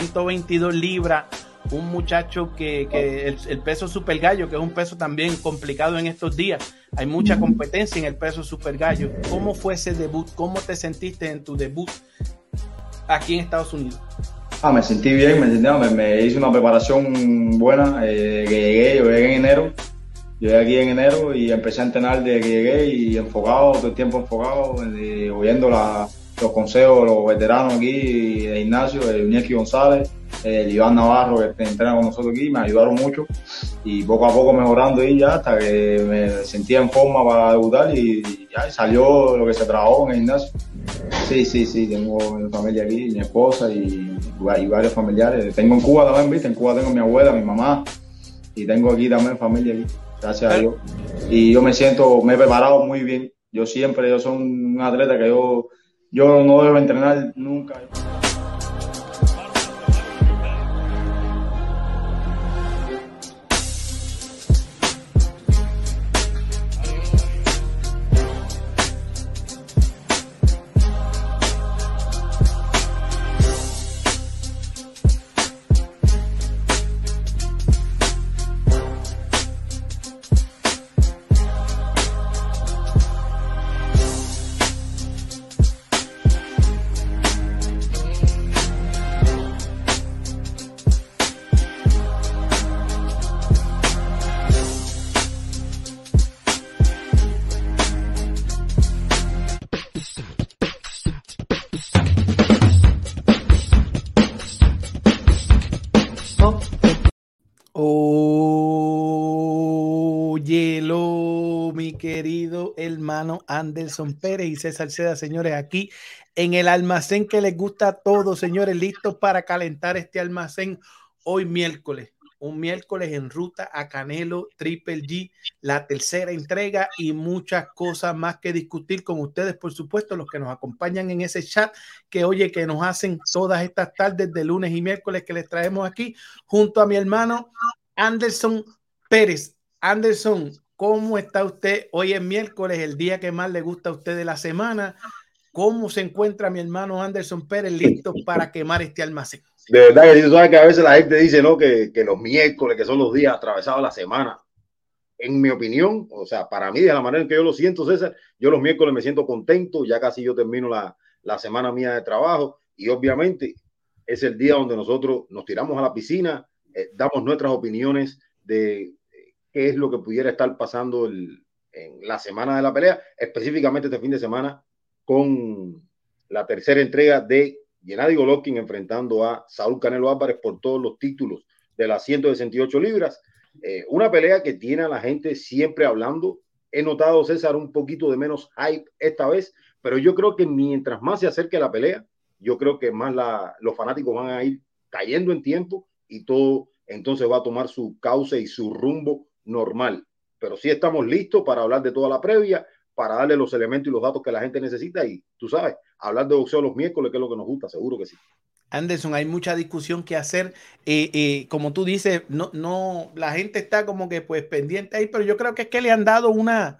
122 libras, un muchacho que, que el, peso super gallo, que es un peso también complicado en estos días. Hay mucha competencia en el peso super gallo. ¿Cómo fue ese debut? ¿Cómo te sentiste en tu debut aquí en Estados Unidos? Ah, me sentí bien, me, sentí, me, me hice una preparación buena. Eh, que llegué, yo llegué en enero. Llegué aquí en enero y empecé a entrenar desde que llegué y enfocado, todo el tiempo enfocado, eh, oyendo los consejos los veteranos aquí de gimnasio, de Iñaki González, el Iván Navarro que entrena con nosotros aquí, me ayudaron mucho y poco a poco mejorando y ya hasta que me sentía en forma para debutar y, ya salió lo que se trabajó en el gimnasio. Sí, sí, sí, tengo mi familia aquí, mi esposa y, y varios familiares. Tengo en Cuba también, ¿viste? En Cuba tengo mi abuela, mi mamá y tengo aquí también familia aquí, gracias a Dios. Y yo me siento, me he preparado muy bien. Yo siempre, yo soy un atleta que yo, yo no debo entrenar nunca. Anderson Pérez y César Seda, señores, aquí en el almacén que les gusta a todos, señores, listos para calentar este almacén hoy miércoles. Un miércoles en ruta a Canelo Triple G, la tercera entrega y muchas cosas más que discutir con ustedes, por supuesto, los que nos acompañan en ese chat que oye que nos hacen todas estas tardes de lunes y miércoles que les traemos aquí junto a mi hermano Anderson Pérez. Anderson, ¿Cómo está usted? Hoy es miércoles, el día que más le gusta a usted de la semana. ¿Cómo se encuentra mi hermano Anderson Pérez listo para quemar este almacén? De verdad que sabes que a veces la gente dice, ¿no? Que, que los miércoles, que son los días atravesados la semana. En mi opinión, o sea, para mí, de la manera en que yo lo siento, César, yo los miércoles me siento contento, ya casi yo termino la, la semana mía de trabajo y obviamente es el día donde nosotros nos tiramos a la piscina, eh, damos nuestras opiniones de qué es lo que pudiera estar pasando en la semana de la pelea, específicamente este fin de semana con la tercera entrega de Gennady Golovkin enfrentando a Saúl Canelo Álvarez por todos los títulos de las 168 libras. Eh, una pelea que tiene a la gente siempre hablando. He notado, César, un poquito de menos hype esta vez, pero yo creo que mientras más se acerque la pelea, yo creo que más la, los fanáticos van a ir cayendo en tiempo y todo entonces va a tomar su cauce y su rumbo normal. Pero sí estamos listos para hablar de toda la previa, para darle los elementos y los datos que la gente necesita y tú sabes, hablar de boxeo los miércoles, que es lo que nos gusta, seguro que sí. Anderson, hay mucha discusión que hacer. Eh, eh, como tú dices, no, no, la gente está como que pues pendiente ahí, pero yo creo que es que le han dado una,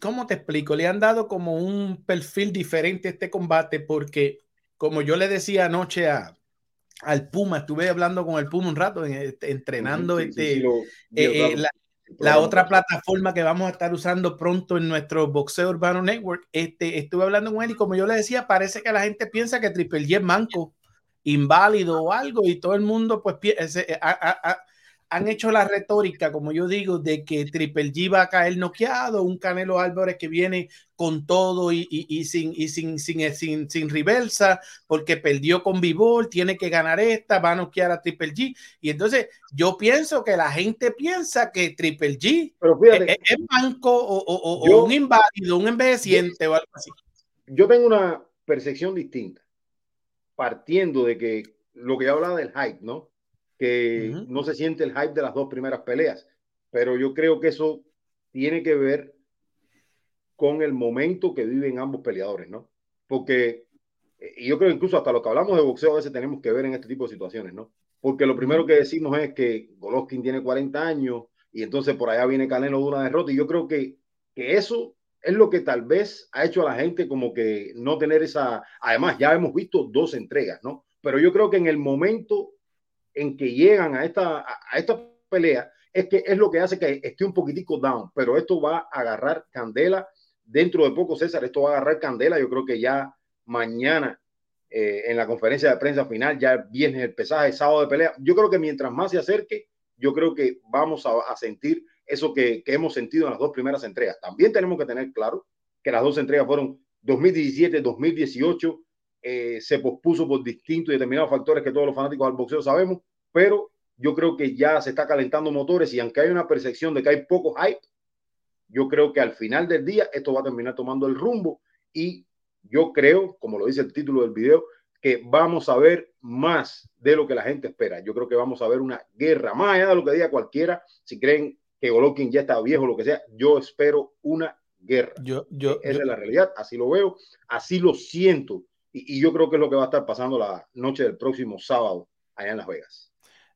¿cómo te explico? Le han dado como un perfil diferente a este combate porque, como yo le decía anoche a, al Puma, estuve hablando con el Puma un rato, este, entrenando este, eh, eh, la, otra plataforma que vamos a estar usando pronto en nuestro Boxeo Urbano Network. Este, estuve hablando con él y como yo le decía, parece que la gente piensa que Triple G es manco, inválido o algo y todo el mundo pues eh, han hecho la retórica, como yo digo, de que Triple G va a caer noqueado, un Canelo Álvarez que viene con todo y, sin, y sin, sin, sin, sin, reversa, porque perdió con Vivol, tiene que ganar esta, va a noquear a Triple G. Y entonces yo pienso que la gente piensa que Triple G es, banco o, un inválido, un envejeciente o algo así. Yo tengo una percepción distinta, partiendo de que lo que hablaba del hype, ¿no? Que no se siente el hype de las dos primeras peleas, pero yo creo que eso tiene que ver con el momento que viven ambos peleadores, ¿no? Porque, eh, y yo creo incluso hasta lo que hablamos de boxeo a veces tenemos que ver en este tipo de situaciones, ¿no? Porque lo primero que decimos es que Golovkin tiene 40 años y entonces por allá viene Canelo de una derrota y yo creo que, que eso es lo que tal vez ha hecho a la gente como que no tener esa, además ya hemos visto dos entregas, ¿no? pero yo creo que en el momento en que llegan a esta, a esta pelea, es que es lo que hace que esté un poquitico down, pero esto va a agarrar candela. Dentro de poco, César, esto va a agarrar candela, yo creo que ya mañana eh, en la conferencia de prensa final, ya viene el pesaje, sábado de pelea, yo creo que mientras más se acerque, yo creo que vamos a, sentir eso que, que, hemos sentido en las dos primeras entregas. También tenemos que tener claro que las dos entregas fueron 2017, 2018, eh, se pospuso por distintos y determinados factores que todos los fanáticos del boxeo sabemos, pero yo creo que ya se está calentando motores y aunque hay una percepción de que hay poco hype, yo creo que al final del día esto va a terminar tomando el rumbo y yo creo, como lo dice el título del video, que vamos a ver más de lo que la gente espera. Yo creo que vamos a ver una guerra, más allá de lo que diga cualquiera, si creen que Golovkin ya está viejo lo que sea, yo espero una guerra. Yo, yo, es la realidad, así lo veo, así lo siento. Y, yo creo que es lo que va a estar pasando la noche del próximo sábado allá en Las Vegas.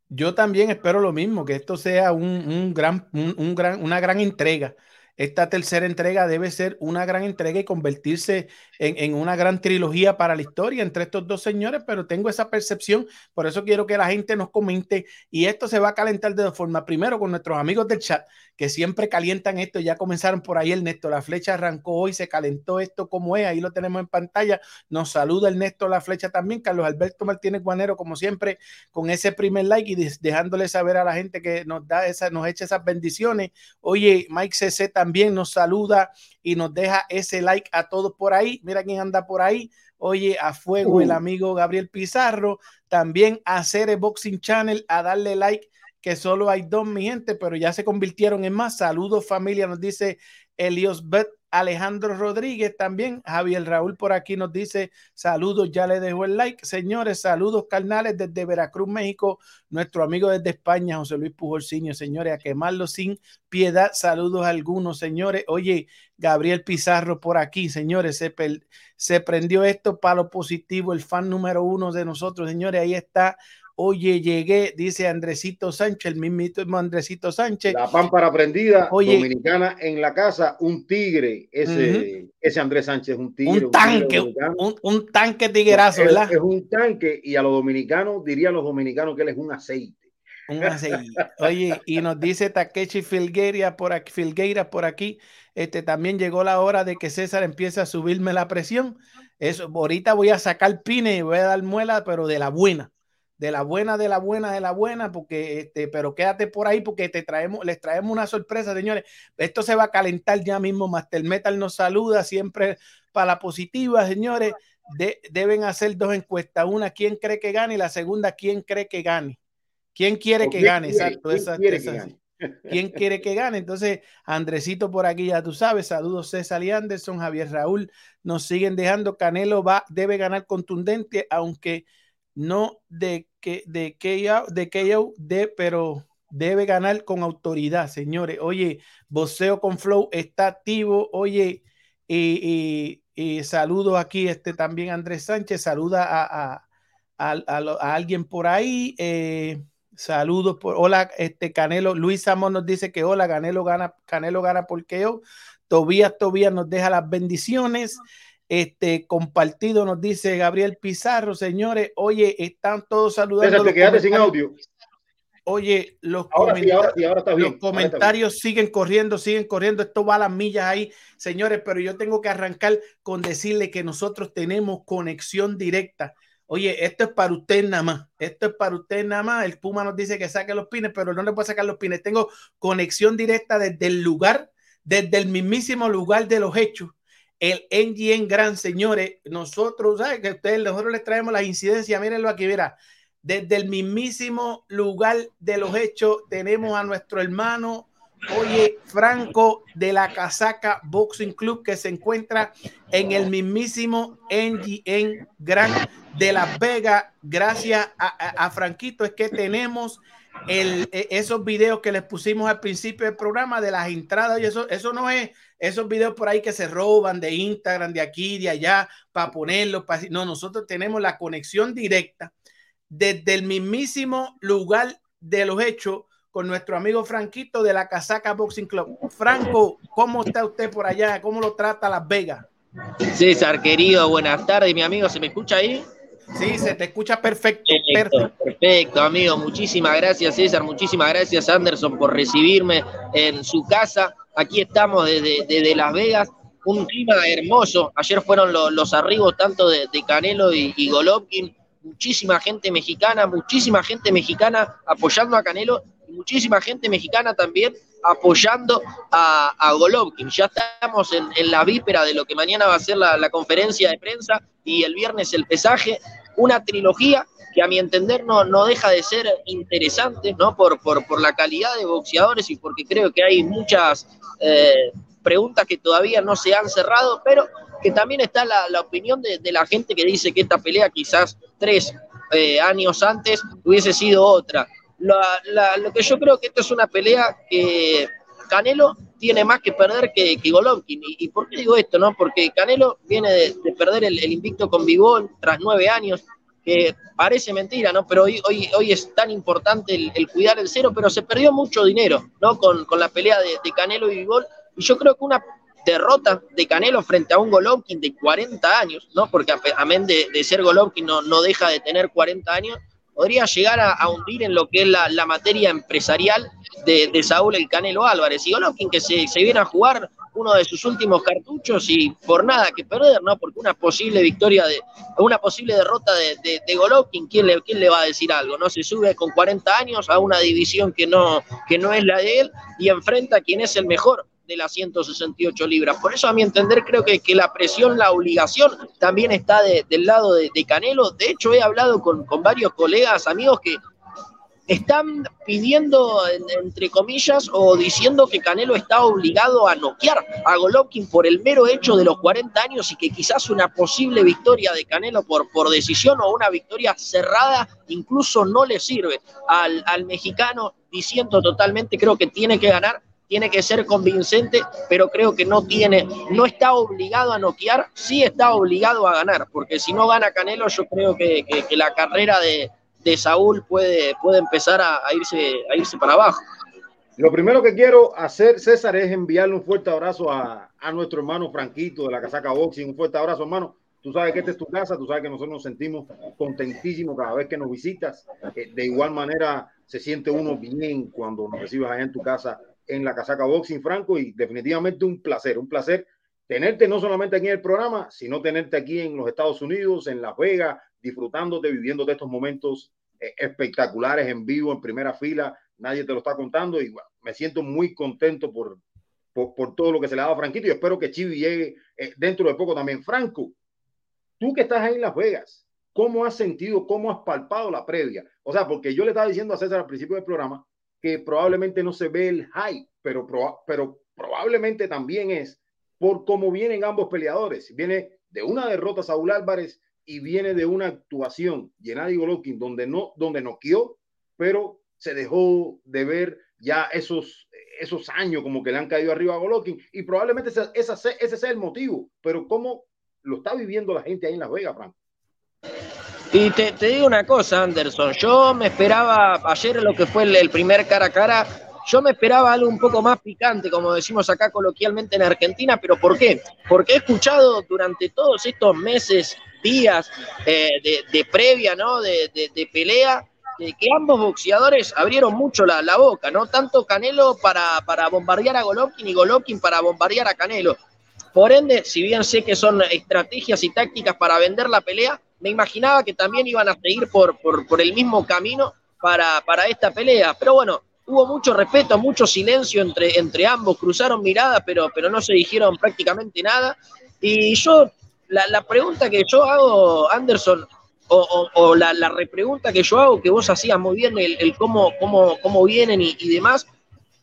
Yo también espero lo mismo, que esto sea un, un gran, un, gran, una gran entrega esta tercera entrega debe ser una gran entrega y convertirse en, una gran trilogía para la historia entre estos dos señores, pero tengo esa percepción, por eso quiero que la gente nos comente y esto se va a calentar de dos formas. Primero con nuestros amigos del chat, que siempre calientan esto, ya comenzaron por ahí el Néstor, la flecha arrancó hoy, se calentó esto como es, ahí lo tenemos en pantalla, nos saluda el Néstor, la flecha también, Carlos Alberto Martínez Guanero, como siempre, con ese primer like y dejándole saber a la gente que nos da esa, nos echa esas bendiciones. Oye, Mike CC también nos saluda y nos deja ese like a todos por ahí. Mira quién anda por ahí. Oye, a fuego el uh. amigo Gabriel Pizarro. También a Cere Boxing Channel a darle like, que solo hay dos, mi gente, pero ya se convirtieron en más. Saludos, familia, nos dice Elios Bet Alejandro Rodríguez también. Javier Raúl por aquí nos dice saludos, ya le dejo el like. Señores, saludos carnales desde Veracruz, México. Nuestro amigo desde España, José Luis Pujolciño, señores, a quemarlo sin piedad. Saludos a algunos, señores. Oye, Gabriel Pizarro por aquí, señores, se, se prendió esto para lo positivo, el fan número uno de nosotros, señores. Ahí está Oye, llegué, dice Andresito Sánchez, el mismo Andresito Sánchez. La pámpara prendida, dominicana en la casa, un tigre, ese, ese Andrés Sánchez, un tigre. Un tanque, un, tanque tiguerazo, ¿verdad? Es, un tanque y a los dominicanos, dirían los dominicanos que él es un aceite. Un aceite. Oye, y nos dice Takechi Filgueira por aquí, Filgueira por aquí, este, también llegó la hora de que César empiece a subirme la presión. Eso, ahorita voy a sacar pine y voy a dar muela, pero de la buena de la buena, de la buena, de la buena, porque este, pero quédate por ahí porque te traemos, les traemos una sorpresa, señores. Esto se va a calentar ya mismo. Master Metal nos saluda siempre para la positiva, señores. deben hacer dos encuestas. Una, ¿quién cree que gane? Y la segunda, ¿quién cree que gane? ¿Quién quiere que gane? Exacto. ¿Quién, quiere que gane? ¿Quién quiere que gane? Entonces, Andresito por aquí, ya tú sabes. Saludos César y Anderson, Javier Raúl. Nos siguen dejando. Canelo va, debe ganar contundente, aunque no de que de que de de pero debe ganar con autoridad, señores. Oye, Voceo con Flow está activo. Oye, y, saludo aquí este también Andrés Sánchez, saluda a, a, a, alguien por ahí. Eh, saludos por hola, este Canelo, Luis Amos nos dice que hola, Canelo gana, Canelo gana por KO. Tobías, Tobías nos deja las bendiciones este compartido, nos dice Gabriel Pizarro, señores, oye, están todos saludando. te quedaste sin audio. Oye, los, comentarios, comentarios siguen corriendo, siguen corriendo, esto va a las millas ahí, señores, pero yo tengo que arrancar con decirle que nosotros tenemos conexión directa. Oye, esto es para usted nada más, esto es para usted nada más. El Puma nos dice que saque los pines, pero no le puedo sacar los pines. Tengo conexión directa desde el lugar, desde el mismísimo lugar de los hechos el NGN Gran, señores, nosotros, ¿sabes? Que ustedes, nosotros les traemos las incidencias, mírenlo aquí, verá. Desde el mismísimo lugar de los hechos tenemos a nuestro hermano, oye, Franco de la Casaca Boxing Club, que se encuentra en el mismísimo NGN Gran de Las Vegas. Gracias a, Franquito es que tenemos el, e, esos videos que les pusimos al principio del programa de las entradas y eso, eso no es esos videos por ahí que se roban de Instagram, de aquí, de allá, para ponerlos. No, nosotros tenemos la conexión directa desde el mismísimo lugar de los hechos con nuestro amigo Franquito de la Casaca Boxing Club. Franco, ¿cómo está usted por allá? ¿Cómo lo trata Las Vegas? César, querido, buenas tardes, mi amigo. ¿Se me escucha ahí? Sí, se te escucha perfecto, perfecto. Perfecto, amigo. Muchísimas gracias, César. Muchísimas gracias, Anderson, por recibirme en su casa. Aquí estamos desde, Las Vegas. Un clima hermoso. Ayer fueron los, arribos tanto de, Canelo y, y Golovkin. Muchísima gente mexicana, muchísima gente mexicana apoyando a Canelo y muchísima gente mexicana también apoyando a, Golovkin. Ya estamos en, la víspera de lo que mañana va a ser la, conferencia de prensa y el viernes el pesaje. Una trilogía que a mi entender no, no deja de ser interesante, ¿no? Por, por, la calidad de boxeadores y porque creo que hay muchas eh, preguntas que todavía no se han cerrado, pero que también está la, opinión de, la gente que dice que esta pelea quizás tres eh, años antes hubiese sido otra lo que yo creo que esto es una pelea que Canelo tiene más que perder que, Golovkin. ¿Y, por qué digo esto? no Porque Canelo viene de, perder el, invicto con Bivol tras nueve años, que parece mentira, ¿no? Pero hoy, hoy, hoy es tan importante el, cuidar el cero, pero se perdió mucho dinero, ¿no? Con, la pelea de, Canelo y Bivol. Y yo creo que una derrota de Canelo frente a un Golovkin de 40 años, ¿no? Porque amén de, de ser Golovkin no, no deja de tener 40 años, podría llegar a, hundir en lo que es la, materia empresarial de, Saúl el Canelo Álvarez. Y Golovkin que se, viene a jugar uno de sus últimos cartuchos y por nada que perder, ¿no? Porque una posible victoria, de una posible derrota de, de, Golovkin, ¿quién le, ¿quién le va a decir algo? ¿No? Se sube con 40 años a una división que no, que no es la de él y enfrenta a quien es el mejor de las 168 libras. Por eso, a mi entender, creo que, que la presión, la obligación también está del lado de, Canelo. De hecho, he hablado con, varios colegas, amigos que están pidiendo, entre comillas, o diciendo que Canelo está obligado a noquear a Golovkin por el mero hecho de los 40 años y que quizás una posible victoria de Canelo por, por decisión o una victoria cerrada incluso no le sirve al, al mexicano, diciendo totalmente creo que tiene que ganar tiene que ser convincente, pero creo que no tiene, no está obligado a noquear, sí está obligado a ganar, porque si no gana Canelo, yo creo que, la carrera de, Saúl puede, puede empezar a, irse, a irse para abajo. Lo primero que quiero hacer, César, es enviarle un fuerte abrazo a, nuestro hermano Franquito de la Casaca Boxing. Un fuerte abrazo, hermano. Tú sabes que esta es tu casa, tú sabes que nosotros nos sentimos contentísimos cada vez que nos visitas. Eh, de igual manera, se siente uno bien cuando nos recibes allá en tu casa en la casaca Boxing Franco y definitivamente un placer, un placer tenerte no solamente aquí en el programa, sino tenerte aquí en los Estados Unidos, en Las Vegas, disfrutándote, viviendo de estos momentos eh, espectaculares en vivo, en primera fila. Nadie te lo está contando y bueno, me siento muy contento por, por, todo lo que se le ha dado a Franquito y espero que Chivi llegue eh, dentro de poco también. Franco, tú que estás ahí en Las Vegas, ¿cómo has sentido, cómo has palpado la previa? O sea, porque yo le estaba diciendo a César al principio del programa que probablemente no se ve el hype, pero, pero probablemente también es por cómo vienen ambos peleadores. Viene de una derrota Saúl Álvarez y viene de una actuación Gennady Golovkin donde no donde noqueó, pero se dejó de ver ya esos esos años como que le han caído arriba a Golovkin y probablemente ese, ese sea el motivo, pero cómo lo está viviendo la gente ahí en Las Vegas, Frank. Y te, digo una cosa, Anderson, yo me esperaba ayer lo que fue el, primer cara a cara, yo me esperaba algo un poco más picante, como decimos acá coloquialmente en Argentina, pero ¿por qué? Porque he escuchado durante todos estos meses, días eh, de, previa, ¿no? De, pelea, que ambos boxeadores abrieron mucho la, boca, ¿no? Tanto Canelo para, para bombardear a Golovkin y Golovkin para bombardear a Canelo. Por ende, si bien sé que son estrategias y tácticas para vender la pelea, me imaginaba que también iban a seguir por, por, el mismo camino para, para, esta pelea. Pero bueno, hubo mucho respeto, mucho silencio entre, entre ambos, cruzaron miradas, pero, pero no se dijeron prácticamente nada. Y yo, la, pregunta que yo hago, Anderson, o, la, repregunta que yo hago, que vos hacías muy bien, el, cómo, cómo, cómo vienen y, y demás,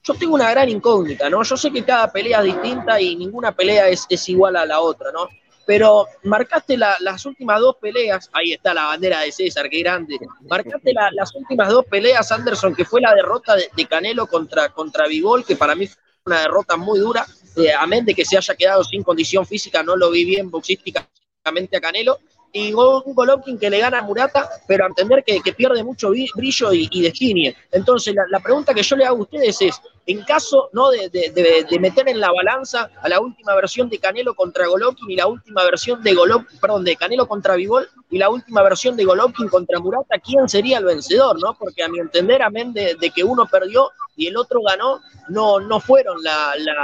yo tengo una gran incógnita, ¿no? Yo sé que cada pelea es distinta y ninguna pelea es, es igual a la otra, ¿no? Pero marcaste las últimas dos peleas, ahí está la bandera de César, qué grande, marcaste las últimas dos peleas, Anderson, que fue la derrota de, Canelo contra, contra Vivol, que para mí fue una derrota muy dura, eh, amén de que se haya quedado sin condición física, no lo vi bien boxísticamente a Canelo, y un Golovkin que le gana a Murata, pero a entender que, pierde mucho brillo y, y. Entonces, la, pregunta que yo le hago a ustedes es, en caso ¿no? De, meter en la balanza a la última versión de Canelo contra Golovkin y la última versión de Golovkin, perdón, de Canelo contra Vivol y la última versión de Golovkin contra Murata, ¿quién sería el vencedor? ¿no? Porque a mi entender, amén de, que uno perdió y el otro ganó, no, no fueron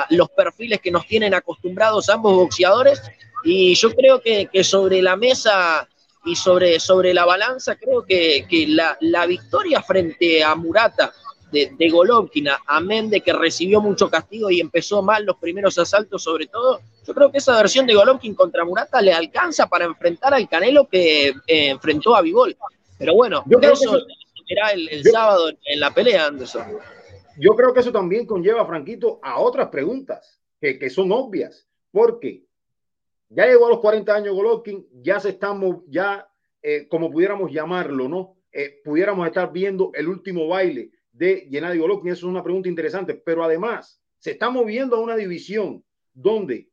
los perfiles que nos tienen acostumbrados ambos boxeadores y yo creo que, sobre la mesa y sobre, sobre la balanza, creo que, la, victoria frente a Murata de, de Golovkin, amén de que recibió mucho castigo y empezó mal los primeros asaltos sobre todo, yo creo que esa versión de Golovkin contra Murata le alcanza para enfrentar al Canelo que eh, enfrentó a Vivol. Pero bueno, yo creo eso, será el, sábado en, la pelea, Anderson. Yo creo que eso también conlleva, Franquito, a otras preguntas que, que son obvias, porque ya llegó a los 40 años Golovkin, ya se estamos, ya eh, como pudiéramos llamarlo, ¿no? Eh, pudiéramos estar viendo el último baile de Gennady Golovkin. Eso es una pregunta interesante, pero además se está moviendo a una división donde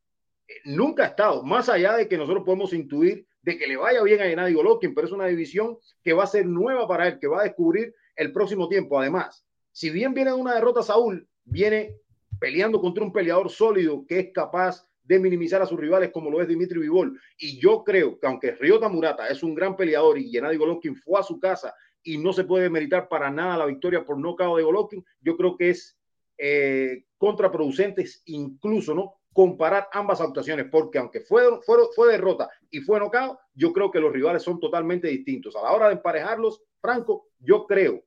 eh, nunca ha estado, más allá de que nosotros podemos intuir de que le vaya bien a Gennady Golovkin, pero es una división que va a ser nueva para él, que va a descubrir el próximo tiempo. Además, si bien viene una derrota Saúl, viene peleando contra un peleador sólido que es capaz de minimizar a sus rivales como lo es Dimitri Vivol. Y yo creo que aunque Ryota Murata es un gran peleador y Gennady Golovkin fue a su casa y no se puede meritar para nada la victoria por nocaut de Golovkin, yo creo que es eh, contraproducente incluso, ¿no? Comparar ambas actuaciones, porque aunque fue, fue, fue derrota y fue nocaut, yo creo que los rivales son totalmente distintos. A la hora de emparejarlos, Franco, yo creo,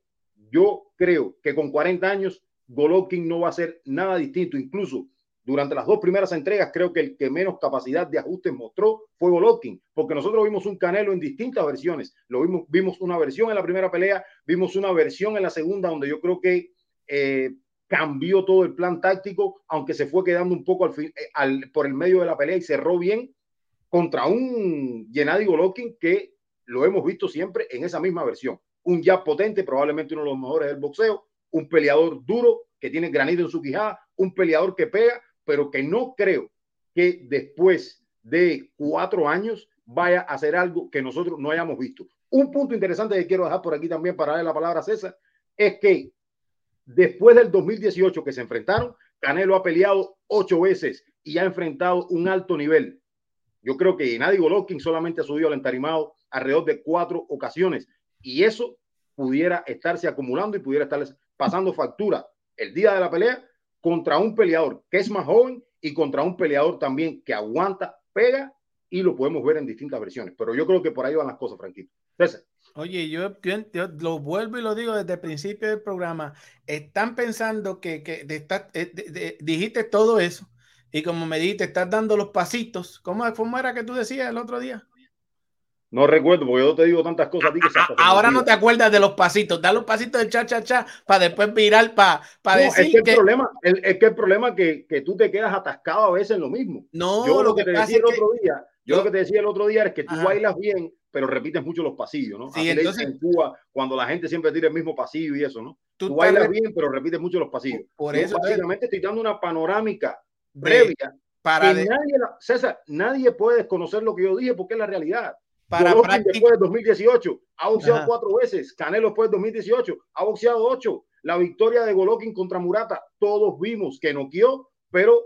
yo creo que con 40 años Golovkin no va a ser nada distinto, incluso durante las dos primeras entregas, creo que el que menos capacidad de ajuste mostró fue Golovkin, porque nosotros vimos un Canelo en distintas versiones. Lo vimos, vimos una versión en la primera pelea, vimos una versión en la segunda, donde yo creo que eh, cambió todo el plan táctico, aunque se fue quedando un poco al fin, eh, al, por el medio de la pelea y cerró bien contra un Gennady Golovkin que lo hemos visto siempre en esa misma versión. Un jab potente, probablemente uno de los mejores del boxeo, un peleador duro que tiene granito en su quijada, un peleador que pega, pero que no creo que después de cuatro años vaya a hacer algo que nosotros no hayamos visto. Un punto interesante que quiero dejar por aquí también para darle la palabra a César es que después del 2018 que se enfrentaron, Canelo ha peleado ocho veces y ha enfrentado un alto nivel. Yo creo que nadie Golovkin solamente ha subido al entarimado alrededor de cuatro ocasiones y eso pudiera estarse acumulando y pudiera estarles pasando factura el día de la pelea contra un peleador que es más joven y contra un peleador también que aguanta, pega y lo podemos ver en distintas versiones. Pero yo creo que por ahí van las cosas, Franquito. Oye, yo, lo vuelvo y lo digo desde el principio del programa. Están pensando que, que eh, dijiste todo eso y como me dijiste, estás dando los pasitos. ¿Cómo, ¿Cómo era que tú decías el otro día? No recuerdo, porque yo te digo tantas cosas. ahora no te acuerdas de los pasitos. Da los pasitos del cha, cha, cha, para después virar, para, para decir es que, El problema, es que el problema es que, que, tú te quedas atascado a veces en lo mismo. No, yo lo, que, te decía el otro día, yo, lo que te decía el otro día es que tú bailas bien, pero repites mucho los pasillos, ¿no? Sí, entonces, en Cuba, cuando la gente siempre tira el mismo pasillo y eso, ¿no? Tú, bailas bien, pero repites mucho los pasillos. Por, eso. Básicamente estoy dando una panorámica previa. Para que nadie, César, nadie puede desconocer lo que yo dije porque es la realidad. Para después de 2018 ha boxeado cuatro veces. Canelo después de 2018 ha boxeado ocho. La victoria de Golovkin contra Murata, todos vimos que noqueó, pero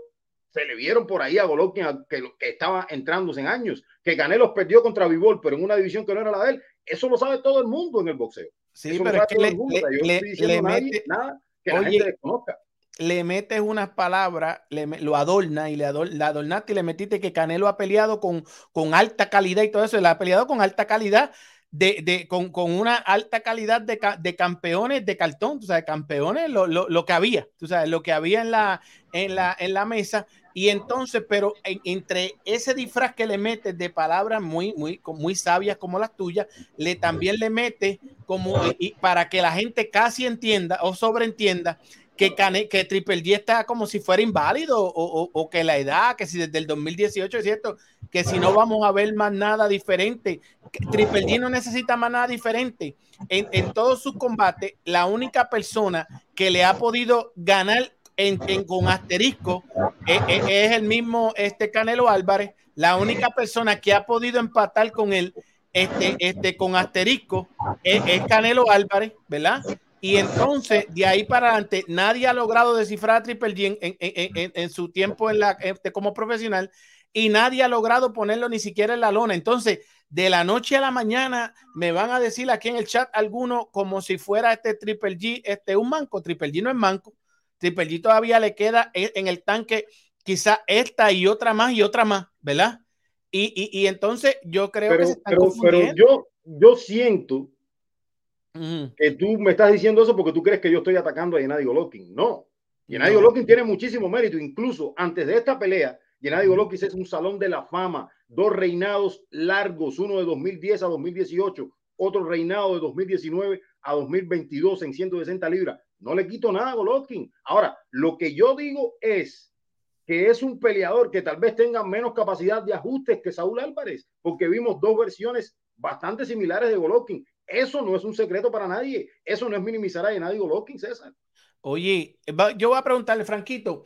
se le vieron por ahí a Golovkin que, que, estaba entrándose en años. Que Canelo perdió contra Vivol, pero en una división que no era la de él. Eso lo sabe todo el mundo en el boxeo. Sí, pero es que le, le, mete, nada que la gente desconozca le metes unas palabras, le, lo adorna y le la adornaste y le metiste que Canelo ha peleado con, con alta calidad y todo eso. Él ha peleado con alta calidad, de, de con, con, una alta calidad de, de, campeones de cartón, tú sabes, campeones, lo, lo, lo, que había, tú sabes, lo que había en la, en la, en la mesa. Y entonces, pero entre ese disfraz que le metes de palabras muy, muy, muy sabias como las tuyas, le también le metes como y para que la gente casi entienda o sobreentienda que, que Triple D está como si fuera inválido o, que la edad, que si desde el 2018 es cierto, que si no vamos a ver más nada diferente. Triple D no necesita más nada diferente. En, en todos sus combates, la única persona que le ha podido ganar en, con asterisco es, es, el mismo este Canelo Álvarez. La única persona que ha podido empatar con él este, este, con asterisco, es, Canelo Álvarez, ¿verdad? Y entonces, de ahí para adelante, nadie ha logrado descifrar a Triple G en, su tiempo en la, como profesional y nadie ha logrado ponerlo ni siquiera en la lona. Entonces, de la noche a la mañana me van a decir aquí en el chat alguno como si fuera este Triple G, este un manco. Triple G no es manco. Triple G todavía le queda en, el tanque quizá esta y otra más y otra más, ¿verdad? Y, y, entonces yo creo que se están pero, pero yo, yo siento que tú me estás diciendo eso porque tú crees que yo estoy atacando a Gennady Golovkin. No. Gennady no. Golovkin tiene muchísimo mérito. Incluso antes de esta pelea, Gennady Golovkin es un salón de la fama. Dos reinados largos, uno de 2010 a 2018, otro reinado de 2019 a 2022 en 160 libras. No le quito nada a Golovkin. Ahora, lo que yo digo es que es un peleador que tal vez tenga menos capacidad de ajustes que Saúl Álvarez, porque vimos dos versiones bastante similares de Golovkin. Eso no es un secreto para nadie. Eso no es minimizar a nadie Golovkin, César. Oye, yo voy a preguntarle, Franquito,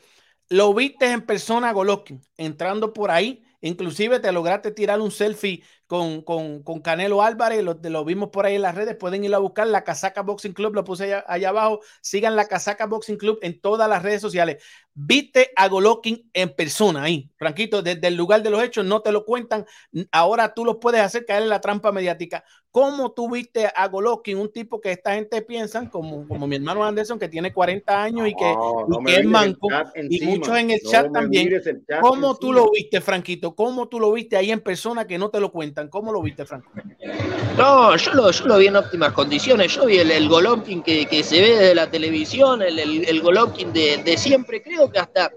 ¿lo viste en persona Golovkin entrando por ahí? Inclusive te lograste tirar un selfie con, con, con Canelo Álvarez, lo, lo, vimos por ahí en las redes, pueden ir a buscar la Casaca Boxing Club, lo puse allá, allá abajo, sigan la Casaca Boxing Club en todas las redes sociales. Viste a Golovkin en persona ahí, Franquito, desde el lugar de los hechos, no te lo cuentan, ahora tú lo puedes hacer caer en la trampa mediática. ¿Cómo tú viste a Golovkin, un tipo que esta gente piensa, como, como mi hermano Anderson, que tiene 40 años y que, es manco, y muchos en el chat también? ¿Cómo tú lo viste, Franquito? ¿Cómo tú lo viste ahí en persona que no te lo cuentan? ¿Cómo lo viste, Franco? No, yo lo, yo lo vi en óptimas condiciones. Yo vi el, el Golovkin que, se ve desde la televisión, el, el, Golovkin de, siempre. Creo que hasta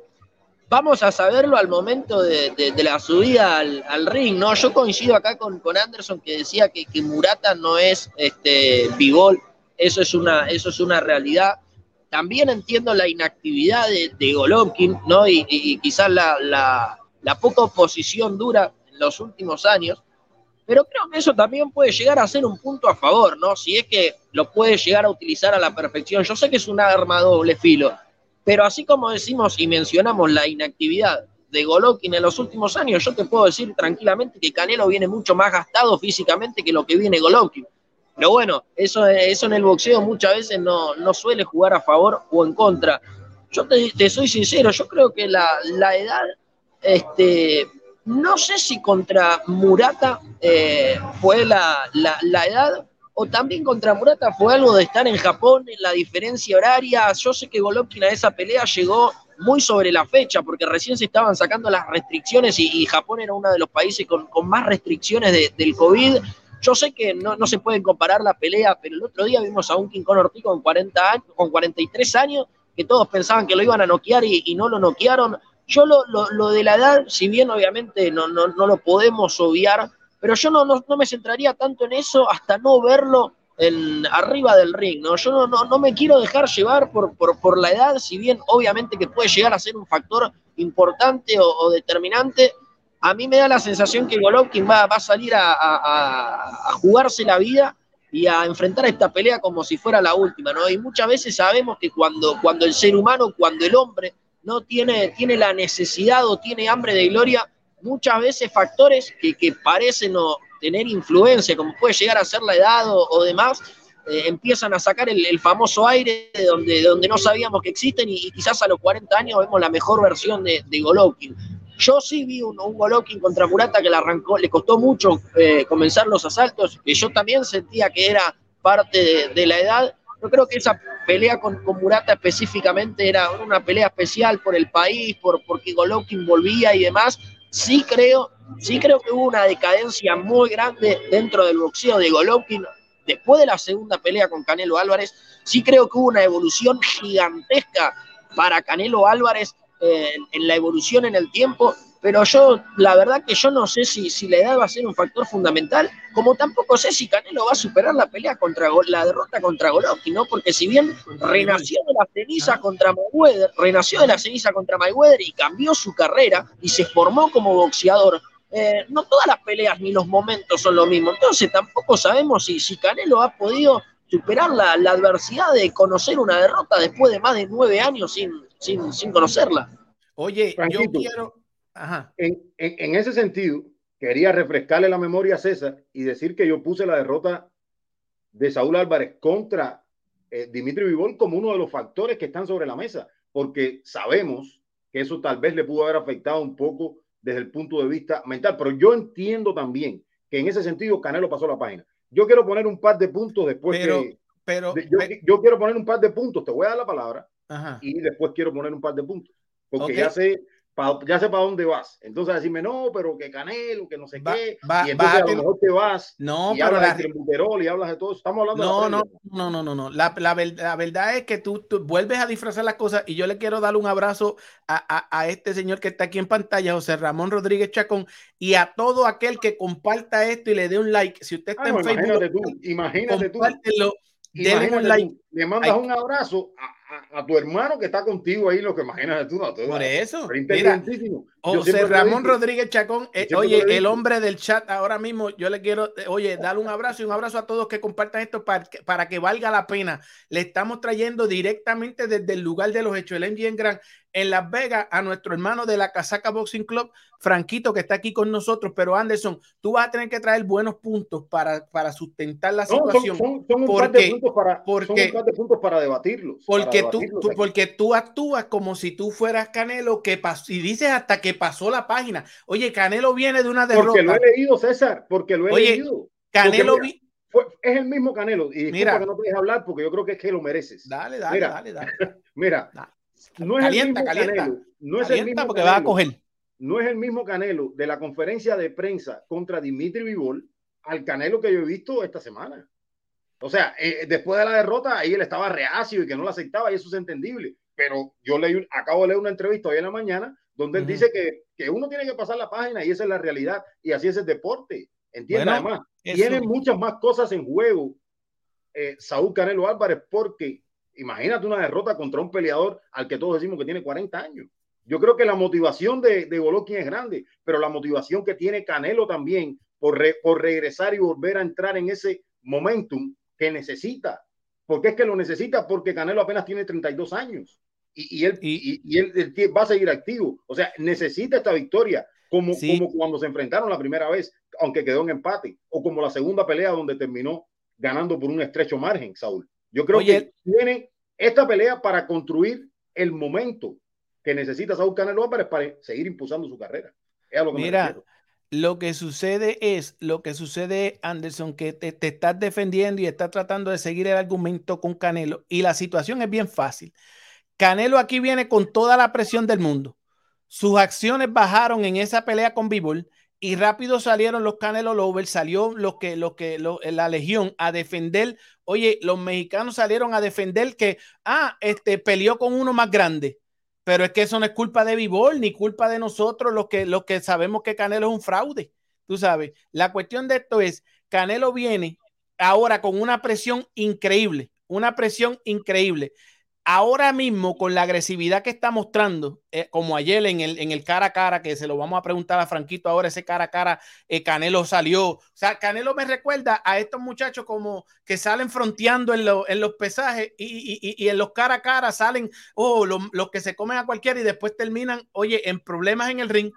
vamos a saberlo al momento de, la subida al, ring, ¿no? Yo coincido acá con, con Anderson que decía que, Murata no es este Bigol, eso es una, eso es una realidad. También entiendo la inactividad de, de Golovkin, ¿no? Y quizás la, la, la, poca oposición dura en los últimos años, pero creo que eso también puede llegar a ser un punto a favor, ¿no? Si es que lo puede llegar a utilizar a la perfección. Yo sé que es un arma doble filo, pero así como decimos y mencionamos la inactividad de Golovkin en los últimos años, yo te puedo decir tranquilamente que Canelo viene mucho más gastado físicamente que lo que viene Golovkin. Pero bueno, eso, eso en el boxeo muchas veces no, no suele jugar a favor o en contra. Yo te, te soy sincero, yo creo que la, la edad, este, no sé si contra Murata eh, fue la, la, la edad o también contra Murata fue algo de estar en Japón, en la diferencia horaria. Yo sé que Golovkin a esa pelea llegó muy sobre la fecha, porque recién se estaban sacando las restricciones y, Japón era uno de los países con, con más restricciones de, del COVID. Yo sé que no, no, se pueden comparar la pelea, pero el otro día vimos a un King Conor con 40 años, con 43 años, que todos pensaban que lo iban a noquear y no lo noquearon. Yo lo, lo, lo, de la edad, si bien obviamente no, no, no lo podemos obviar, pero yo no, no, no, me centraría tanto en eso hasta no verlo en, arriba del ring, ¿no? Yo no, no, no me quiero dejar llevar por, por, por, la edad, si bien obviamente que puede llegar a ser un factor importante o, o determinante, a mí me da la sensación que Golovkin va, va a salir a, a, a, jugarse la vida y a enfrentar esta pelea como si fuera la última, ¿no? Y muchas veces sabemos que cuando, cuando el ser humano, cuando el hombre no tiene, tiene la necesidad o tiene hambre de gloria, muchas veces factores que, que parecen no tener influencia, como puede llegar a ser la edad o, demás, eh, empiezan a sacar el, famoso aire de donde, de donde no sabíamos que existen y, quizás a los 40 años vemos la mejor versión de, de Golovkin. Yo sí vi un, un, Golovkin contra Murata que le arrancó, le costó mucho eh, comenzar los asaltos, que yo también sentía que era parte de la edad. Yo creo que esa pelea con, con, Murata específicamente era una pelea especial por el país, por porque Golovkin volvía y demás, sí creo, sí creo que hubo una decadencia muy grande dentro del boxeo de Golovkin después de la segunda pelea con Canelo Álvarez. Sí creo que hubo una evolución gigantesca para Canelo Álvarez eh, en la evolución en el tiempo pero yo, la verdad que yo no sé si, si la edad va a ser un factor fundamental, como tampoco sé si Canelo va a superar la pelea contra la derrota contra Golovkin, ¿no? Porque si bien renació de la ceniza contra Mayweather, renació de la ceniza contra Mayweather y cambió su carrera y se formó como boxeador, eh, no todas las peleas ni los momentos son lo mismo. Entonces tampoco sabemos si, si Canelo ha podido superar la, la, adversidad de conocer una derrota después de más de nueve años sin, sin, sin conocerla. Oye, Franquito. yo quiero, en, en, en, ese sentido, quería refrescarle la memoria a César y decir que yo puse la derrota de Saúl Álvarez contra eh, Dimitri Vivol como uno de los factores que están sobre la mesa, porque sabemos que eso tal vez le pudo haber afectado un poco desde el punto de vista mental, pero yo entiendo también que en ese sentido Canelo pasó la página. Yo quiero poner un par de puntos después pero, que, pero, yo, yo, quiero poner un par de puntos, te voy a dar la palabra Ajá. y después quiero poner un par de puntos, porque okay. ya sé pa, ya sé para dónde vas. Entonces decirme, no, pero que Canelo, que no sé va, qué. Va, y entonces va, a lo mejor te vas no, y pero hablas la, de Buterol y hablas de todo eso. Estamos hablando no, de la no, no, no, no, no, la, la, la, verdad es que tú, tú, vuelves a disfrazar las cosas y yo le quiero dar un abrazo a, a, a, este señor que está aquí en pantalla, José Ramón Rodríguez Chacón, y a todo aquel que comparta esto y le dé un like. Si usted está Ay, en no, Facebook, imagínate tú, imagínate. Tú, le mandas Ay. un abrazo a, a, a, tu hermano que está contigo ahí, lo que imagínate tú. No, tú Por eso. Mira, José Ramón Rodríguez Chacón, eh, oye, el hombre del chat ahora mismo, yo le quiero, eh, oye, darle un abrazo y un abrazo a todos que compartan esto para que, para que valga la pena. Le estamos trayendo directamente desde el lugar de los hechos, el MGM Grand, en Las Vegas, a nuestro hermano de la Casaca Boxing Club, Franquito, que está aquí con nosotros. Pero Anderson, tú vas a tener que traer buenos puntos para, para sustentar la no, situación. Son, son, son un porque, par de puntos para, porque, son un par de puntos para debatirlos. Porque, para tú, tú, porque tú actúas como si tú fueras Canelo que y dices hasta que pasó la página. Oye, Canelo viene de una derrota. Porque lo he leído, César, porque lo he Oye, leído. Canelo vi... fue, es el mismo Canelo. Y disculpa que no puedes hablar porque yo creo que es que lo mereces. Dale, dale, mira, dale, dale. mira. No es calienta, el mismo calienta. Canelo. No es el mismo porque Canelo, va a coger. No es el mismo Canelo de la conferencia de prensa contra Dimitri Vivol al Canelo que yo he visto esta semana. O sea, eh, después de la derrota, ahí él estaba reacio y que no lo aceptaba, y eso es entendible. Pero yo leí, acabo de leer una entrevista hoy en la mañana donde él uh -huh. dice que, que, uno tiene que pasar la página y esa es la realidad, y así es el deporte. ¿Entiendes? Bueno, Además, eso... tiene muchas más cosas en juego eh, Saúl Canelo Álvarez, porque imagínate una derrota contra un peleador al que todos decimos que tiene 40 años. Yo creo que la motivación de, de Golovkin es grande, pero la motivación que tiene Canelo también por, re, por regresar y volver a entrar en ese momentum que necesita. porque es que lo necesita? Porque Canelo apenas tiene 32 años y, y, él, y, y él, él, va a seguir activo. O sea, necesita esta victoria, como, sí. como cuando se enfrentaron la primera vez, aunque quedó en empate, o como la segunda pelea donde terminó ganando por un estrecho margen, Saúl. Yo creo Oye, que tiene esta pelea para construir el momento que necesita Saúl Canelo Álvarez para seguir impulsando su carrera. Es a lo que Mira, me lo que sucede es, lo que sucede, Anderson, que te, te, estás defendiendo y estás tratando de seguir el argumento con Canelo y la situación es bien fácil. Canelo aquí viene con toda la presión del mundo. Sus acciones bajaron en esa pelea con Bivol y rápido salieron los Canelo Lovers, salió lo que, lo que, lo, la Legión a defender. Oye, los mexicanos salieron a defender que, ah, este peleó con uno más grande. Pero es que eso no es culpa de Bivol ni culpa de nosotros, los que, los que sabemos que Canelo es un fraude. Tú sabes, la cuestión de esto es, Canelo viene ahora con una presión increíble, una presión increíble ahora mismo con la agresividad que está mostrando, eh, como ayer en el, en el cara a cara, que se lo vamos a preguntar a Franquito ahora, ese cara a cara, eh, Canelo salió. O sea, Canelo me recuerda a estos muchachos como que salen fronteando en, en los pesajes y, y, y, en los cara a cara salen, oh, los, los que se comen a cualquiera y después terminan, oye, en problemas en el ring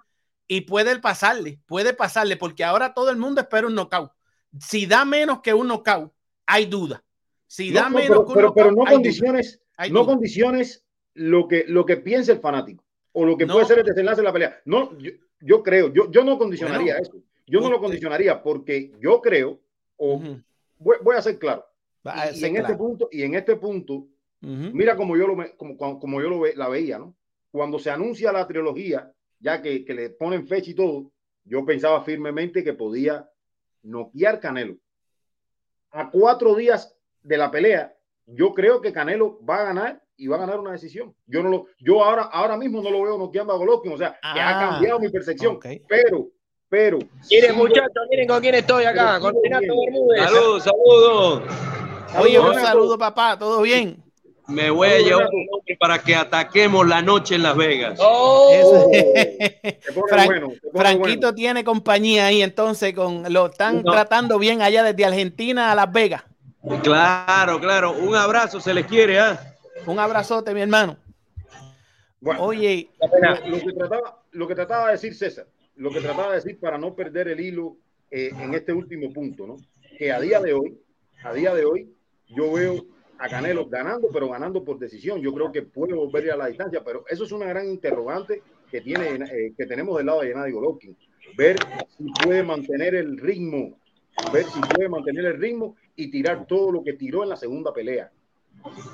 y puede pasarle, puede pasarle, porque ahora todo el mundo espera un knockout. Si da menos que un knockout, hay duda. Si da no, menos pero, pero, no condiciones. no condiciones lo que, lo que piense el fanático o lo que No. puede ser el desenlace de la pelea. No, yo, yo creo, yo, yo no condicionaría Bueno, eso. Yo no lo condicionaría porque yo creo, o voy, voy a ser claro, Va a y, ser en este punto, y en este punto, mira como yo lo, como como yo lo ve, la veía, ¿no? Cuando se anuncia la trilogía, ya que, que le ponen fecha y todo, yo pensaba firmemente que podía noquear Canelo. A cuatro días de la pelea, yo creo que Canelo va a ganar y va a ganar una decisión. Yo no lo, yo ahora, ahora mismo no lo veo noqueando a Golovkin, o sea, que ha Ah, cambiado mi percepción, pero, pero. Miren, sí, muchachos, miren con quién estoy acá, con Renato. Bermúdez. Saludos, saludos. Oye, un Renato. saludo, papá. ¿Todo bien? Me voy a llevar para que ataquemos la noche en Las Vegas. ¡Oh! Bueno, Franquito bueno. tiene compañía ahí, entonces con lo están No. tratando bien allá desde Argentina a Las Vegas. Claro, claro. Un abrazo, se les quiere, ¿ah? Un abrazote, mi hermano. Bueno, Oye, lo, lo que trataba, lo que trataba de decir César, lo que trataba de decir para no perder el hilo eh, en este último punto, ¿no? Que a día de hoy, a día de hoy, yo veo a Canelo ganando, pero ganando por decisión. Yo creo que puede volver a la distancia, pero eso es una gran interrogante que tiene eh, que tenemos del lado de Gennady Golovkin. Ver si puede mantener el ritmo, ver si puede mantener el ritmo y tirar todo lo que tiró en la segunda pelea.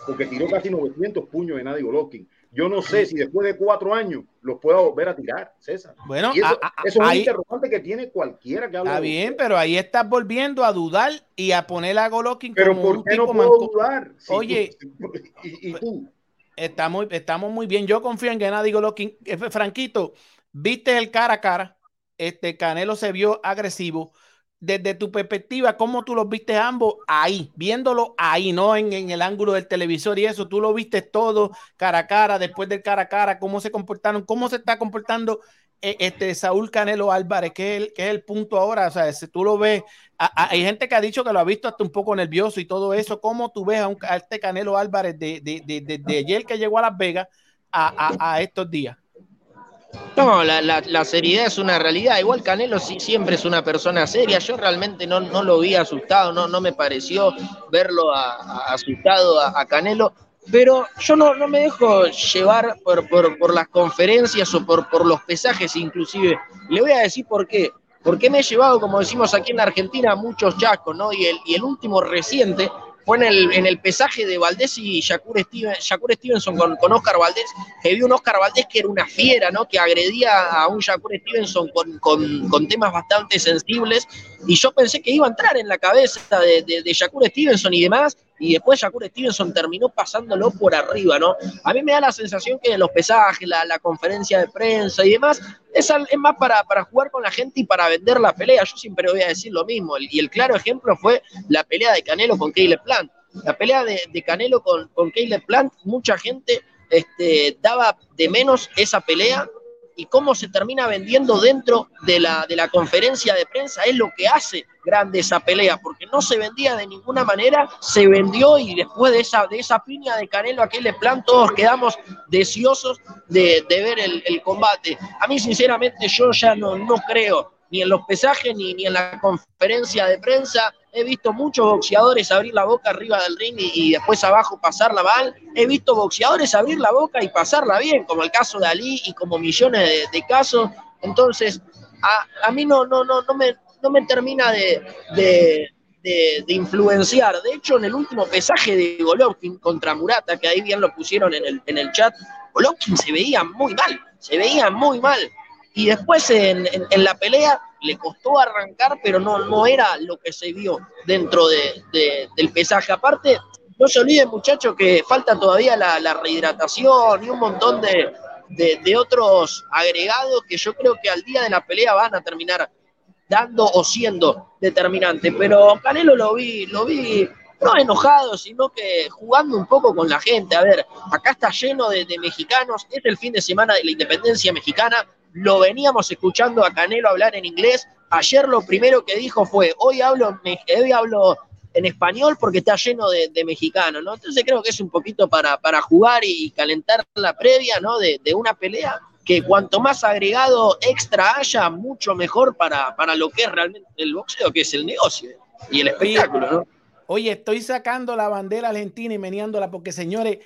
Porque tiró casi 900 puños de Gennady Golovkin. Yo no sé si después de cuatro años los pueda volver a tirar, César. Bueno, eso, es un interrogante que tiene cualquiera que habla. Está bien, pero ahí estás volviendo a dudar y a poner a Golovkin pero como ¿por qué no puedo dudar? Oye, y, tú. Estamos, estamos muy bien. Yo confío en que nadie Golovkin. Eh, Franquito, viste el cara a cara. Este Canelo se vio agresivo desde tu perspectiva, ¿cómo tú los viste ambos ahí, viéndolo ahí, no en, el ángulo del televisor y eso? Tú lo viste todo cara a cara, después del cara a cara, cómo se comportaron, cómo se está comportando eh, este Saúl Canelo Álvarez, que es el, que es el punto ahora. O sea, si tú lo ves, hay gente que ha dicho que lo ha visto hasta un poco nervioso y todo eso. ¿Cómo tú ves a, un, este Canelo Álvarez de, de, de, ayer que llegó a Las Vegas a estos días? No, la, la, seriedad es una realidad. Igual Canelo sí, siempre es una persona seria. Yo realmente no, no lo vi asustado, no, no me pareció verlo asustado a, Canelo. Pero yo no, no me dejo llevar por, por, las conferencias o por, por los pesajes inclusive. Le voy a decir por qué. Porque me he llevado, como decimos aquí en Argentina, muchos chacos, ¿no? Y el, y el último reciente fue en el, en el pesaje de Valdés y Shakur, Stevenson con, con, Oscar Valdés, que vio un Oscar Valdés que era una fiera, ¿no? Que agredía a un Shakur Stevenson con, con, temas bastante sensibles, y yo pensé que iba a entrar en la cabeza de, de, de Stevenson y demás, y después Shakur Stevenson terminó pasándolo por arriba, ¿no? A mí me da la sensación que los pesajes, la, la conferencia de prensa y demás, es, es más para, para, jugar con la gente y para vender la pelea. Yo siempre voy a decir lo mismo, y el claro ejemplo fue la pelea de Canelo con Caleb Plant. La pelea de, Canelo con, con Caleb Plant, mucha gente este, daba de menos esa pelea y cómo se termina vendiendo dentro de la, de la conferencia de prensa es lo que hace grande esa pelea, porque no se vendía de ninguna manera, se vendió y después de esa, de esa piña de Canelo aquel plan todos quedamos deseosos de, ver el, combate. A mí sinceramente yo ya no, no creo ni en los pesajes ni, ni en la conferencia de prensa. He visto muchos boxeadores abrir la boca arriba del ring y, después abajo pasarla mal. He visto boxeadores abrir la boca y pasarla bien, como el caso de Ali y como millones de, casos. Entonces, a, a, mí no, no, no, no, me, no me termina de, de, de, influenciar. De hecho, en el último pesaje de Golovkin contra Murata, que ahí bien lo pusieron en el, en el chat, Golovkin se veía muy mal, se veía muy mal y después en, en, la pelea le costó arrancar, pero no, no era lo que se vio dentro de, del pesaje. Aparte, no se olviden muchachos que falta todavía la, la rehidratación y un montón de, de, otros agregados que yo creo que al día de la pelea van a terminar dando o siendo determinantes. Pero Canelo lo vi, lo vi no enojado, sino que jugando un poco con la gente. A ver, acá está lleno de, de mexicanos, es el fin de semana de la independencia mexicana, lo veníamos escuchando a Canelo hablar en inglés. Ayer lo primero que dijo fue, hoy hablo, hoy hablo en español porque está lleno de, mexicanos, ¿no? Entonces creo que es un poquito para, para jugar y calentar la previa, ¿no? De, una pelea que cuanto más agregado extra haya, mucho mejor para, para lo que es realmente el boxeo, que es el negocio y el espectáculo, ¿no? Oye, estoy sacando la bandera argentina y meneándola porque, señores,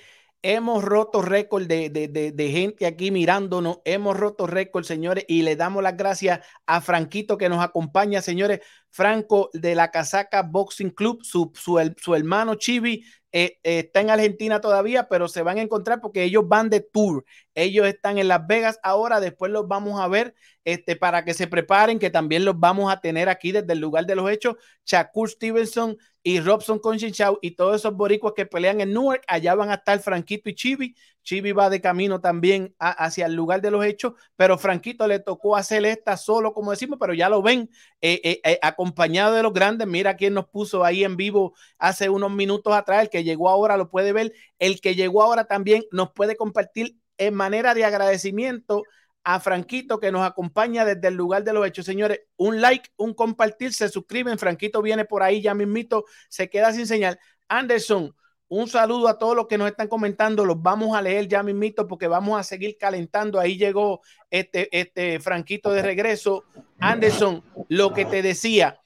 Hemos roto récord de, gente aquí mirándonos. Hemos roto récord, señores, y le damos las gracias a Franquito que nos acompaña, señores. Franco de la Casaca Boxing Club, su, su, hermano Chibi eh, eh, está en Argentina todavía, pero se van a encontrar porque ellos van de tour. Ellos están en Las Vegas ahora, después los vamos a ver este, para que se preparen, que también los vamos a tener aquí desde el lugar de los hechos. Shakur Stevenson y Robson Conchinchau y todos esos boricuas que pelean en Newark, allá van a estar Franquito y Chibi. Chibi va de camino también hacia el lugar de los hechos, pero Franquito le tocó hacer esta solo, como decimos, pero ya lo ven eh, eh, eh, acompañado de los grandes. Mira quién nos puso ahí en vivo hace unos minutos atrás, el que llegó ahora lo puede ver, el que llegó ahora también nos puede compartir en manera de agradecimiento a Franquito que nos acompaña desde el lugar de los hechos. Señores, un like, un compartir, se suscriben. Franquito viene por ahí ya mismito, se queda sin señal. Anderson, Un saludo a todos los que nos están comentando. Los vamos a leer ya mismito porque vamos a seguir calentando. Ahí llegó este, este Franquito de regreso. Anderson, lo que te decía,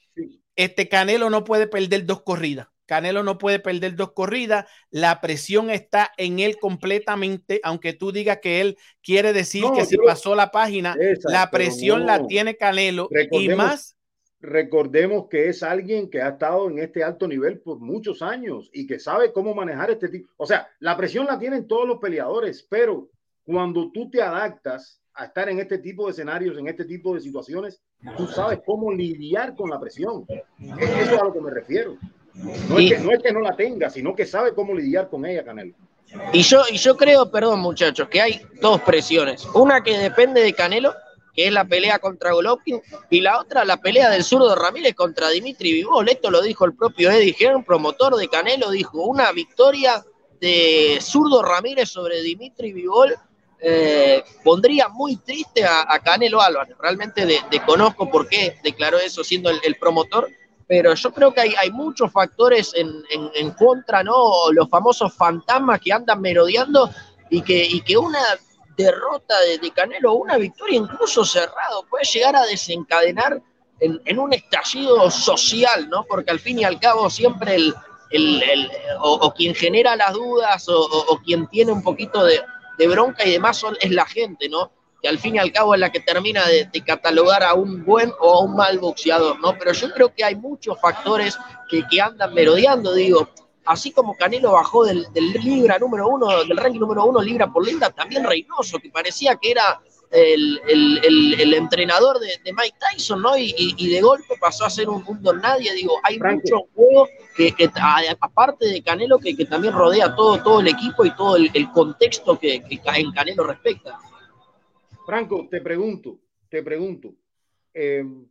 este Canelo no puede perder dos corridas. Canelo no puede perder dos corridas. La presión está en él completamente, aunque tú digas que él quiere decir que si pasó la página, la presión la tiene Canelo y más. Recordemos que es alguien que ha estado en este alto nivel por muchos años y que sabe cómo manejar este tipo. O sea, la presión la tienen todos los peleadores, pero cuando tú te adaptas a estar en este tipo de escenarios, en este tipo de situaciones, tú sabes cómo lidiar con la presión. Eso es a lo que me refiero. No, es que, no, la tenga, sino que sabe cómo lidiar con ella, Canelo. Y yo, y yo creo, perdón muchachos, que hay dos presiones. Una que depende de Canelo, que es la pelea contra Golovkin, y la otra, la pelea del zurdo Ramírez contra Dimitri Vivol. Esto lo dijo el propio Eddie Hearn, promotor de Canelo, dijo, una victoria de zurdo Ramírez sobre Dimitri Vivol eh, pondría muy triste a, Canelo Álvarez. Realmente desconozco por qué declaró eso siendo el promotor, pero yo creo que hay, muchos factores en, contra, ¿no? Los famosos fantasmas que andan merodeando y que, y que una derrota de, Canelo o una victoria incluso cerrado puede llegar a desencadenar en, un estallido social, ¿no? Porque al fin y al cabo siempre el, el, o, quien genera las dudas o, quien tiene un poquito de, de bronca y demás es la gente, ¿no? que al fin y al cabo es la que termina de, catalogar a un buen o a un mal boxeador, ¿no? Pero yo creo que hay muchos factores que, que andan merodeando, digo, así como Canelo bajó del, del, libra número uno, del ranking número uno libra por libra, también Reynoso, que parecía que era el, el, el, entrenador de, de, Mike Tyson, ¿no? Y, y, de golpe pasó a ser un, mundo nadie. Digo, hay mucho juego que, que, aparte de Canelo, que, que, también rodea todo, todo el equipo y todo el, contexto que, que en Canelo respecta. Franco, te pregunto, te pregunto, em,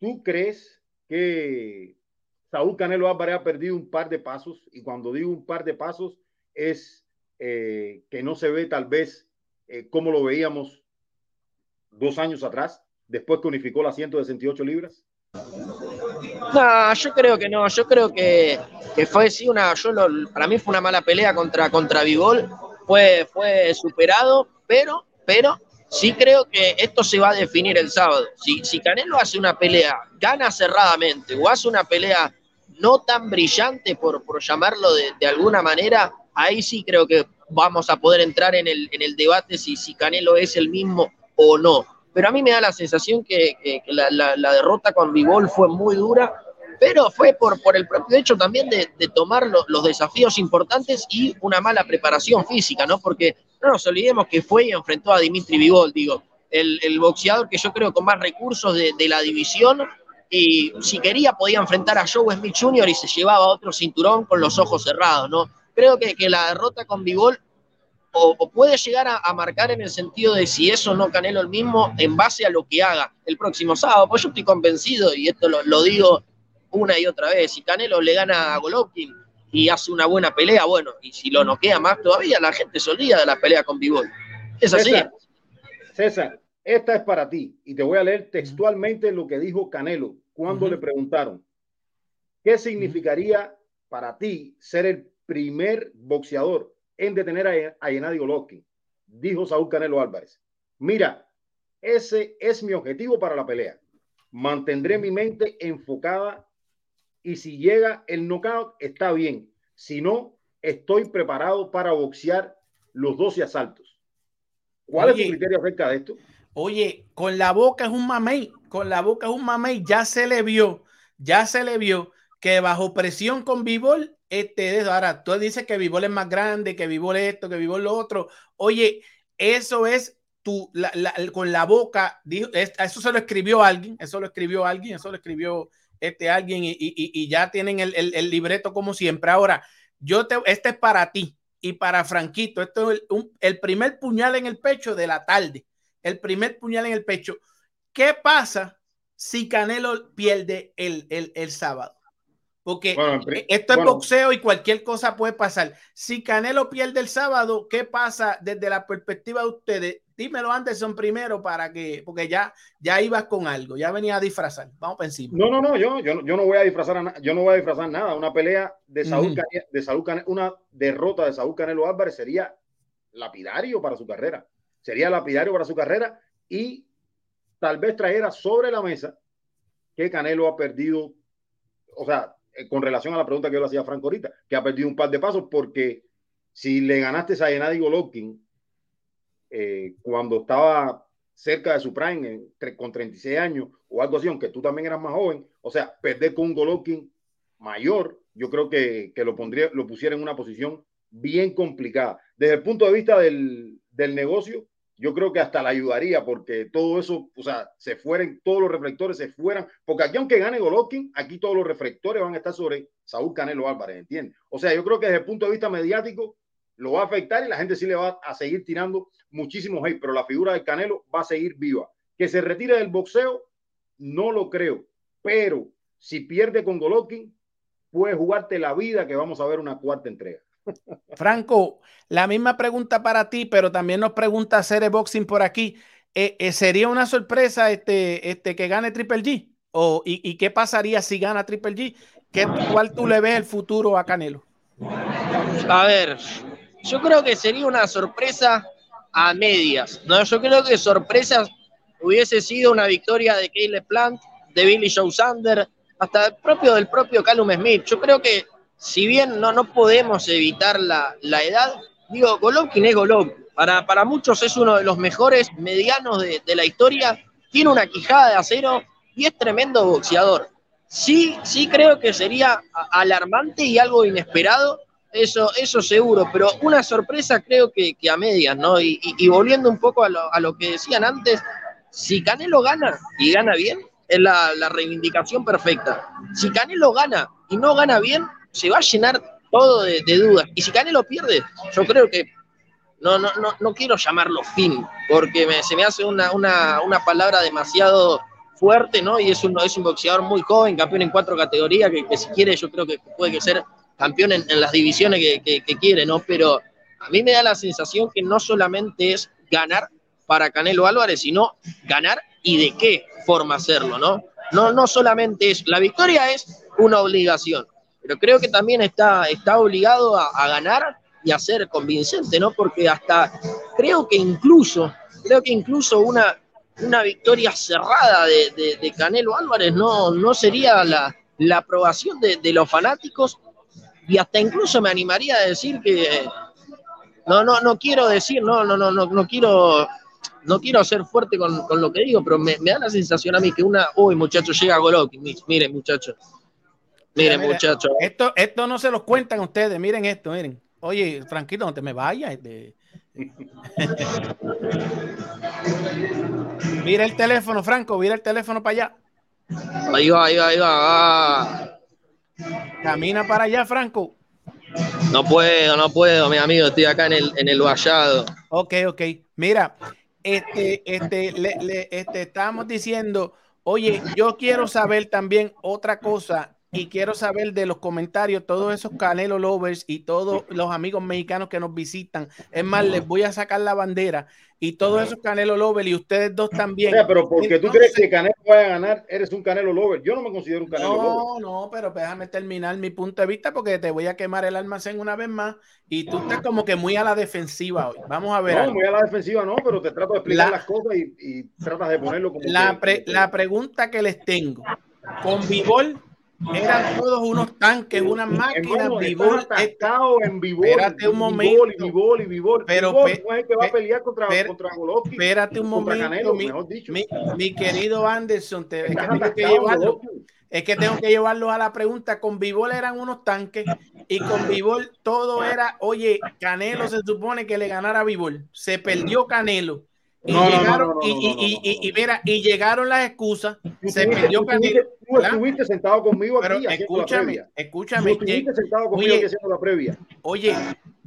¿tú crees que Saúl Canelo Álvarez ha perdido un par de pasos? Y cuando digo un par de pasos es eh, que no se ve tal vez eh, como lo veíamos dos años atrás, después que unificó las 168 libras. No, yo creo que no, yo creo que, fue sí una, yo para mí fue una mala pelea contra, contra Vivol, fue, fue superado, pero, pero Sí creo que esto se va a definir el sábado. Si, si Canelo hace una pelea, gana cerradamente o hace una pelea no tan brillante, por, por llamarlo de, alguna manera, ahí sí creo que vamos a poder entrar en el, en el debate si, si Canelo es el mismo o no. Pero a mí me da la sensación que, la, derrota con Vivol fue muy dura, pero fue por, por el propio hecho también de, tomar los desafíos importantes y una mala preparación física, ¿no? Porque no nos olvidemos que fue y enfrentó a Dimitri Vivol, digo, el, boxeador que yo creo con más recursos de, la división y si quería podía enfrentar a Joe Smith Jr. y se llevaba otro cinturón con los ojos cerrados, ¿no? Creo que, que la derrota con Vivol o, puede llegar a, marcar en el sentido de si eso no Canelo el mismo en base a lo que haga el próximo sábado, pues yo estoy convencido y esto lo, digo una y otra vez, si Canelo le gana a Golovkin y hace una buena pelea, bueno, y si lo noquea más todavía, la gente se olvida de la pelea con Bivol. Es así. César, esta es para ti y te voy a leer textualmente lo que dijo Canelo cuando le preguntaron qué significaría para ti ser el primer boxeador en detener a, a Gennady Golovkin. Dijo Saúl Canelo Álvarez. Mira, ese es mi objetivo para la pelea. Mantendré mi mente enfocada y si llega el knockout, está bien. Si no, estoy preparado para boxear los 12 asaltos. ¿Cuál es tu criterio acerca de esto? Oye, con la boca es un mamey, con la boca es un mamey, ya se le vio, ya se le vio que bajo presión con Vivol, este, ahora tú dices que Vivol es más grande, que Vivol esto, que Vivol lo otro. Oye, eso es tu, con la boca, dijo, eso se lo escribió alguien, eso lo escribió alguien, eso lo escribió este, alguien y, ya tienen el, libreto como siempre. Ahora, yo te, este es para ti y para Franquito. Esto es el, primer puñal en el pecho de la tarde. El primer puñal en el pecho. ¿Qué pasa si Canelo pierde el, el, sábado? Porque esto es boxeo y cualquier cosa puede pasar. Si Canelo pierde el sábado, ¿qué pasa desde la perspectiva de ustedes? dímelo Anderson primero para que, porque ya, ya ibas con algo, ya venía a disfrazar. Vamos para encima. No, no, no, yo, yo, yo no voy a disfrazar yo no voy a disfrazar nada. Una pelea de Saúl, de Saúl una derrota de Saúl Canelo Álvarez sería lapidario para su carrera. Sería lapidario para su carrera y tal vez trajera sobre la mesa que Canelo ha perdido, o sea, eh, con relación a la pregunta que yo le hacía a Franco ahorita, que ha perdido un par de pasos porque si le ganaste a Gennady Golovkin eh, cuando estaba cerca de su prime con 36 años o algo así, aunque tú también eras más joven, o sea, perder con un Golovkin mayor, yo creo que, que lo pondría, lo pusiera en una posición bien complicada. Desde el punto de vista del, del negocio, yo creo que hasta la ayudaría porque todo eso, o sea, se fueran, todos los reflectores se fueran, porque aquí aunque gane Golovkin, aquí todos los reflectores van a estar sobre Saúl Canelo Álvarez, ¿entiendes? O sea, yo creo que desde el punto de vista mediático lo va a afectar y la gente sí le va a seguir tirando muchísimos hate, pero la figura de Canelo va a seguir viva. Que se retire del boxeo, no lo creo, pero si pierde con Golovkin, puede jugarte la vida que vamos a ver una cuarta entrega. Franco, la misma pregunta para ti, pero también nos pregunta Cere Boxing por aquí. Eh, eh, ¿Sería una sorpresa este, este que gane Triple G? ¿O, y, qué pasaría si gana Triple G? ¿Qué, ¿Cuál tú le ves el futuro a Canelo? A ver, yo creo que sería una sorpresa a medias. ¿no? Yo creo que sorpresa hubiese sido una victoria de Caleb Plant, de Billy Joe Sander, hasta el propio del propio Callum Smith. Yo creo que si bien no, no podemos evitar la, edad, digo, Golovkin es Golovkin. Para, para muchos es uno de los mejores medianos de, la historia, tiene una quijada de acero y es tremendo boxeador. Sí, sí creo que sería alarmante y algo inesperado, eso, eso seguro, pero una sorpresa creo que, a medias, ¿no? Y, volviendo un poco a lo, a lo, que decían antes, si Canelo gana y gana bien, es la, la reivindicación perfecta. Si Canelo gana y no gana bien, se va a llenar todo de, dudas. Y si Canelo pierde, yo creo que no, no, no, no quiero llamarlo fin, porque se me hace una, palabra demasiado fuerte, ¿no? Y es un, es un boxeador muy joven, campeón en cuatro categorías, que, si quiere yo creo que puede ser campeón en, las divisiones que, quiere, ¿no? Pero a mí me da la sensación que no solamente es ganar para Canelo Álvarez, sino ganar y de qué forma hacerlo, ¿no? No, no solamente es, la victoria es una obligación, pero creo que también está, está obligado a, ganar y a ser convincente, ¿no? Porque hasta creo que incluso, creo que incluso una, una victoria cerrada de, Canelo Álvarez no, no sería la, aprobación de, los fanáticos y hasta incluso me animaría a decir que no, no, no quiero decir, no, no, no, no, no quiero, no quiero ser fuerte con, lo que digo, pero me, da la sensación a mí que una, uy muchachos, llega Golovkin, miren muchachos, Miren, muchachos. Esto, esto no se los cuentan ustedes. Miren esto, miren. Oye, tranquilo, no te me vayas. Este. mira el teléfono, Franco, mira el teléfono para allá. Ahí va, ahí va, ahí va. Camina para allá, Franco. No puedo, no puedo, mi amigo. Estoy acá en el, en el vallado. Ok, ok. Mira, este, este, le, este, estamos diciendo, oye, yo quiero saber también otra cosa y quiero saber de los comentarios, todos esos Canelo Lovers y todos los amigos mexicanos que nos visitan. Es más, les voy a sacar la bandera y todos esos Canelo Lovers y ustedes dos también. pero porque tú crees que Canelo vaya a ganar, eres un Canelo Lover. Yo no me considero un Canelo no, Lover. No, no, pero déjame terminar mi punto de vista porque te voy a quemar el almacén una vez más y tú estás como que muy a la defensiva hoy. Vamos a ver. No, muy a la defensiva no, pero te trato de explicar las cosas y, tratas de ponerlo como. La, la pregunta que les tengo, con Vivol eran todos unos tanques, unas máquinas. Vivol en Vivol. Espérate un momento. Vivol y Vivol. Pero no es el que va a pelear contra, contra Golovkin. Espérate un momento, Canelo, mi, mi, mi, querido Anderson. Te, es, que tengo que llevarlo, es que tengo que llevarlo a la pregunta. Con Vivol eran unos tanques y con Vivol todo era, oye, Canelo se supone que le ganara a Vivol. Se perdió Canelo y, llegaron, y, y, y, mira, y llegaron las excusas, se pidió Canelo. Tú estuviste sentado conmigo aquí escúchame, escúchame. estuviste sentado conmigo oye, haciendo la previa. Oye,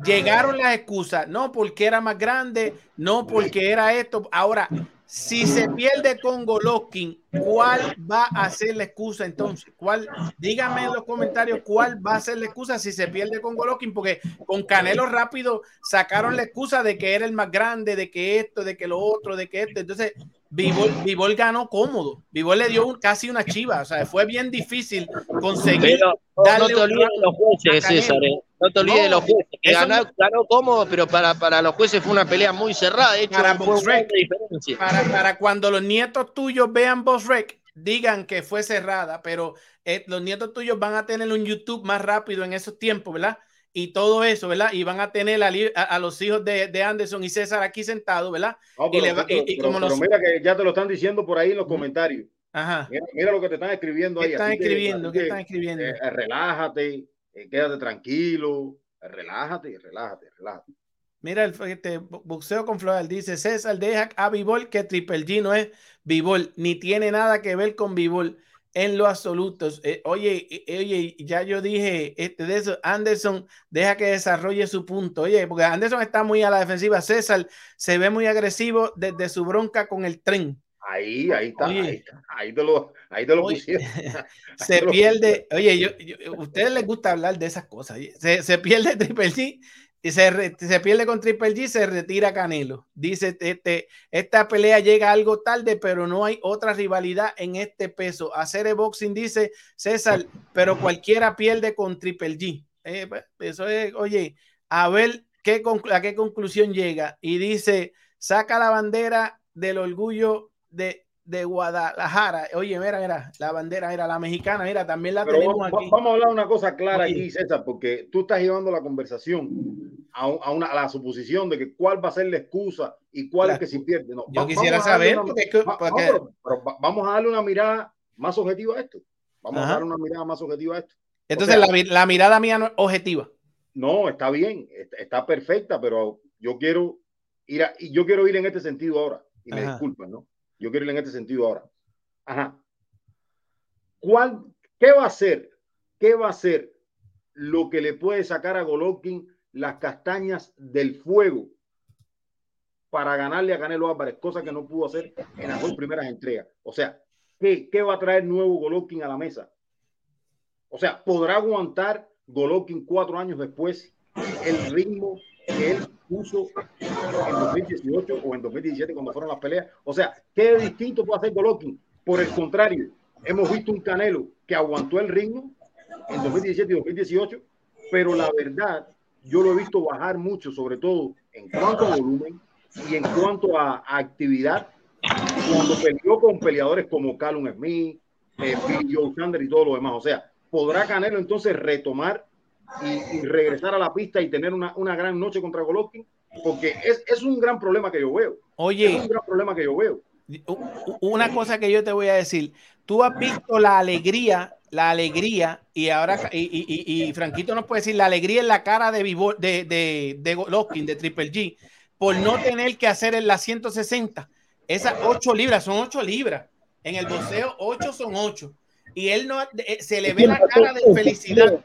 llegaron las excusas, no porque era más grande, no porque era esto. Ahora, si se pierde con Golovkin, ¿cuál va a ser la excusa entonces? ¿Cuál? Díganme en los comentarios cuál va a ser la excusa si se pierde con Golovkin, porque con Canelo rápido sacaron la excusa de que era el más grande, de que esto, de que lo otro, de que esto. Entonces, Vivol, ganó cómodo. Vivol le dio casi una chiva. O sea, fue bien difícil conseguir. darle no te olvides los jueces, César. Eh. No te olvides de los jueces. ganó, cómodo, pero para, para los jueces fue una pelea muy cerrada. De hecho, para, para, para, cuando los nietos tuyos vean Boss Rec, digan que fue cerrada, pero eh, los nietos tuyos van a tener un YouTube más rápido en esos tiempos, ¿verdad? y todo eso, ¿verdad? Y van a tener a, los hijos de, Anderson y César aquí sentados, ¿verdad? y, como mira que ya te lo están diciendo por ahí en los comentarios. Ajá. Mira, lo que te están escribiendo ahí. ¿Qué están escribiendo? ¿Qué están escribiendo? Eh, relájate, eh, quédate tranquilo, relájate, relájate, relájate. Mira el este, boxeo con Floral. Dice César, deja a Bivol que Triple G no es Bivol, ni tiene nada que ver con Bivol en lo absoluto. Eh, oye, eh, oye, ya yo dije este, de eso, Anderson deja que desarrolle su punto. Oye, porque Anderson está muy a la defensiva. César se ve muy agresivo desde su bronca con el tren. Ahí, ahí está, ahí, te lo, ahí te lo pusieron. se pierde, oye, yo, yo, a ustedes les gusta hablar de esas cosas. Se, se pierde Triple G y se, se, pierde con Triple G, se retira Canelo. Dice, este, esta pelea llega algo tarde, pero no hay otra rivalidad en este peso. Hacer el boxing, dice César, pero cualquiera pierde con Triple G. Eh, pues, eso es, oye, a ver qué, a qué conclusión llega. Y dice, saca la bandera del orgullo de, de Guadalajara. Oye, mira, mira, la bandera era la mexicana, mira, también la tenemos vamos, aquí. Vamos a hablar una cosa clara aquí, César, porque tú estás llevando la conversación a, una, a la suposición de que cuál va a ser la excusa y cuál es que se pierde. No, yo quisiera saber, vamos a darle una mirada más objetiva a esto. Vamos a darle una mirada más objetiva a esto. Entonces, la, la, mirada mía no es objetiva. No, está bien, está, perfecta, pero yo quiero ir a, yo quiero ir en este sentido ahora. Y me disculpan, ¿no? Yo quiero ir en este sentido ahora. Ajá. ¿Cuál, ¿Qué va a ser? ¿Qué va a ser lo que le puede sacar a Golovkin las castañas del fuego para ganarle a Canelo Álvarez? Cosa que no pudo hacer en las dos primeras entregas. O sea, ¿qué, qué va a traer nuevo Golovkin a la mesa? O sea, ¿podrá aguantar Golovkin cuatro años después el ritmo que él puso en 2018 o en 2017 cuando fueron las peleas. O sea, ¿qué distinto puede hacer Golovkin? Por el contrario, hemos visto un Canelo que aguantó el ritmo en 2017 y 2018, pero la verdad, yo lo he visto bajar mucho, sobre todo en cuanto a volumen y en cuanto a, actividad, cuando peleó con peleadores como Callum Smith, eh, Joe Sander y todo lo demás. O sea, ¿podrá Canelo entonces retomar y, regresar a la pista y tener una, una gran noche contra Golovkin, porque es, es, un gran problema que yo veo. Oye, es un gran problema que yo veo. Una cosa que yo te voy a decir, tú has visto la alegría, la alegría, y ahora, y, y, y Franquito nos puede decir la alegría en la cara de, de, de, de Golovkin, de Triple G, por no tener que hacer en la 160. Esas 8 libras son 8 libras. En el boxeo, 8 son 8. Y él no eh, se le ve la cara de felicidad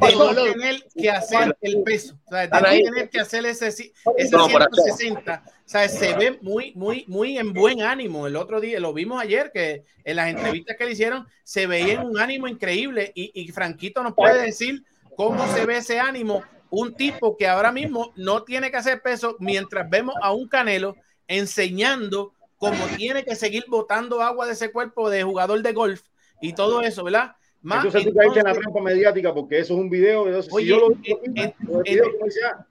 de no tener que hacer el peso, o sea, de no tener que hacer ese, ese 160, o sea, se ve muy, muy, muy en buen ánimo. El otro día, lo vimos ayer, que en las entrevistas que le hicieron, se veía en un ánimo increíble y, y Franquito nos puede decir cómo se ve ese ánimo. Un tipo que ahora mismo no tiene que hacer peso mientras vemos a un Canelo enseñando cómo tiene que seguir botando agua de ese cuerpo de jugador de golf y todo eso, ¿verdad? Más, entonces tú caíste en la trampa mediática porque eso es un video. Entonces, oye, si yo lo digo, video,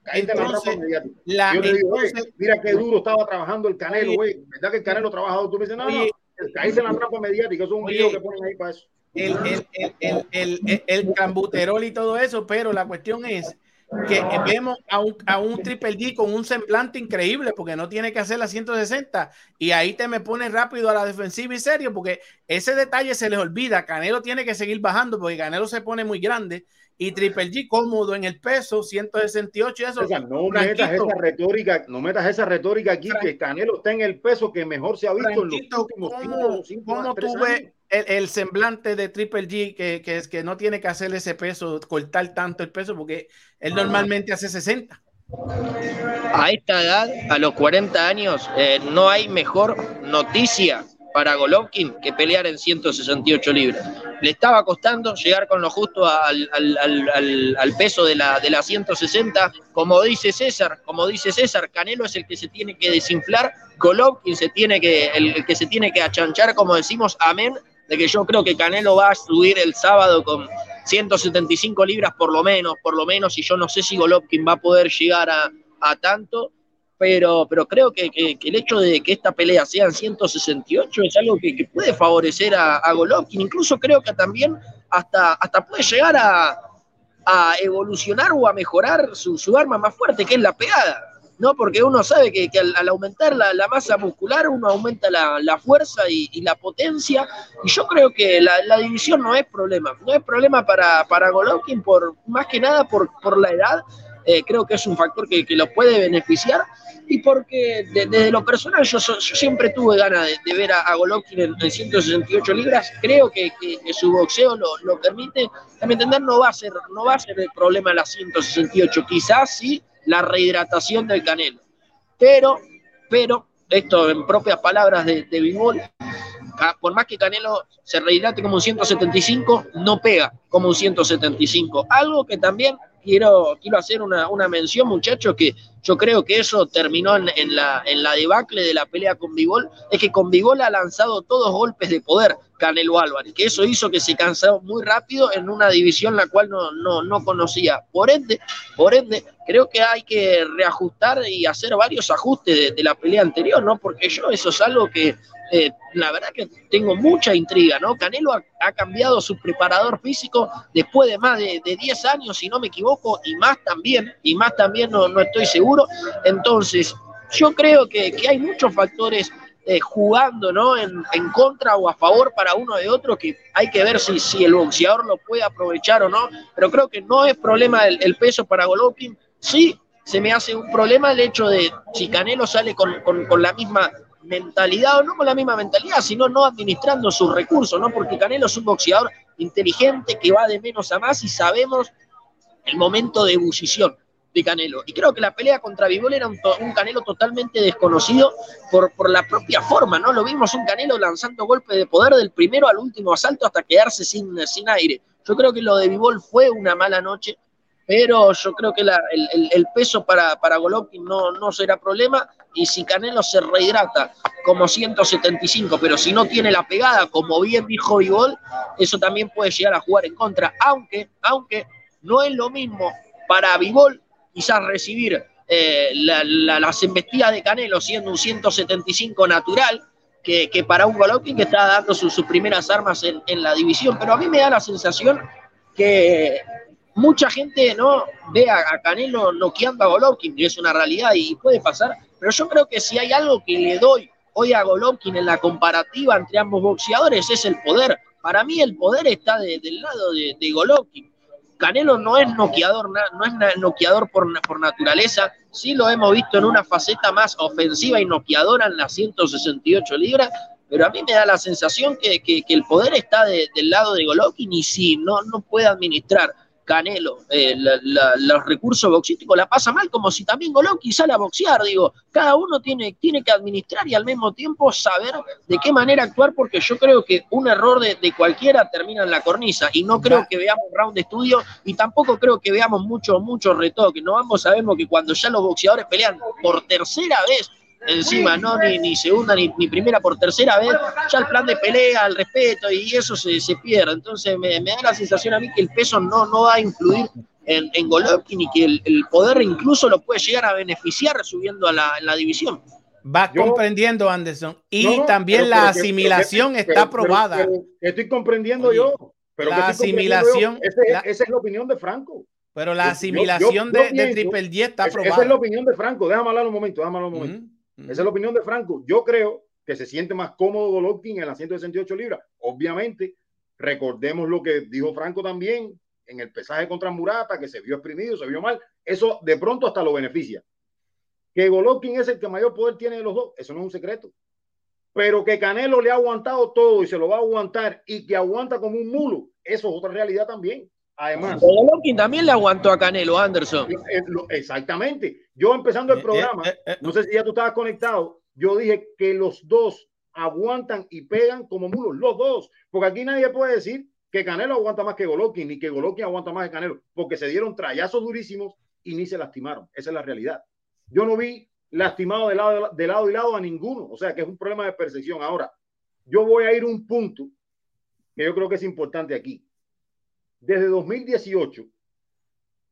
caíste en la trampa mediática. La, yo te digo, entonces, mira qué duro estaba trabajando el Canelo, güey. ¿Verdad que el Canelo trabajado? Tú me dices, no, oye, no, caíste en la trampa mediática. Eso es un oye, video que ponen ahí para eso. El, el, el, el, el, el cambuterol y todo eso, pero la cuestión es que vemos a un, a un Triple D con un semblante increíble porque no tiene que hacer la 160 y ahí te me pone rápido a la defensiva y serio porque ese detalle se les olvida. Canelo tiene que seguir bajando porque Canelo se pone muy grande y Triple G cómodo en el peso 168 y eso. O sea, no metas esa retórica, no metas esa retórica aquí que Canelo está en el peso que mejor se ha visto en los últimos ¿cómo, cinco, ¿cómo tú ves el, semblante de Triple G que, que, es que no tiene que hacer ese peso, cortar tanto el peso, porque él normalmente hace 60. A esta edad, a los 40 años, eh, no hay mejor noticia para Golovkin que pelear en 168 libras. Le estaba costando llegar con lo justo al, peso de la, de la 160. Como dice César, como dice César, Canelo es el que se tiene que desinflar, Golovkin se tiene que, el, que se tiene que achanchar, como decimos, amén, de que yo creo que Canelo va a subir el sábado con 175 libras por lo menos, por lo menos, y yo no sé si Golovkin va a poder llegar a, a tanto pero, pero creo que, el hecho de que esta pelea sea en 168 es algo que, puede favorecer a, Golovkin, incluso creo que también hasta, hasta puede llegar a, evolucionar o a mejorar su, arma más fuerte, que es la pegada, ¿no? Porque uno sabe que, al, aumentar la, masa muscular uno aumenta la, fuerza y, la potencia, y yo creo que la, división no es problema, no es problema para, para Golovkin, por, más que nada por, la edad, eh, creo que es un factor que lo puede beneficiar y porque desde lo personal yo, siempre tuve ganas de, ver a, Golovkin en, 168 libras, creo que, su boxeo lo, lo, permite, también entender no va a ser no va a ser el problema las 168, quizás sí la rehidratación del Canelo, pero pero esto en propias palabras de, de Bimol, por más que Canelo se rehidrate como un 175, no pega como un 175. Algo que también quiero, quiero hacer una, una mención, muchachos, que yo creo que eso terminó en, la, en la debacle de la pelea con Bigol, es que con Bigol ha lanzado todos golpes de poder Canelo Álvarez, que eso hizo que se cansó muy rápido en una división la cual no, no, no conocía. Por ende, por ende, creo que hay que reajustar y hacer varios ajustes de, de la pelea anterior, ¿no? Porque yo eso es algo que eh, la verdad que tengo mucha intriga, ¿no? Canelo ha, cambiado su preparador físico después de más de, 10 años, si no me equivoco, y más también, y más también no, no estoy seguro. Entonces, yo creo que, hay muchos factores eh, jugando, ¿no? En, contra o a favor para uno de otro, que hay que ver si, el boxeador lo puede aprovechar o no, pero creo que no es problema el, peso para Golovkin, sí se me hace un problema el hecho de si Canelo sale con, con la misma mentalidad, o no con la misma mentalidad, sino no administrando sus recursos, ¿no? Porque Canelo es un boxeador inteligente que va de menos a más y sabemos el momento de ebullición de Canelo. Y creo que la pelea contra Vivol era un, Canelo totalmente desconocido por, por, la propia forma, ¿no? Lo vimos un Canelo lanzando golpes de poder del primero al último asalto hasta quedarse sin, sin aire. Yo creo que lo de Vivol fue una mala noche pero yo creo que el, peso para, para Golovkin no, no será problema y si Canelo se rehidrata como 175, pero si no tiene la pegada, como bien dijo Igor, eso también puede llegar a jugar en contra, aunque, aunque no es lo mismo para Vivol quizás recibir eh, las embestidas de Canelo siendo un 175 natural, que, para un Golovkin que está dando sus primeras armas en, en, la división, pero a mí me da la sensación que mucha gente no ve a, Canelo noqueando a Golovkin, que es una realidad y puede pasar, pero yo creo que si hay algo que le doy hoy a Golovkin en la comparativa entre ambos boxeadores es el poder. Para mí el poder está del lado de, Golovkin. Canelo no es noqueador, no es noqueador por, por naturaleza, sí lo hemos visto en una faceta más ofensiva y noqueadora en las 168 libras, pero a mí me da la sensación que, el poder está del lado de Golovkin y sí, no, no puede administrar Canelo, eh, los recursos boxísticos la pasa mal, como si también Golovkin sale a boxear, digo, cada uno tiene, tiene que administrar y al mismo tiempo saber de qué manera actuar, porque yo creo que un error de, cualquiera termina en la cornisa, y no creo que veamos round de estudio, y tampoco creo que veamos mucho, mucho retoque, no ambos sabemos que cuando ya los boxeadores pelean por tercera vez encima, no ni, ni segunda ni, ni, primera por tercera vez, ya el plan de pelea, el respeto y eso se, se pierde. Entonces me, da la sensación a mí que el peso no, no va a influir en, en Golovkin y que el, poder incluso lo puede llegar a beneficiar subiendo a la, división. Va comprendiendo, Anderson. Y también la asimilación está aprobada. estoy comprendiendo yo. Pero la asimilación. esa es la opinión de Franco. Pero la asimilación de, Triple 10 está aprobada. Esa es la opinión de Franco. Déjame hablar un momento, déjame hablar un momento. Esa es la opinión de Franco. Yo creo que se siente más cómodo Golovkin en las 168 libras. Obviamente, recordemos lo que dijo Franco también en el pesaje contra Murata, que se vio exprimido, se vio mal. Eso de pronto hasta lo beneficia. Que Golovkin es el que mayor poder tiene de los dos, eso no es un secreto. Pero que Canelo le ha aguantado todo y se lo va a aguantar y que aguanta como un mulo, eso es otra realidad también. Además, Golovkin también le aguantó a Canelo, Anderson. eh, exactamente. Yo empezando el Eh, programa, eh, eh, eh. no sé si ya tú estabas conectado, yo dije que los dos aguantan y pegan como mulos, los dos, porque aquí nadie puede decir que Canelo aguanta más que Golovkin, ni que Golovkin aguanta más que Canelo, porque se dieron trayazos durísimos y ni se lastimaron. Esa es la realidad. Yo no vi lastimado de lado, de lado y lado a ninguno, o sea que es un problema de percepción. Ahora, yo voy a ir a un punto que yo creo que es importante aquí. Desde 2018,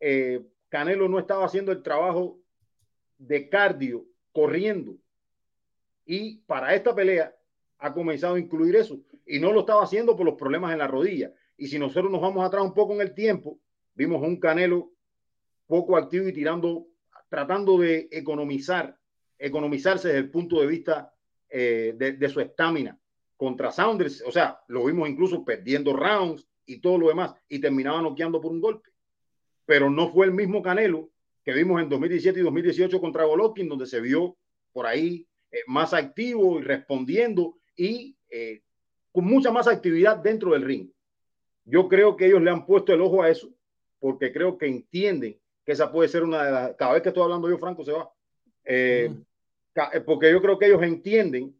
eh, Canelo no estaba haciendo el trabajo de cardio corriendo y para esta pelea ha comenzado a incluir eso y no lo estaba haciendo por los problemas en la rodilla. Y si nosotros nos vamos atrás un poco en el tiempo, vimos un Canelo poco activo y tirando, tratando de economizar, economizarse desde el punto de vista eh, de, de su estamina contra Saunders. O sea, lo vimos incluso perdiendo rounds y todo lo demás y terminaba noqueando por un golpe. Pero no fue el mismo Canelo que vimos en 2017 y 2018 contra Golovkin, donde se vio por ahí eh, más activo y respondiendo y eh, con mucha más actividad dentro del ring. Yo creo que ellos le han puesto el ojo a eso, porque creo que entienden que esa puede ser una de las... Cada vez que estoy hablando yo, Franco se va. Eh, Mm. ca- porque yo creo que ellos entienden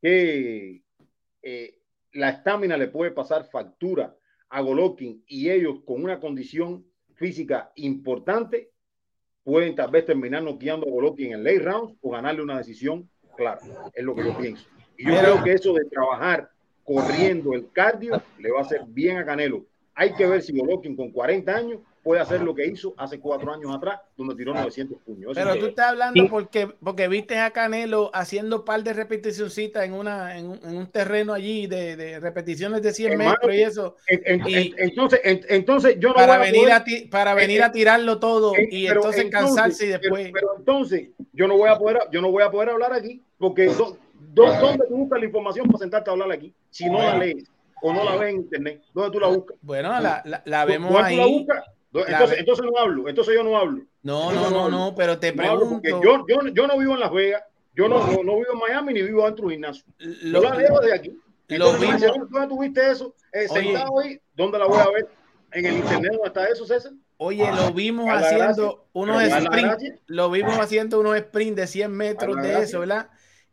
que eh, la estamina le puede pasar factura a Golovkin y ellos con una condición física importante pueden tal vez terminar noqueando a Golovkin en late rounds o ganarle una decisión clara. Es lo que yo pienso. Y yo creo que eso de trabajar corriendo el cardio le va a hacer bien a Canelo. Hay que ver si Golovkin con 40 años puede hacer lo que hizo hace cuatro años atrás, donde tiró 900 puños. Eso Pero sí. tú estás hablando porque, porque viste a Canelo haciendo un par de repeticioncitas en, una, en, un, en un terreno allí de, de repeticiones de 100 Hermano, metros y eso, En- en- y- en- entonces, en- entonces yo no para voy a venir, poder- a ti- para venir a tirarlo todo y entonces cansarse y después... Pero, entonces yo no voy a poder, yo no voy a poder hablar aquí porque do- do- ¿dónde tú buscas la información para sentarte a hablar aquí? Si no la lees o no la ves en internet, ¿dónde tú la buscas? Bueno, la, la, la vemos ¿Dónde tú la ahí. La Entonces, no hablo, entonces yo no hablo. No, no, no, no, pero te No pregunto. yo, yo, yo no vivo en Las Vegas, yo no, no, no vivo en Miami ni vivo dentro de un gimnasio. lo- Yo la leo de aquí. lo Entonces, vimos- ¿dónde tú viste eso? Eh, sentado ahí, ¿dónde la voy a ver? En el internet, ¿dónde está eso, César? Oye, lo vimos A la haciendo gracia. unos gracia. lo vimos haciendo unos sprints de 100 metros de eso, ¿verdad?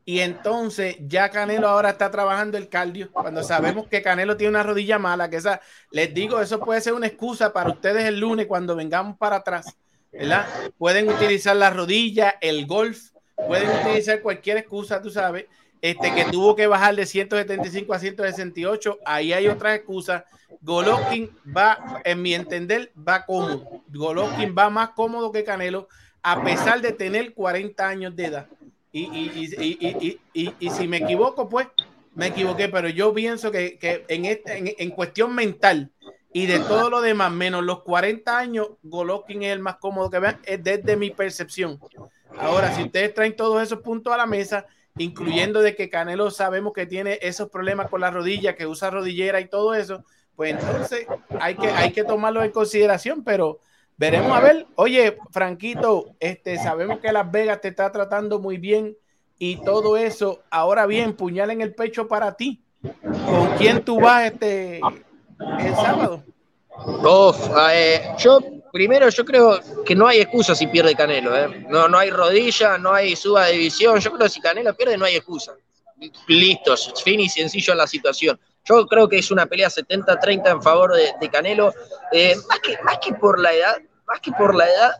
Y entonces ya Canelo ahora está trabajando el cardio. Cuando sabemos que Canelo tiene una rodilla mala, que esa, les digo, eso puede ser una excusa para ustedes el lunes cuando vengamos para atrás, ¿verdad? Pueden utilizar la rodilla, el golf, pueden utilizar cualquier excusa, tú sabes, este que tuvo que bajar de 175 a 168, ahí hay otras excusas. Golovkin va, en mi entender, va cómodo. Golovkin va más cómodo que Canelo, a pesar de tener 40 años de edad. Y, y, y, y, si me equivoco, pues me equivoqué, pero yo pienso que, que en, este, en, en, cuestión mental y de todo lo demás, menos los 40 años, Golovkin es el más cómodo que vean, es desde mi percepción. Ahora, si ustedes traen todos esos puntos a la mesa, incluyendo de que Canelo sabemos que tiene esos problemas con la rodilla, que usa rodillera y todo eso, pues entonces hay que, hay que tomarlo en consideración, pero veremos a ver. Oye, Franquito, este, sabemos que Las Vegas te está tratando muy bien y todo eso. Ahora bien, puñal en el pecho para ti. ¿Con quién tú vas este el sábado? Uf, eh, yo primero yo creo que no hay excusa si pierde Canelo, ¿eh? no, no hay rodilla, no hay suba de división, yo creo que si Canelo pierde no hay excusa. Listo, fin y sencillo en la situación. Yo creo que es una pelea 70-30 en favor de, de Canelo, eh, más, que, más que por la edad, más que por la edad,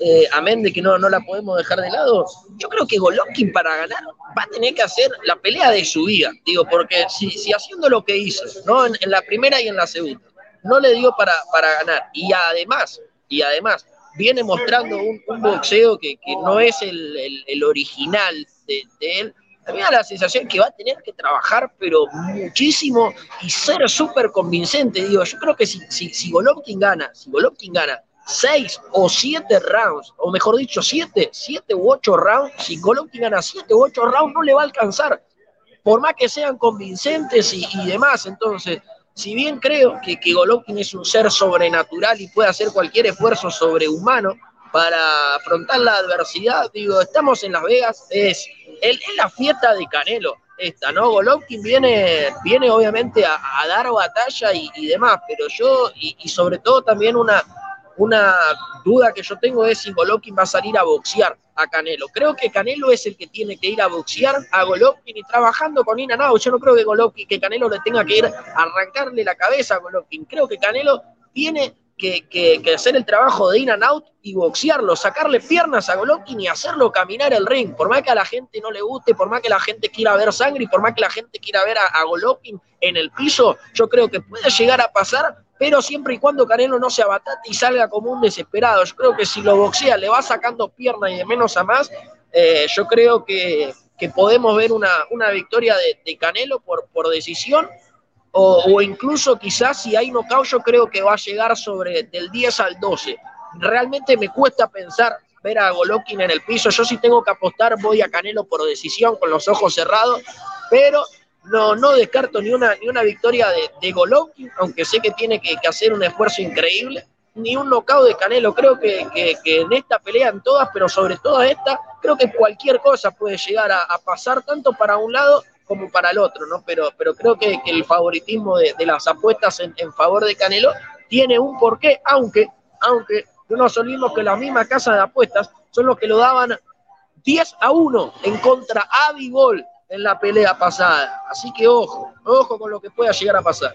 eh, amén de que no, no la podemos dejar de lado, yo creo que Golovkin para ganar va a tener que hacer la pelea de su vida, digo, porque si, si haciendo lo que hizo, ¿no? En, la primera y en la segunda, no le dio para, para ganar. Y además, y además, viene mostrando un, un boxeo que, que, no es el, el, original de, él. A mí da la sensación que va a tener que trabajar, pero muchísimo y ser súper convincente. Digo, yo creo que si, si, si Golovkin gana, si Golovkin gana seis o siete rounds, o mejor dicho, siete, siete u ocho rounds, si Golovkin gana siete u ocho rounds, no le va a alcanzar. Por más que sean convincentes y, y demás. Entonces, si bien creo que, que, Golovkin es un ser sobrenatural y puede hacer cualquier esfuerzo sobrehumano para afrontar la adversidad, digo, estamos en Las Vegas, es, es la fiesta de Canelo, esta, ¿no? Golovkin viene, viene obviamente a, dar batalla y, demás, pero yo, y, sobre todo también una, una duda que yo tengo es si Golovkin va a salir a boxear a Canelo. Creo que Canelo es el que tiene que ir a boxear a Golovkin y trabajando con Ina Yo no creo que Golovkin, que Canelo le tenga que ir a arrancarle la cabeza a Golovkin. Creo que Canelo tiene que, hacer el trabajo de in and out y boxearlo, sacarle piernas a Golovkin y hacerlo caminar el ring. Por más que a la gente no le guste, por más que la gente quiera ver sangre y por más que la gente quiera ver a, Golovkin en el piso, yo creo que puede llegar a pasar, pero siempre y cuando Canelo no se abatate y salga como un desesperado. Yo creo que si lo boxea, le va sacando piernas y de menos a más, eh, yo creo que, podemos ver una, una victoria de, Canelo por, por decisión o, incluso quizás si hay knockout yo creo que va a llegar sobre del 10 al 12. Realmente me cuesta pensar ver a Golovkin en el piso. Yo si tengo que apostar voy a Canelo por decisión con los ojos cerrados, pero no, no descarto ni una, ni una victoria de, de Golovkin, aunque sé que tiene que, hacer un esfuerzo increíble, ni un knockout de Canelo. Creo que, en esta pelea, en todas, pero sobre todo esta, creo que cualquier cosa puede llegar a pasar tanto para un lado como para el otro, ¿no? Pero, pero creo que, el favoritismo de, las apuestas en, favor de Canelo tiene un porqué, aunque, aunque no nos olvidemos que la misma casa de apuestas son los que lo daban 10 a 1 en contra a Bigol en la pelea pasada. Así que ojo, ojo con lo que pueda llegar a pasar.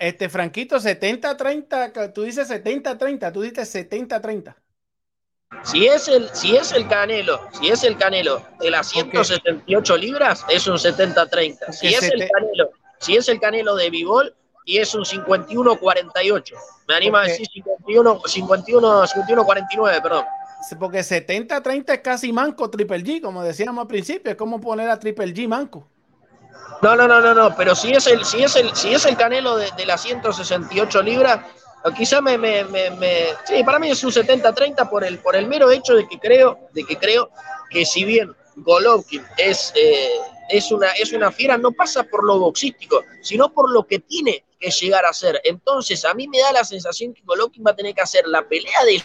Este Franquito 70-30, tú dices 70-30, tú dices 70-30. Si es el, si es el Canelo, si es el Canelo de las 178 libras, es un 70-30. Si es el Canelo, si es el Canelo de Bivol, y es un 51-48. Me anima a decir 51, 51, 49, perdón. Porque 70-30 es casi manco Triple G, como decíamos al principio, es como poner a Triple G manco. No, no, no, no, no, pero si es el, si es el, si es el Canelo de, de las 168 libras, quizá me, me, me, sí, para mí es un 70-30 por el, por el mero hecho de que creo, de que creo que si bien Golovkin es, eh, es, una, es una fiera, no pasa por lo boxístico, sino por lo que tiene que llegar a ser. Entonces, a mí me da la sensación que Golovkin va a tener que hacer la pelea de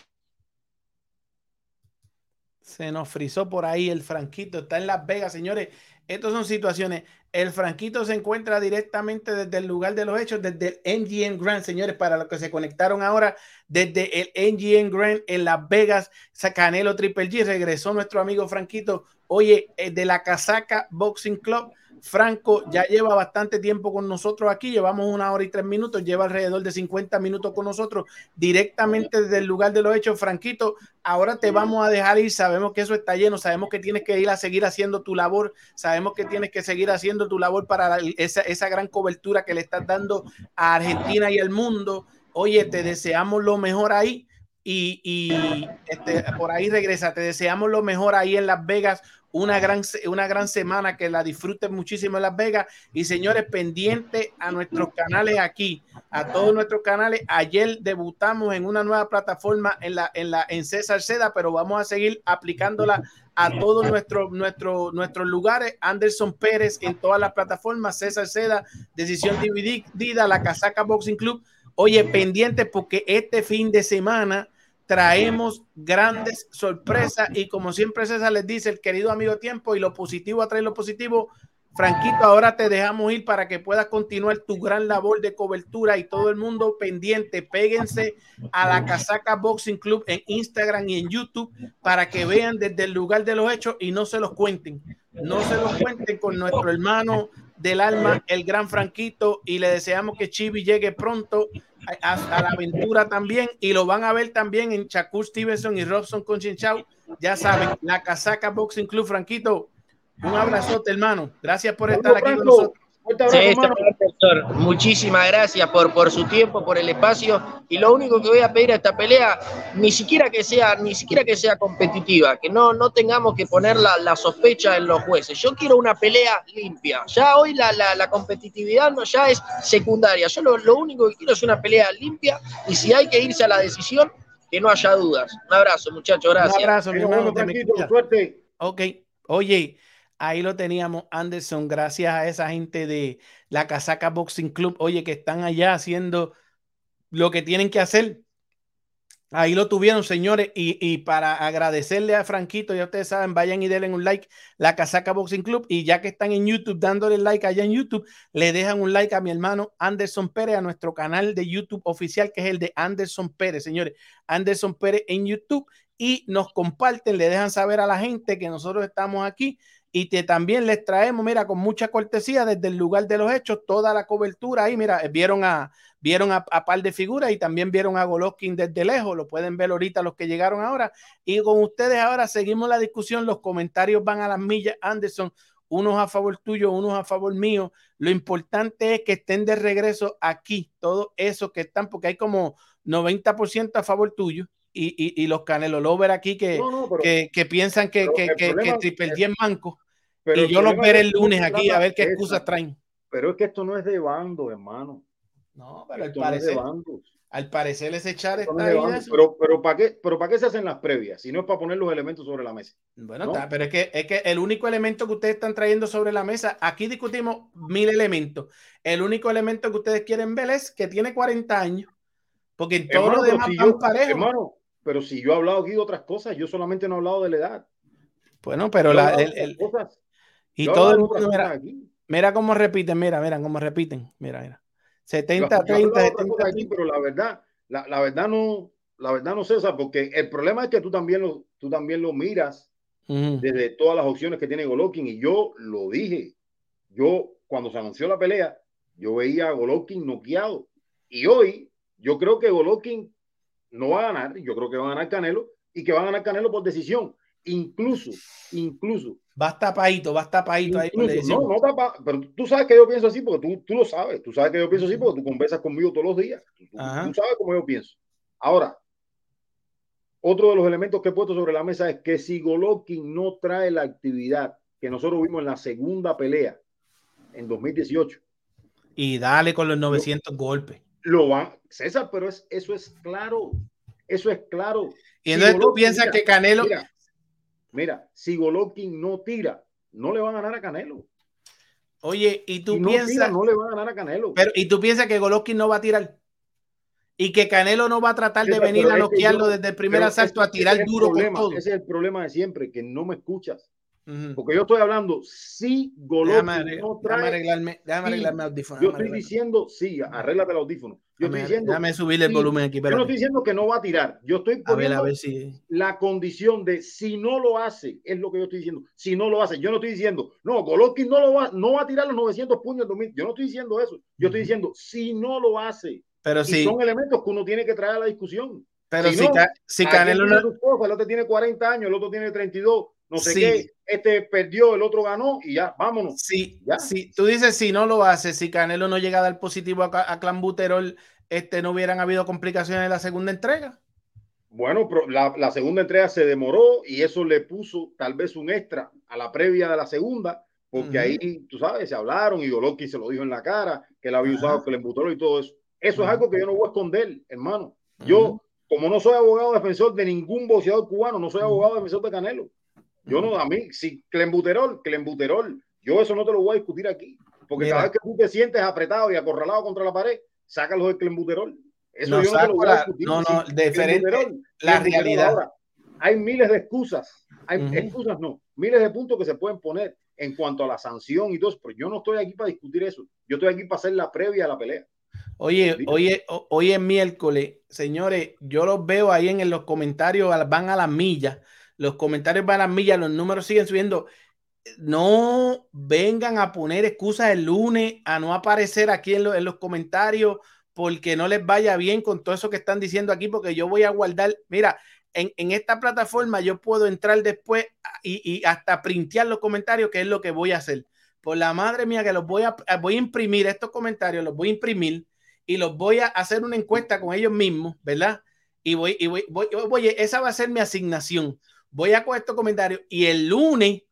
se nos frizó por ahí el Franquito, está en Las Vegas, señores. Estas son situaciones. El Franquito se encuentra directamente desde el lugar de los hechos, desde el NGN Grand, señores, para los que se conectaron ahora, desde el NGN Grand en Las Vegas, Canelo Triple G, regresó nuestro amigo Franquito, oye, eh, de la Casaca Boxing Club Franco ya lleva bastante tiempo con nosotros aquí, llevamos una hora y tres minutos, lleva alrededor de 50 minutos con nosotros directamente desde el lugar de los hechos. Franquito, ahora te vamos a dejar ir, sabemos que eso está lleno, sabemos que tienes que ir a seguir haciendo tu labor, sabemos que tienes que seguir haciendo tu labor para esa, esa gran cobertura que le estás dando a Argentina y al mundo. Oye, te deseamos lo mejor ahí. Y, y este, por ahí regresa, te deseamos lo mejor ahí en Las Vegas una gran, una gran semana, que la disfruten muchísimo en Las Vegas. Y señores, pendiente a nuestros canales aquí, a todos nuestros canales. Ayer debutamos en una nueva plataforma en la, en la, en César Seda, pero vamos a seguir aplicándola a todos nuestros, nuestros, nuestros lugares. Anderson Pérez en todas las plataformas, César Seda, Decisión Dividida, la Casaca Boxing Club. Oye, pendiente porque este fin de semana traemos grandes sorpresas y como siempre César les dice, el querido amigo tiempo y lo positivo atrae lo positivo. Franquito, ahora te dejamos ir para que puedas continuar tu gran labor de cobertura y todo el mundo pendiente. Péguense a la Casaca Boxing Club en Instagram y en YouTube para que vean desde el lugar de los hechos y no se los cuenten. No se los cuenten con nuestro hermano del alma, el gran Franquito, y le deseamos que Chibi llegue pronto a, la aventura también y lo van a ver también en Shakur Stevenson y Robson Conchinchau. Ya saben, la Casaca Boxing Club, Franquito. Un abrazote, hermano. Gracias por estar aquí con nosotros. Muchísimas gracias por, por su tiempo, por el espacio. Y lo único que voy a pedir a esta pelea, ni siquiera que sea, ni siquiera que sea competitiva, que no, no tengamos que poner la, sospecha en los jueces. Yo quiero una pelea limpia. Ya hoy la, la, competitividad no, ya es secundaria. Yo lo, único que quiero es una pelea limpia. Y si hay que irse a la decisión, que no haya dudas. Un abrazo, muchachos. Gracias. Un abrazo, mi hermano. Suerte. Ok. Oye. Ahí lo teníamos, Anderson, gracias a esa gente de la Casaca Boxing Club, oye, que están allá haciendo lo que tienen que hacer. Ahí lo tuvieron, señores. Y, para agradecerle a Franquito, ya ustedes saben, vayan y denle un like, la Casaca Boxing Club. Y ya que están en YouTube, dándole like allá en YouTube, le dejan un like a mi hermano Anderson Pérez, a nuestro canal de YouTube oficial, que es el de Anderson Pérez, señores. Anderson Pérez en YouTube. Y nos comparten, le dejan saber a la gente que nosotros estamos aquí y que también les traemos, mira, con mucha cortesía desde el lugar de los hechos, toda la cobertura ahí, mira, vieron a, vieron a, par de figuras y también vieron a Golovkin desde lejos, lo pueden ver ahorita los que llegaron ahora. Y con ustedes ahora seguimos la discusión, los comentarios van a las millas, Anderson, unos a favor tuyo, unos a favor mío. Lo importante es que estén de regreso aquí, todos esos que están, porque hay como 90% a favor tuyo y, y, los Canelo Lover aquí que, que, piensan que, que, que, Triple G es manco. Pero y yo los veré el lunes aquí a ver qué excusas traen. Pero es que esto no es de bando, hermano. No, pero al parecer, al parecer es echar esta Pero, pero ¿para qué, pero ¿para qué se hacen las previas? Si no es para poner los elementos sobre la mesa. Bueno, pero es que, es que el único elemento que ustedes están trayendo sobre la mesa, aquí discutimos mil elementos. El único elemento que ustedes quieren ver es que tiene 40 años. Porque en todo lo demás Hermano, pero si yo he hablado aquí de otras cosas, yo solamente no he hablado de la edad. Bueno, pero la, el, y todo el mundo, mira, mira cómo repiten, mira, mira cómo repiten, mira, mira. 70, 30, 70, aquí, pero la verdad, la, la, verdad no, la verdad no César, porque el problema es que tú también lo, tú también lo miras desde todas las opciones que tiene Golovkin y yo lo dije, yo cuando se anunció la pelea, yo veía a Golovkin noqueado y hoy yo creo que Golovkin no va a ganar, yo creo que va a ganar Canelo y que va a ganar Canelo por decisión. Incluso, incluso. Va tapadito, va tapadito ahí. No, no tapa, pero tú sabes que yo pienso así porque tú, tú lo sabes. Tú sabes que yo pienso así porque tú conversas conmigo todos los días. Tú, sabes cómo yo pienso. Ahora, otro de los elementos que he puesto sobre la mesa es que si Golovkin no trae la actividad que nosotros vimos en la segunda pelea en 2018. Y dale con los 900 golpes lo van, César, pero es, eso es claro, eso es claro. Y entonces tú piensas que Canelo. Mira, si Golovkin no tira, no le va a ganar a Canelo. Oye, y tú piensas. no le va a ganar a Canelo. Pero, y tú piensas que Golovkin no va a tirar. Y que Canelo no va a tratar de venir a noquearlo desde el primer asalto a tirar duro con todo. Ese es el problema de siempre, que no me escuchas. Porque yo estoy hablando, si Golovkin no trae. Déjame arreglarme, déjame arreglarme audífono. Yo estoy diciendo, sí, arréglate el audífono. Yo estoy diciendo. Déjame subirle el volumen aquí. Yo no estoy diciendo que no va a tirar. Yo estoy poniendo la condición de si no lo hace, es lo que yo estoy diciendo. Si no lo hace, yo no estoy diciendo, no, Golovkin no lo va, no va a tirar los 900 puños 2000. Yo no estoy diciendo eso. Yo estoy diciendo, si no lo hace. Pero y son elementos que uno tiene que traer a la discusión. Pero si, si, Canelo no. El otro tiene 40 años, el otro tiene 32 no sé qué, este perdió, el otro ganó y ya, vámonos. Sí, ya. sí, tú dices si no lo hace, si Canelo no llega a dar positivo a, a Clambuterol, este, no hubieran habido complicaciones en la segunda entrega. Bueno, pero la, la, segunda entrega se demoró y eso le puso tal vez un extra a la previa de la segunda, porque ahí, tú sabes, se hablaron y Golovkin se lo dijo en la cara, que él había usado que le embutó y todo eso. Eso es algo que yo no voy a esconder, hermano. Yo, como no soy abogado defensor de ningún boxeador cubano, no soy abogado defensor de Canelo. Yo no, a mí, si clembuterol, clembuterol, yo eso no te lo voy a discutir aquí. Porque cada vez que tú te sientes apretado y acorralado contra la pared, sácalo del clembuterol. Eso no, yo no te lo voy a discutir. No, no, diferente. La realidad. hay miles de excusas. Hay excusas, no. Miles de puntos que se pueden poner en cuanto a la sanción y todo eso. Pero yo no estoy aquí para discutir eso. Yo estoy aquí para hacer la previa a la pelea. Oye, oye, hoy es miércoles, señores, yo los veo ahí en los comentarios, van a las millas los comentarios van a las millas, los números siguen subiendo. No vengan a poner excusas el lunes, a no aparecer aquí en, los comentarios porque no les vaya bien con todo eso que están diciendo aquí, porque yo voy a guardar, mira, en, esta plataforma yo puedo entrar después y, hasta printear los comentarios, que es lo que voy a hacer. Por la madre mía que los voy a, voy a imprimir estos comentarios, los voy a imprimir y los voy a hacer una encuesta con ellos mismos, ¿verdad? Y voy, y voy, voy, voy, esa va a ser mi asignación voy a coger estos comentarios y el lunes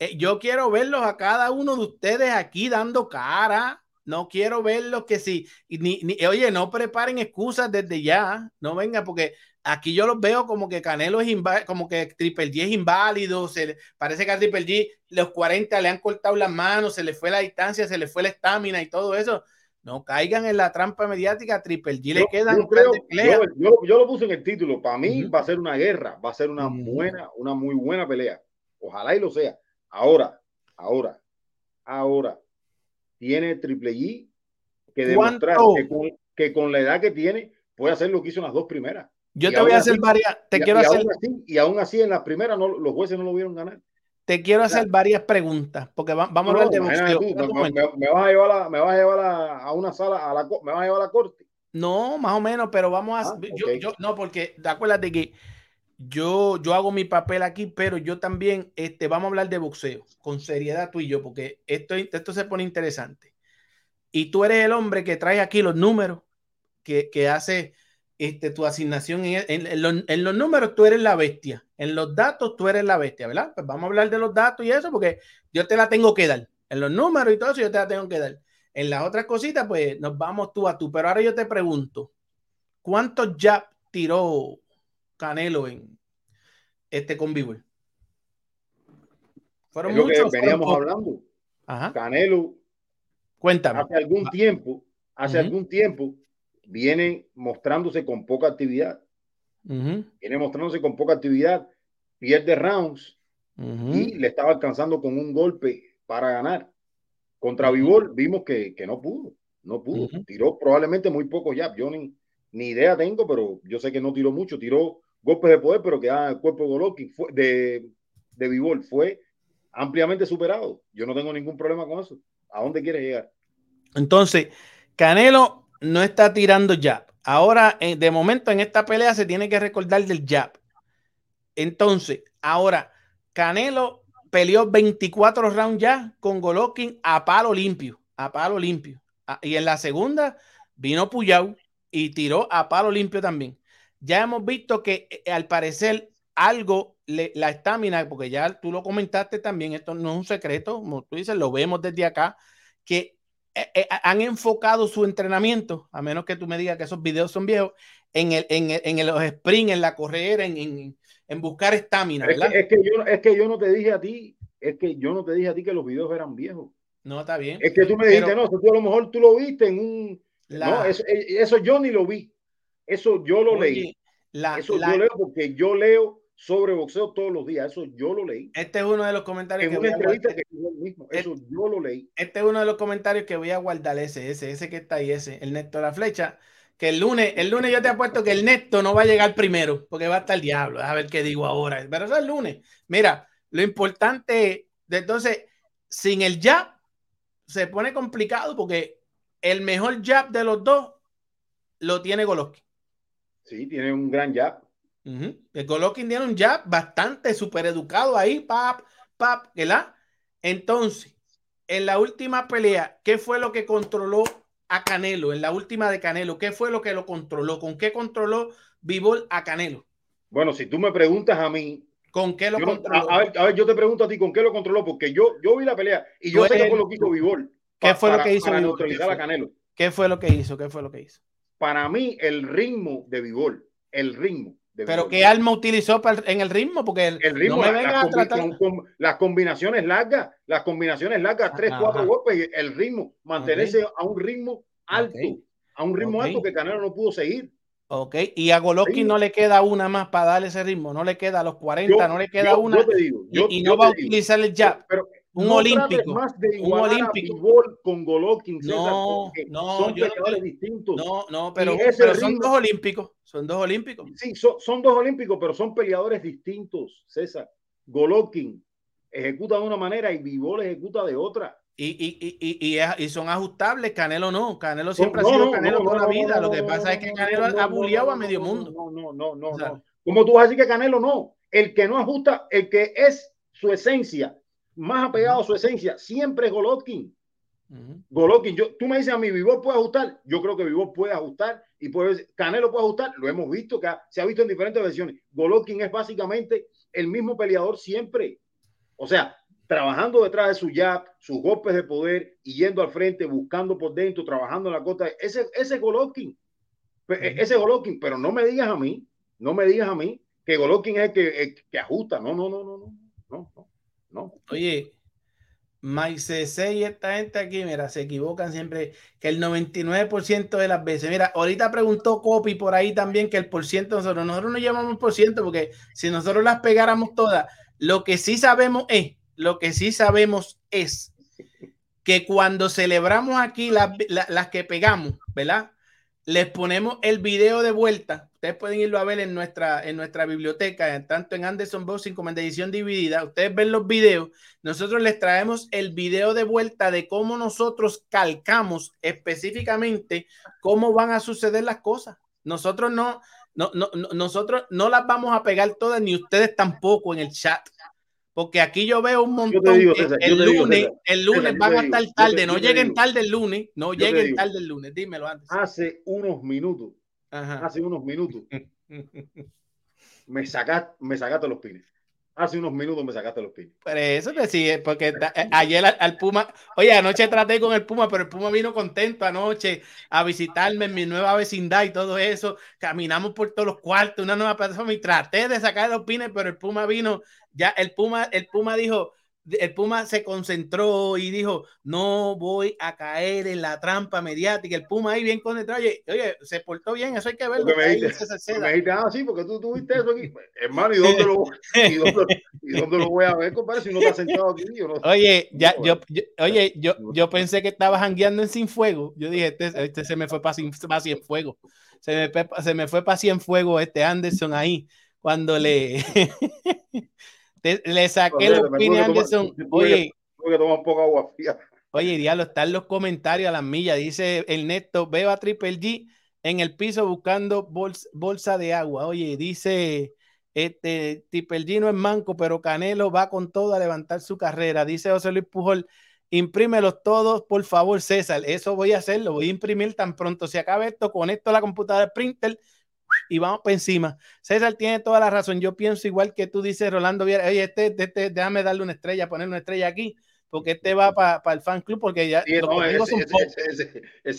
eh, yo quiero verlos a cada uno de ustedes aquí dando cara. No quiero verlos que si, ni, ni, oye, no preparen excusas desde ya, no venga, porque aquí yo los veo como que Canelo es inválido, como que Triple G es inválido, se, parece que a Triple G los 40 le han cortado las manos, se le fue la distancia, se le fue la estamina y todo eso. No caigan en la trampa mediática. Triple G le Yo- quedan yo, creo- yo- yo- yo lo puse en el título. Para mí va a ser una guerra, va a ser una buena, una muy buena pelea. Ojalá y lo sea. Ahora, ahora, ahora, tiene Triple G que demostrar que con, que con la edad que tiene puede hacer lo que hizo en las dos primeras. Yo y te voy a hacer así- varias, te y, quiero y hacer, aún así, y aún así en las primeras no, los jueces no lo vieron ganar. Te quiero hacer varias preguntas, porque va- vamos a hablar de boxeo. tú, me, momento. me- me vas a llevar, a, me vas a, llevar a, a una sala, a la, me vas a llevar a la corte. No, más o menos, pero vamos a. Ah, yo, ok. yo- no, porque acuérdate que yo, yo hago mi papel aquí, pero yo también este, vamos a hablar de boxeo con seriedad tú y yo, porque esto, esto se pone interesante. Y tú eres el hombre que trae aquí los números, que, que hace este, tu asignación en, en- en los, en los números, tú eres la bestia. En los datos, tú eres la bestia, ¿verdad? Pues vamos a hablar de los datos y eso, porque yo te la tengo que dar. En los números y todo eso, yo te la tengo que dar. En las otras cositas, pues nos vamos tú a tú. Pero ahora yo te pregunto, ¿cuántos jab tiró Canelo en este con Bivol? ¿Fueron Es lo que muchos? ¿Fueron veníamos hablando. Ajá. Canelo Cuéntame. hace algún tiempo, hace algún tiempo, viene mostrándose con poca actividad. Viene mostrándose con poca actividad, pierde rounds y le estaba alcanzando con un golpe para ganar. Contra. Vivol vimos que, que no pudo, no pudo. Tiró probablemente muy poco jab. Yo ni, ni idea tengo, pero yo sé que no tiró mucho. Tiró golpes de poder, pero quedaba en el cuerpo de Golovkin, fue, de, de. Fue ampliamente superado. Yo no tengo ningún problema con eso. ¿A dónde quieres llegar? Entonces, Canelo no está tirando jab. Ahora, eh, de momento, en esta pelea se tiene que recordar del jab. Entonces, ahora, Canelo peleó 24 rounds ya con Golovkin a palo limpio, a palo limpio. Ah, Y en la segunda vino Puyao y tiró a palo limpio también. Ya hemos visto que eh, al parecer algo, le- la estamina, porque ya tú lo comentaste también, esto no es un secreto, como tú dices, lo vemos desde acá, que eh, eh, han enfocado su entrenamiento, a menos que tú me digas que esos videos son viejos, en, el, en, el- en los sprints, en la correr, en, en, en buscar estamina, Es ¿verdad? que, es, que yo, es que yo no te dije a ti, es que yo no te dije a ti que los videos eran viejos. No, está bien. Es que tú me dijiste, Pero- no, eso tú a lo mejor tú lo viste en un... La- No, eso, eh, eso yo ni lo vi. Eso yo lo oye, leí. la- Eso la- yo leo porque yo leo sobre boxeo todos los días. Eso yo lo leí. este es uno de los comentarios En que una voy a guardar. que mismo. Eso yo lo leí. Este es uno de los comentarios que voy a guardar ese, ese, ese que está ahí, ese, el Néstor La Flecha. Que el lunes, el lunes yo te apuesto que el Néstor no va a llegar primero, porque va a estar el diablo. A ver qué digo ahora. Pero eso es el lunes. Mira, lo importante, de entonces, sin el jab, se pone complicado porque el mejor jab de los dos lo tiene Golovkin. Sí, tiene un gran jab. Golovkin tiene un jab bastante super educado ahí, pap, pap, ¿verdad? Entonces, en la última pelea, ¿qué fue lo que controló a Canelo? En la última de Canelo, ¿qué fue lo que lo controló? ¿Con qué controló Bivol a Canelo? Bueno, si tú me preguntas a mí, ¿Con qué lo yo controló? a, a ver, a ver, yo te pregunto a ti con qué lo controló, porque yo, yo vi la pelea y yo sé eres fue lo que hizo Vivol. ¿Qué fue lo que hizo Para neutralizar ¿Qué a? Canelo. ¿Qué fue lo que hizo? ¿Qué fue lo que hizo? Para mí, el ritmo de Vivol, el ritmo Pero qué arma utilizó para- en el ritmo, porque el, el ritmo, no me las, tratar. con- combinaciones largas, las combinaciones largas, tres, Ajá. cuatro golpes, el ritmo, mantenerse a un ritmo alto, a un ritmo alto que Canelo no pudo seguir. Ok, y a Golovkin Sí. no le queda una más para darle ese ritmo, no le queda a los 40, Yo- no le queda yo- una. yo te digo, y- yo- y, no va a utilizar el jab. pero un no olímpico, más de un a olímpico. Con Golovkin, César, No, no, son peleadores distintos. No, no, pero, pero son ritmo- dos olímpicos, son dos olímpicos. Sí, son, son dos olímpicos, pero son peleadores distintos, César. Golovkin ejecuta de una manera y Bivol ejecuta de otra. Y, y, y, y, son ajustables, Canelo no, Canelo siempre no, ha sido no, Canelo no, toda no, la vida, no, lo que pasa no, es que Canelo ha bulleado a medio mundo. No, no, no, no, O sea, no. ¿Cómo tú vas a decir que Canelo no? El que no ajusta, el que es su esencia, más apegado a su esencia, siempre es Golovkin. ujú. Golovkin, yo, tú me dices a mí, Vivol puede ajustar. Yo creo que Vivol puede ajustar y puede, Canelo puede ajustar. Lo hemos visto, que ha- se ha visto en diferentes versiones. Golovkin es básicamente el mismo peleador siempre. O sea, trabajando detrás de su jab, sus golpes de poder y yendo al frente, buscando por dentro, trabajando en la costa. Ese, ese es Golovkin. Ese es Golovkin, pero no me digas a mí, no me digas a mí que Golovkin es el que, el que ajusta. No, no, no, no, no, no, no. Oye, C y esta gente aquí, mira, se equivocan siempre, que el 99% de las veces, mira, ahorita preguntó Copy por ahí también que el por ciento nosotros, nosotros no llevamos por ciento porque si nosotros las pegáramos todas, lo que sí sabemos es, lo que sí sabemos es que cuando celebramos aquí las, las que pegamos, ¿verdad? les ponemos el video de vuelta. Ustedes pueden irlo a ver en nuestra, en nuestra biblioteca, tanto en Anderson Boxing como en edición dividida. Ustedes ven los videos. Nosotros les traemos el video de vuelta de cómo nosotros calcamos específicamente cómo van a suceder las cosas. Nosotros no, no, no, nosotros no las vamos a pegar todas, ni ustedes tampoco en el chat. Porque aquí yo veo un montón. el, lunes, el lunes van a estar tarde. no lleguen tarde el lunes. No lleguen tarde el lunes. Dímelo antes. Hace unos minutos. Hace unos minutos. me, sacaste, me sacaste los pines. Hace unos minutos me sacaste los pines. Pero eso te sigue, porque eh, ayer al, Puma, oye, anoche traté con el Puma, pero el Puma vino contento anoche a visitarme en mi nueva vecindad y todo eso. Caminamos por todos los cuartos, una nueva persona y traté de sacar los pines, pero el Puma vino ya el Puma, el Puma dijo, el Puma se concentró y dijo, no voy a caer en la trampa mediática. El Puma ahí bien concentrado, oye, oye se portó bien, eso hay que verlo. Me dijiste, ah, sí, porque tú tuviste eso aquí. Hermano, ¿y dónde lo, y dónde, y dónde lo voy a ver, compadre, si no está sentado aquí? Yo no, oye, ya, yo, oye, yo, yo pensé que estaba jangueando en Sin Fuego. Yo dije, este, este se me fue para Sin, Fuego. Se me, se me fue para Sin Fuego este Anderson ahí, cuando le... le saqué los pines Anderson. Oye, Oye, diablo, están los comentarios a las millas. Dice Ernesto, veo a Triple G en el piso buscando bolsa, de agua. Oye, dice este Triple G no es manco, pero Canelo va con todo a levantar su carrera. Dice José Luis Pujol, imprímelos todos, por favor, César. Eso voy a hacerlo, voy a imprimir tan pronto se acabe esto, conecto la computadora de printer y vamos para encima. César tiene toda la razón. Yo pienso igual que tú dices, Rolando Oye, este, este, este, déjame darle una estrella, poner una estrella aquí, porque este va para el fan club, porque ya. ese,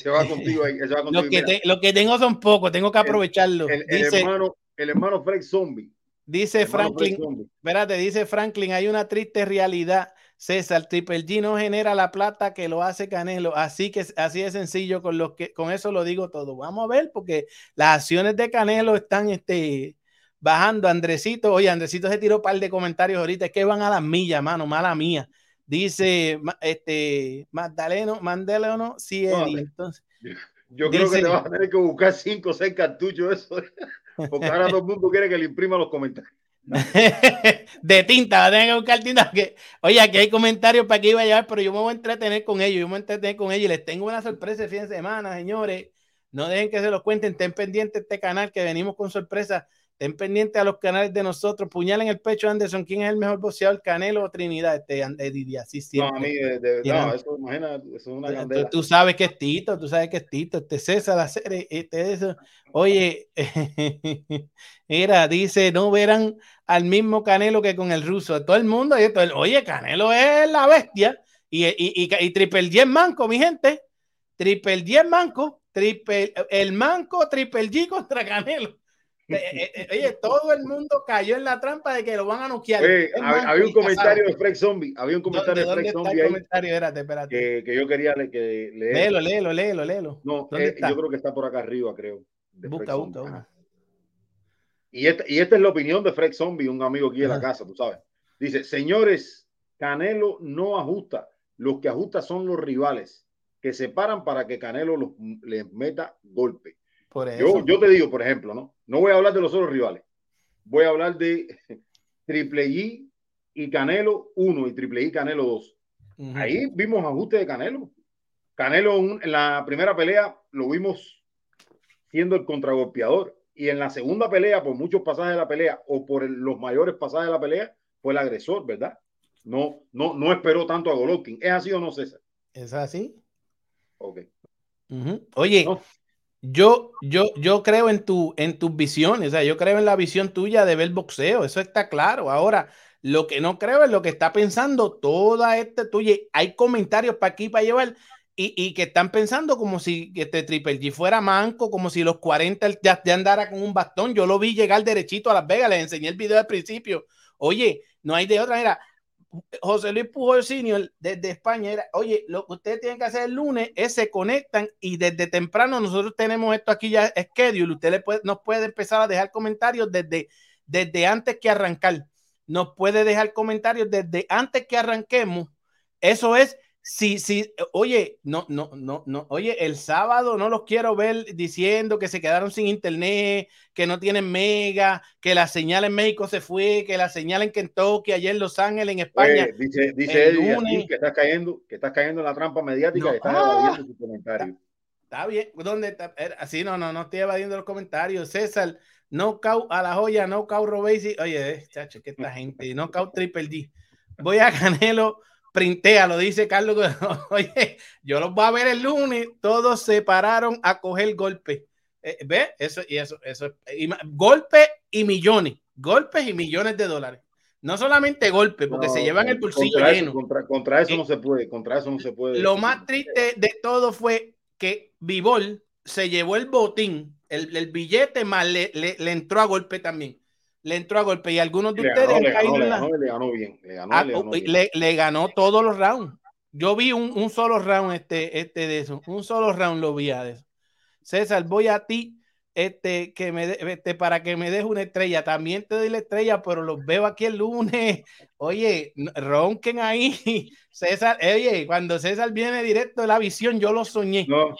va contigo ahí. Ese va contigo. Lo, que lo, que tengo son pocos, tengo que aprovecharlo. El, hermano, el hermano Frank Zombie. Dice Franklin, espérate, dice Franklin, hay una triste realidad César, Triple G no genera la plata que lo hace Canelo, así que así de sencillo con lo que con eso lo digo todo. Vamos a ver porque las acciones de Canelo están este, bajando. Andresito, oye, Andresito se tiró un par de comentarios ahorita, es que van a las millas, mano, mala mía. Dice este Magdaleno, Mandeleno, sí, entonces. Yo creo que te vas a tener que buscar cinco o seis cartuchos eso, porque ahora todo el mundo quiere que le imprima los comentarios. de tinta, va a tener que buscar tinta. Oye, aquí hay comentarios para que iba a llevar, pero yo me voy a entretener con ellos. Yo me voy a entretener con ellos y les tengo una sorpresa el fin de semana, señores. No dejen que se los cuenten, estén pendientes de este canal que venimos con sorpresas Estén pendientes a los canales de nosotros. Puñal en el pecho, Anderson. ¿Quién es el mejor boxeador? Canelo o Trinidad? Este, Didia, sí, No, a mí, de, no, eso, imagina, eso es una candela. Tú, sabes que es Tito, tú sabes que es Tito. Este César, la serie, este, eso. Oye, mira, dice, no verán al mismo Canelo que con el ruso. Todo el mundo, oye, Canelo es la bestia. Y, y, y, y Triple 10 manco, mi gente. Triple 10 manco. Triple, el manco Triple G contra Canelo. Eh, eh, oye, todo el mundo cayó en la trampa de que lo van a noquear. había, un comentario de Frank Zombie. Había un comentario de Frank Zombie. Comentario? Espérate, espérate. Que, yo quería que leer. Léelo, léelo, léelo, léelo. No, eh, yo creo que está por acá arriba, creo. Busca, busca, Y esta, y esta es la opinión de Frank Zombie, un amigo aquí de la casa, tú sabes. Dice, señores, Canelo no ajusta. Los que ajustan son los rivales que se paran para que Canelo los, les meta golpe. Yo, yo te digo, por ejemplo, ¿no? No voy a hablar de los otros rivales. Voy a hablar de Triple G y Canelo 1 y Triple G Canelo 2. Ahí vimos ajuste de Canelo. Canelo en la primera pelea lo vimos siendo el contragolpeador y en la segunda pelea, por muchos pasajes de la pelea o por los mayores pasajes de la pelea, fue el agresor, ¿verdad? No, no, no esperó tanto a Golovkin. ¿Es así o no, César? ¿Es así? Ok. Oye, yo, yo, yo creo en, tu, en tus visiones, o sea, yo creo en la visión tuya de ver boxeo, eso está claro. Ahora, lo que no creo es lo que está pensando toda esta tuya. Hay comentarios para aquí, para llevar, y, y, que están pensando como si este Triple G fuera manco, como si los 40 ya, ya, andara con un bastón. Yo lo vi llegar derechito a Las Vegas, les enseñé el video al principio. Oye, no hay de otra manera. José Luis Pujol Senior desde España era, oye, lo que ustedes tienen que hacer el lunes es se conectan y desde temprano nosotros tenemos esto aquí ya schedule, ustedes puede, nos puede empezar a dejar comentarios desde, desde antes que arrancar, nos puede dejar comentarios desde antes que arranquemos, eso es Sí, sí, oye, no, no, no, no, oye, el sábado no los quiero ver diciendo que se quedaron sin internet, que no tienen mega, que la señal en México se fue, que la señal en Kentucky, ayer en Los Ángeles, en España. dice dice Eddie que estás cayendo, que estás cayendo en la trampa mediática, no, estás evadiendo sus comentarios. Está, bien, ¿dónde está? Así no, no, no estoy evadiendo los comentarios. César, no cau a la joya, no cau Robesi. Oye, eh, chacho, que esta gente, no cau triple D. Voy a Canelo printea, lo dice Carlos. Oye, yo los voy a ver el lunes, todos se pararon a coger golpe. Eh, ¿Ve? Eso y eso, eso, y, golpe y millones, golpes y millones de dólares. No solamente golpe, porque se llevan el bolsillo lleno. contra, eso no se puede, contra eso no se puede. Lo más triste de todo fue que Vivol se llevó el botín, el, el billete más le, le, le entró a golpe también le entró a golpe y algunos de ustedes le ganó, le ganó, le ganó bien, le ganó, ah, le, ganó todos los rounds. Yo vi un, un, solo round este, este de eso, un solo round lo vi a eso. César, voy a ti este, que me este, para que me des una estrella. También te doy la estrella, pero los veo aquí el lunes. Oye, ronquen ahí. César, oye, cuando César viene directo de la visión, yo lo soñé. No.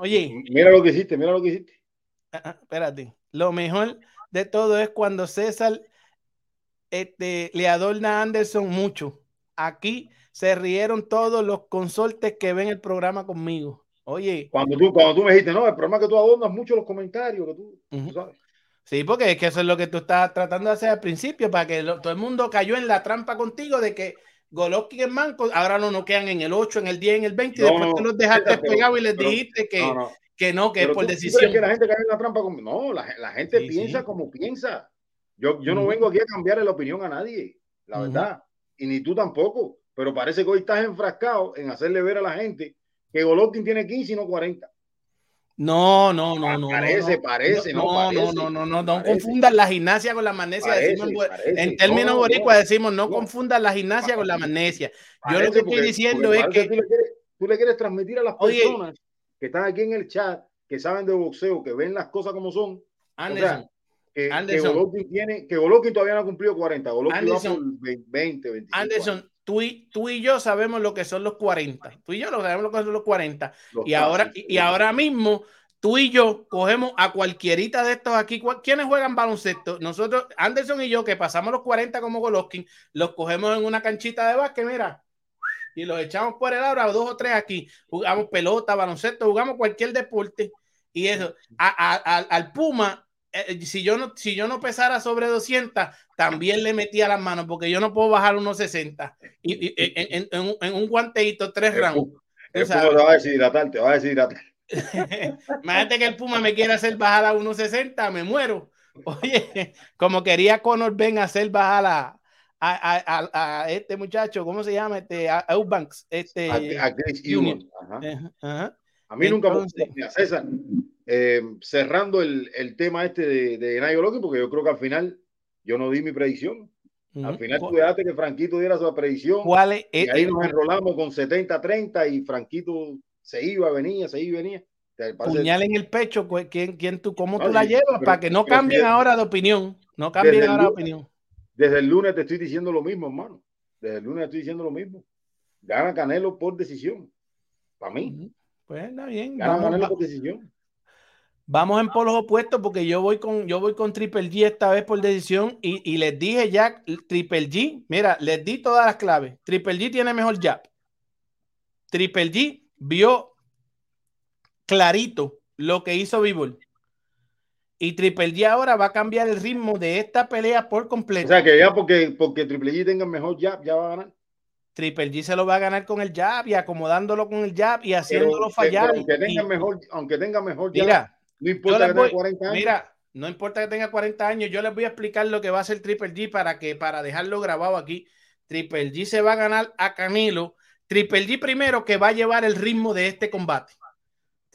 oye, mira lo que hiciste, mira lo que hiciste. Ah, ah, espérate, lo mejor de todo es cuando César este, le adorna a Anderson mucho. Aquí se rieron todos los consortes que ven el programa conmigo. Oye. Cuando tú, cuando tú me dijiste, no, el problema es que tú adornas mucho los comentarios, que tú, sabes. Sí, porque es que eso es lo que tú estás tratando de hacer al principio, para que todo el mundo cayó en la trampa contigo de que Golovkin es manco, ahora no nos quedan en el 8, en el 10, en el 20, y después tú los dejaste pegados y les dijiste que, que no, que es por decisión. que la gente cae en la trampa No, la, la gente piensa como piensa. Yo, yo no vengo aquí a cambiarle la opinión a nadie, la verdad. Y ni tú tampoco. Pero parece que hoy estás enfrascado en hacerle ver a la gente que Golovkin tiene 15 y no 40. No, no, no, no. Parece, parece, no, no, no, no, no, no, no confundan la gimnasia con la magnesia. en términos boricua decimos, no, confundan la gimnasia con la magnesia. Yo lo que estoy diciendo es que... Tú le, quieres, transmitir a las personas que están aquí en el chat, que saben de boxeo, que ven las cosas como son. Anderson. que, Anderson. Golovkin tiene, que Golovkin todavía no ha cumplido 40. Golovkin Anderson, va por 20, 25. Anderson, tú y, tú y yo sabemos lo que son los 40. Tú y yo lo sabemos lo que son los 40. y, ahora, y, ahora mismo tú y yo cogemos a cualquierita de estos aquí. ¿Quiénes juegan baloncesto? Nosotros, Anderson y yo, que pasamos los 40 como Golovkin, los cogemos en una canchita de básquet, mira, y los echamos por el aura, dos o tres aquí. Jugamos pelota, baloncesto, jugamos cualquier deporte. Y eso, al Puma, eh, si, yo no, si yo no pesara sobre 200, también le metía las manos, porque yo no puedo bajar unos 60. Y, en, un guanteito, tres rounds. El Puma te va a deshidratar, te va a deshidratar. Imagínate que el Puma me quiere hacer bajar a unos 60, me muero. Oye, como quería Conor Ben hacer bajar a, a, a, a, este muchacho, ¿cómo se llama? Este, a Eubanks, este, a, Chris Ajá. A mí nunca me César, eh, cerrando el, el, tema este de, de Nayo Loki, porque yo creo que al final yo no di mi predicción. Al final tú dejaste que Franquito diera su predicción. ¿Cuál es? Y ahí nos enrolamos con 70-30 y Franquito se iba, venía, se iba, venía. Puñal en el pecho, ¿quién, quién tú, ¿cómo tú la llevas? para que no cambien ahora de opinión. No cambien ahora de opinión. Desde el lunes te estoy diciendo lo mismo, hermano. Desde el lunes te estoy diciendo lo mismo. Gana Canelo por decisión. Para mí. Pues está bien. Gana vamos, Canelo por decisión. Vamos en polos opuestos porque yo voy con yo voy con Triple G esta vez por decisión y, y les dije ya Triple G, mira, les di todas las claves. Triple G tiene mejor jab. Triple G vio clarito lo que hizo Bivol. Y Triple G ahora va a cambiar el ritmo de esta pelea por completo. O sea que ya porque, porque Triple G tenga mejor jab, ya va a ganar. Triple G se lo va a ganar con el jab y acomodándolo con el jab y haciéndolo fallar. aunque, tenga mejor, aunque tenga mejor jab, mira, no importa que tenga 40 años. Mira, no importa que tenga 40 años, yo les voy a explicar lo que va a hacer Triple G para que para dejarlo grabado aquí. Triple G se va a ganar a Canelo. Triple G primero que va a llevar el ritmo de este combate.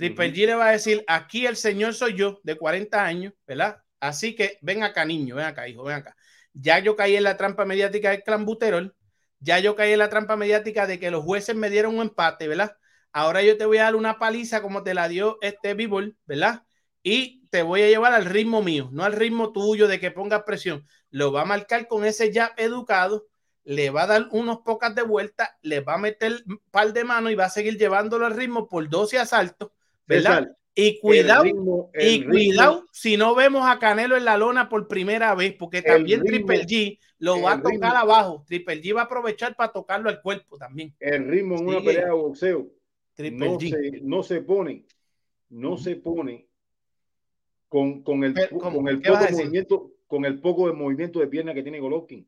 Triple G le va a decir, aquí el señor soy yo, de 40 años, ¿verdad? Así que ven acá, niño, ven acá, hijo, ven acá. Ya yo caí en la trampa mediática del clambuterol, ya yo caí en la trampa mediática de que los jueces me dieron un empate, ¿verdad? Ahora yo te voy a dar una paliza como te la dio este b ¿verdad? Y te voy a llevar al ritmo mío, no al ritmo tuyo de que pongas presión. Lo va a marcar con ese jab educado, le va a dar unos pocas de vuelta, le va a meter un par de manos y va a seguir llevándolo al ritmo por 12 asaltos, ¿verdad? Y cuidado, y cuidado si no vemos a Canelo en la lona por primera vez, porque también Triple G lo va a tocar abajo. Triple G va a aprovechar para tocarlo al cuerpo también. El ritmo en una pelea de boxeo no se, no se, pone, no se pone con, con el, con el poco movimiento, con el poco de movimiento de pierna que tiene Golovkin.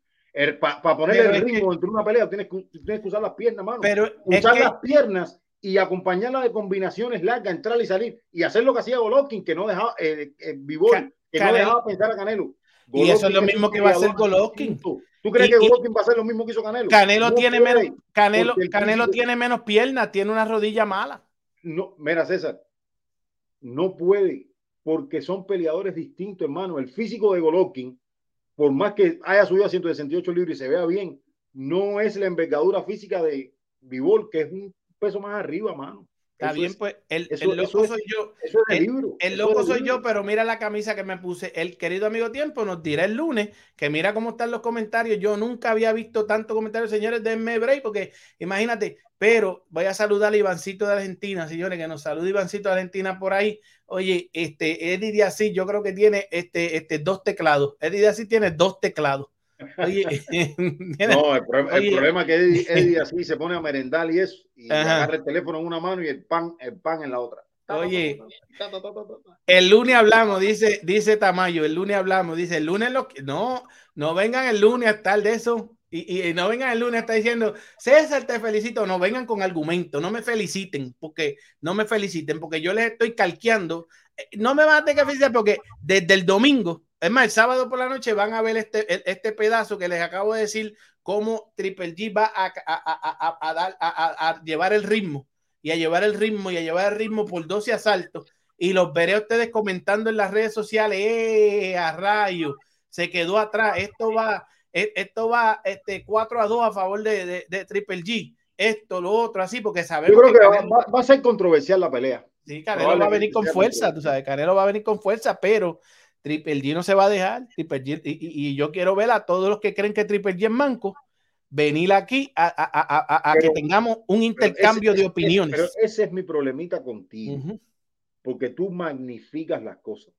Para poner el ritmo entre una pelea tienes que, tienes que usar las piernas, mano. Pero usar las piernas y acompañarla de combinaciones largas, entrar y salir, y hacer lo que hacía Golovkin, que no dejaba, eh, eh que no dejaba pensar a Canelo. y eso es lo mismo que va a hacer Golovkin. ¿Tú crees que Golovkin va a hacer lo mismo que hizo Canelo? Canelo tiene menos, Canelo, Canelo tiene menos piernas, tiene una rodilla mala. No, mira, César, no puede, porque son peleadores distintos, hermano. El físico de Golovkin, por más que haya subido a 168 libras y se vea bien, no es la envergadura física de Vivol, que es un peso más arriba, mano. Está bien, pues el, loco soy yo. el, loco soy yo, pero mira la camisa que me puse. El querido amigo Tiempo nos dirá el lunes que mira cómo están los comentarios. Yo nunca había visto tanto comentarios, señores, de break, porque imagínate, pero voy a saludar a Ivancito de Argentina, señores, que nos saluda Ivancito de Argentina por ahí. Oye, este Eddie Díaz, yo creo que tiene este, este, dos teclados. Eddie Díaz tiene dos teclados. Oye, no, el, problema es que Eddie, así se pone a merendar y eso, y agarra el teléfono en una mano y el pan, el pan en la otra. Oye, el lunes hablamos, dice, dice Tamayo, el lunes hablamos, dice, el lunes lo no, no vengan el lunes a estar de eso, y, y, no vengan el lunes a estar diciendo, César, te felicito, no vengan con argumento, no me feliciten, porque no me feliciten, porque yo les estoy calqueando, eh, no me van a tener que felicitar porque desde el domingo es más, el sábado por la noche van a ver este, este pedazo que les acabo de decir, cómo Triple G va a, a, dar, a, llevar el ritmo y a llevar el ritmo y a llevar el ritmo por 12 asaltos. Y los veré a ustedes comentando en las redes sociales, ¡eh! A rayo, se quedó atrás. Esto va, e, esto va este, 4 a 2 a favor de, de, Triple G. Esto, lo otro, así, porque sabemos. Yo creo que, va, va, a ser controversial la pelea. Sí, Canelo va a venir con fuerza, tú sabes, Canelo va a venir con fuerza, pero Triple G no se va a dejar. Triple G, y, yo quiero ver a todos los que creen que Triple G es manco venir aquí a, que tengamos un intercambio de opiniones. pero ese es mi problemita contigo, porque tú magnificas las cosas.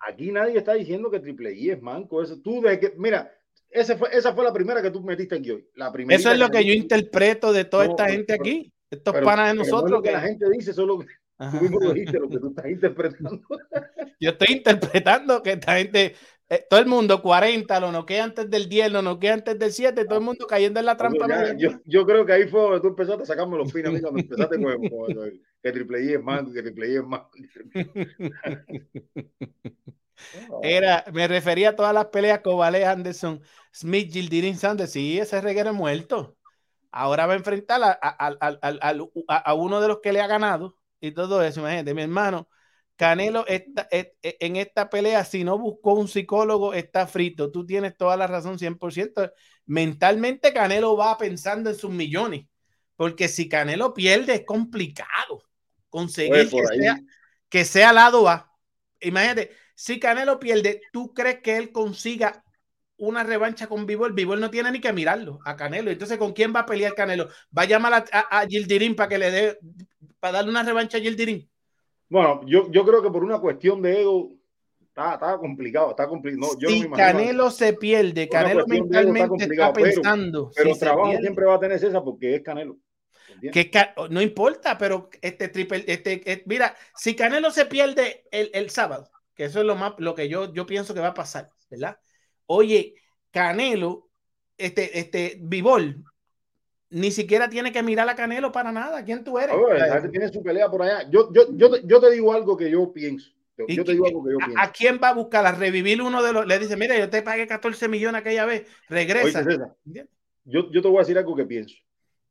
Aquí nadie está diciendo que Triple G es manco. Eso, tú de que, mira, esa fue, esa fue la primera que tú metiste aquí hoy. La primera eso es lo que, yo interpreto de toda esta gente aquí, estos panas de nosotros. que, la gente dice, solo Tú mismo lo dijiste, lo que tú estás interpretando. Yo estoy interpretando que esta gente, eh, todo el mundo 40, lo noquea antes del 10, lo noquea antes del 7, todo el mundo cayendo en la trampa. yo, yo, creo que ahí fue donde tú empezaste a sacarme los fines a mí cuando empezaste con, que Triple I es más, que Triple I es más. Era, me refería a todas las peleas con Vale Anderson, Smith, Gildirin Sanders. Sí, ese reguero muerto. Ahora va a enfrentar a, a, a, a, uno de los que le ha ganado, y todo eso. Imagínate, mi hermano, Canelo está, en esta pelea, si no buscó un psicólogo, está frito. Tú tienes toda la razón, 100%. Mentalmente, Canelo va pensando en sus millones, porque si Canelo pierde, es complicado conseguir que sea, que sea, lado A. Imagínate, si Canelo pierde, ¿tú crees que él consiga una revancha con Vivol? Vivol no tiene ni que mirarlo a Canelo. Entonces, ¿con quién va a pelear Canelo? ¿Va a llamar a, a, a Gildirín para que le dé para darle una revancha a Yildirim? Bueno, yo, yo creo que por una cuestión de ego está, complicado, está complicado. No, si Canelo se pierde, Canelo mentalmente está, pensando. Pero, el trabajo siempre va a tener esa porque es Canelo. Que no importa, pero este triple, este, mira, si Canelo se pierde el, el, sábado, que eso es lo más, lo que yo, yo pienso que va a pasar, ¿verdad? Oye, Canelo, este, este, Vivol, ni siquiera tiene que mirar a Canelo para nada. ¿Quién tú eres? tiene su pelea por allá. Yo, yo, yo, yo te digo algo que yo pienso. Yo te digo algo que yo pienso. ¿A quién va a buscar? A revivir uno de los. Le dice, mira, yo te pagué 14 millones aquella vez, regresa. yo, yo te voy a decir algo que pienso.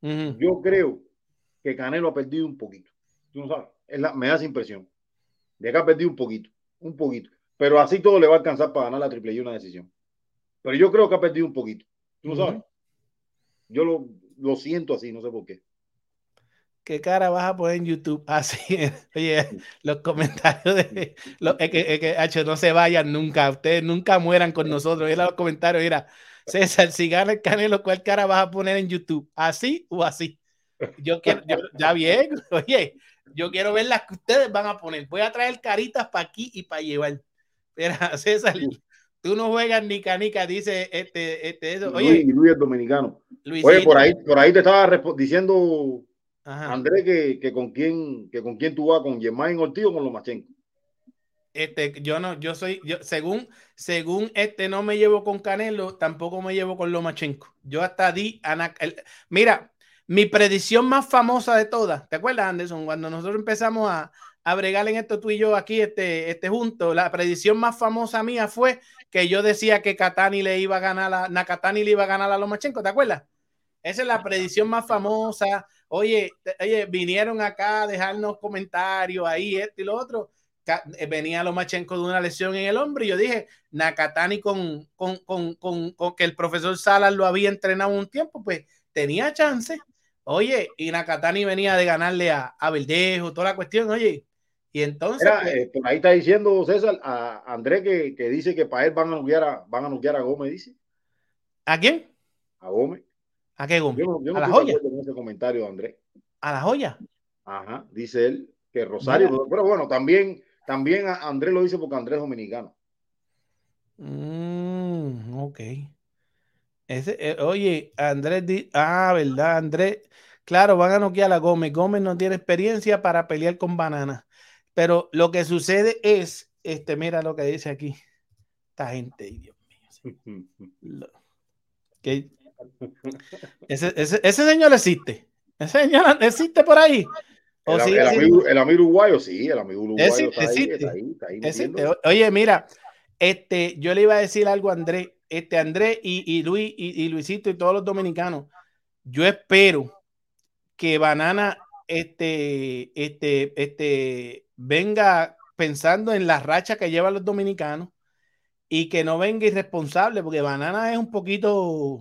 Yo creo que Canelo ha perdido un poquito. Tú no sabes. Es la, me da esa impresión. De que ha perdido un poquito. Un poquito. Pero así todo le va a alcanzar para ganar la triple y una decisión. Pero yo creo que ha perdido un poquito. Tú no sabes. Yo lo, lo siento así, no sé por qué. ¿Qué cara vas a poner en YouTube? Así, oye, los comentarios de los, es que, es que no se vayan nunca, ustedes nunca mueran con nosotros. Mira los comentarios, mira, César, si gana el Canelo, ¿cuál cara vas a poner en YouTube? ¿Así o así? Yo quiero, ya bien, oye, yo quiero ver las que ustedes van a poner. Voy a traer caritas para aquí y para llevar. Mira, César, tú no juegas ni canica, dice este, este, eso. Oye, Luis, Luis es dominicano. Luisito, Oye, por ahí, por ahí te estaba diciendo ajá. Andrés que, que con quién, que con quién tú vas, con Germain Ortiz o con Lomachenko. Este, yo no, yo soy, yo, según, según este no me llevo con Canelo, tampoco me llevo con Lomachenko. Yo hasta di, Ana- el- mira, mi predicción más famosa de todas, ¿te acuerdas, Anderson? Cuando nosotros empezamos a, a bregar en esto tú y yo aquí, este, este juntos, la predicción más famosa mía fue que yo decía que Katani le iba a ganar a Nakatani le iba a ganar a Lomachenko, ¿te acuerdas? Esa es la predicción más famosa. Oye, oye, vinieron acá a dejarnos comentarios ahí, esto y lo otro. Eh, Venía Lomachenko de una lesión en el hombro y yo dije, Nakatani con, con, con, con, con que el profesor Salas lo había entrenado un tiempo, pues tenía chance. Oye, y Nakatani venía de ganarle a, a Verdejo, toda la cuestión, oye. Y entonces, pues, eh, por ahí está diciendo César a Andrés que, que dice que para él van a nuquear a, van a a Gómez, dice. ¿a quién? A Gómez. ¿A qué Gómez? Yo yo no ¿A la joya? con ese comentario de Andrés. ¿A la joya? Ajá, dice él que Rosario, Mira. pero bueno, también, también Andrés lo dice porque Andrés es dominicano. Mm, ok. Ese, eh, oye, Andrés, di- ah, ¿verdad? Andrés, claro, van a noquear a Gómez. Gómez no tiene experiencia para pelear con Banana. Pero lo que sucede es, este, mira lo que dice aquí. Esta gente, Dios mío. Lo- que- ese, ese, ese señor existe. Ese señor existe por ahí. O El, amigo, el amigo uruguayo, sí, el amigo uruguayo Existe, está ahí, está ahí, está ahí Existe. Oye, mira, este, yo le iba a decir algo a Andrés, este Andrés y, y Luis y, y Luisito y todos los dominicanos. Yo espero que Banana este, este, este, venga pensando en la racha que llevan los dominicanos y que no venga irresponsable, porque Banana es un poquito.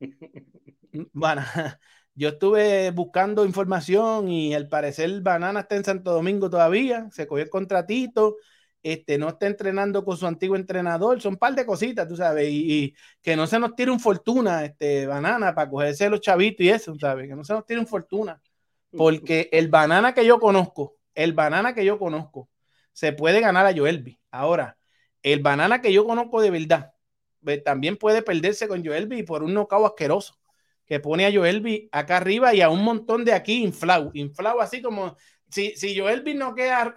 Banana. Yo estuve buscando información y al parecer Banana está en Santo Domingo todavía, se cogió el contratito, este, no está entrenando con su antiguo entrenador, son un par de cositas, tú sabes, y, y que no se nos tire un fortuna, este, Banana, para cogerse los chavitos y eso, ¿sabes? Que no se nos tire un fortuna, porque el Banana que yo conozco, el Banana que yo conozco, se puede ganar a Joelby. Ahora, el Banana que yo conozco de verdad, ve, también puede perderse con Joelby por un nocao asqueroso que pone a Joelby acá arriba y a un montón de aquí inflado, inflado así como si, si Joelby no queda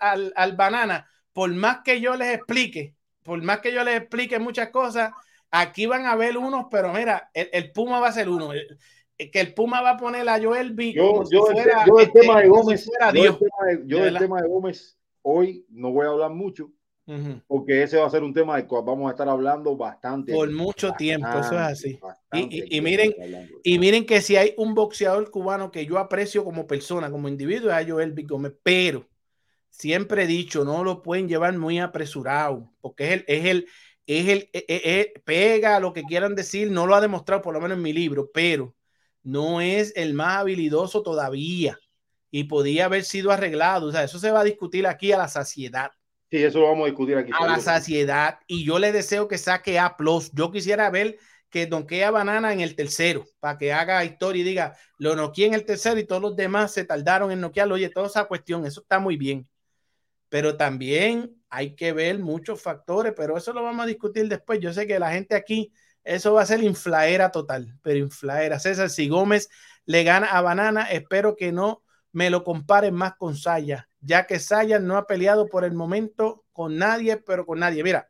al, al banana, por más que yo les explique, por más que yo les explique muchas cosas, aquí van a ver unos, pero mira, el Puma va a ser uno. El- el- que el Puma va a poner a Joelby Yo, como yo, si el, fuera, yo el este, tema de si Gómez, fuera yo, el tema de, yo verdad. tema de Gómez hoy no voy a hablar mucho Ujú. porque ese va a ser un tema del cual vamos a estar hablando bastante. Por mucho tiempo, eso es bastante, así. bastante Y- y- y miren. Y miren que si hay un boxeador cubano que yo aprecio como persona, como individuo, es a Joel Gómez, pero siempre he dicho, no lo pueden llevar muy apresurado, porque es el, es el, es el, es- es- es- pega lo que quieran decir, no lo ha demostrado por lo menos en mi libro, pero no es el más habilidoso todavía y podía haber sido arreglado. O sea, eso se va a discutir aquí a la saciedad Sí, eso lo vamos a discutir aquí. a la saciedad y yo le deseo que saque A+. Yo quisiera ver que donquea Banana en el tercero para que haga historia y diga, lo noqueé en el tercero y todos los demás se tardaron en noquearlo. Oye, toda esa cuestión, eso está muy bien. Pero también hay que ver muchos factores, pero eso lo vamos a discutir después. Yo sé que la gente aquí, eso va a ser inflaera total, pero inflaera. César, si Gómez le gana a Banana, espero que no me lo comparen más con Saya, ya que Saya no ha peleado por el momento con nadie, pero con nadie. Mira,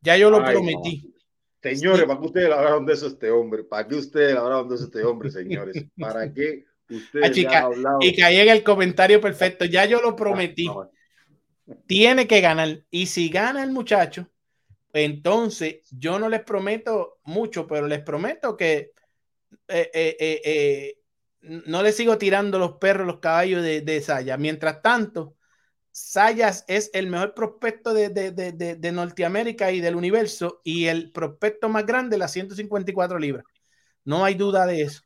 ya yo lo Ay, prometí. Señores. ¿para qué ustedes hablaron de eso este hombre? ¿Para qué ustedes hablaron de eso este hombre, señores? ¿Para qué ustedes Ah, chica, hablado? Y caí en el comentario perfecto. Ya yo lo prometí. No, Tiene que ganar. Y si gana el muchacho, entonces yo no les prometo mucho, pero les prometo que eh, eh, eh, no le sigo tirando los perros, los caballos de, Sayas. Mientras tanto, Sayas es el mejor prospecto de, de, de, Norteamérica y del universo y el prospecto más grande, las 154 libras. No hay duda de eso.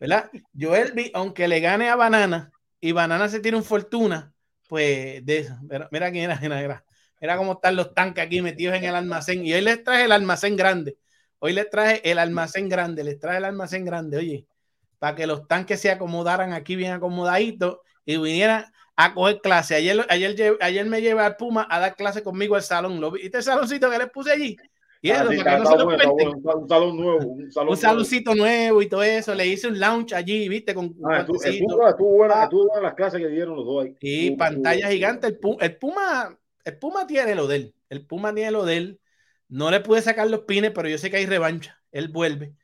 ¿Verdad? Joel aunque le gane a Banana y Banana se tiene un fortuna, pues de eso. Mira, quién era, mira, mira, cómo están los tanques aquí metidos en el almacén. Y hoy les traje el almacén grande. Hoy les traje el almacén grande, les traje el almacén grande, oye, para que los tanques se acomodaran aquí bien acomodaditos y vinieran a coger clase. Ayer, ayer, ayer me llevé al Puma a dar clase conmigo al salón. ¿Lo viste el saloncito que les puse allí? Y eso, un, salón nuevo, un, salón un saloncito nuevo. y todo eso. Le hice un lounge allí, viste, con ah, estuvo, estuvo, buena, estuvo buena las clases que dieron los dos ahí. Y pantalla gigante. El Puma, el Puma, el Puma tiene lo de él. El Puma tiene lo de él. No le pude sacar los pines, pero yo sé que hay revancha. Él vuelve.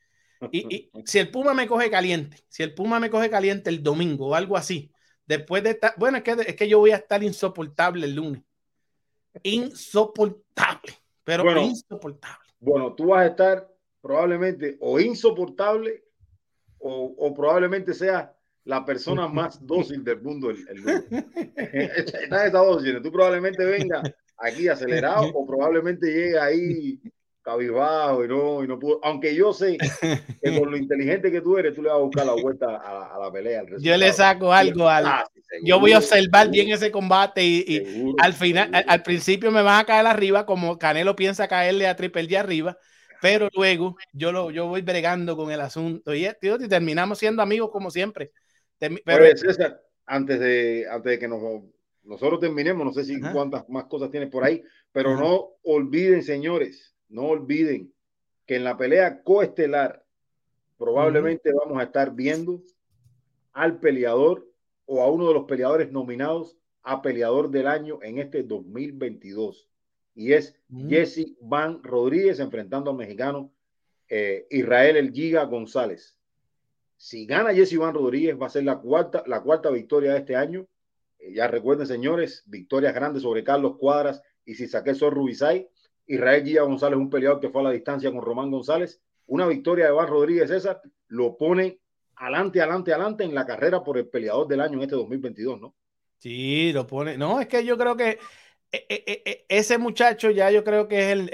Y, si el Puma me coge caliente, si el Puma me coge caliente el domingo o algo así, después de estar, bueno, es que, es que yo voy a estar insoportable el lunes. Insoportable, pero insoportable. Bueno, tú vas a estar probablemente o insoportable o, probablemente sea la persona más dócil del mundo el, lunes. Estás en Tú probablemente vengas aquí acelerado o probablemente llegue ahí cabizbajo y no, y no pudo. Aunque yo sé que con lo inteligente que tú eres, tú le vas a buscar la vuelta a, la pelea. Yo le saco algo al. Ah, yo voy a observar bien ese combate y, al final, al, principio me van a caer arriba, como Canelo piensa caerle a Triple G arriba, pero luego yo lo yo voy bregando con el asunto y, tío, y terminamos siendo amigos como siempre. Pero, César, antes de, antes de que nos, nosotros terminemos, no sé si cuántas más cosas tienes por ahí, pero no olviden, señores, no olviden que en la pelea coestelar probablemente vamos a estar viendo al peleador o a uno de los peleadores nominados a peleador del año en este 2022. Y es Jesse Van Rodríguez enfrentando al mexicano eh, Israel El Giga González. Si gana Jesse Van Rodríguez va a ser la cuarta, la cuarta victoria de este año. Eh, ya recuerden, señores, victorias grandes sobre Carlos Cuadras y si saqué Sor Rubisay. Israel Gia González, un peleador que fue a la distancia con Román González. Una victoria de Van Rodríguez César lo pone adelante, adelante, adelante en la carrera por el peleador del año en este 2022, ¿no? Sí, lo pone. No, es que yo creo que ese muchacho ya yo creo que es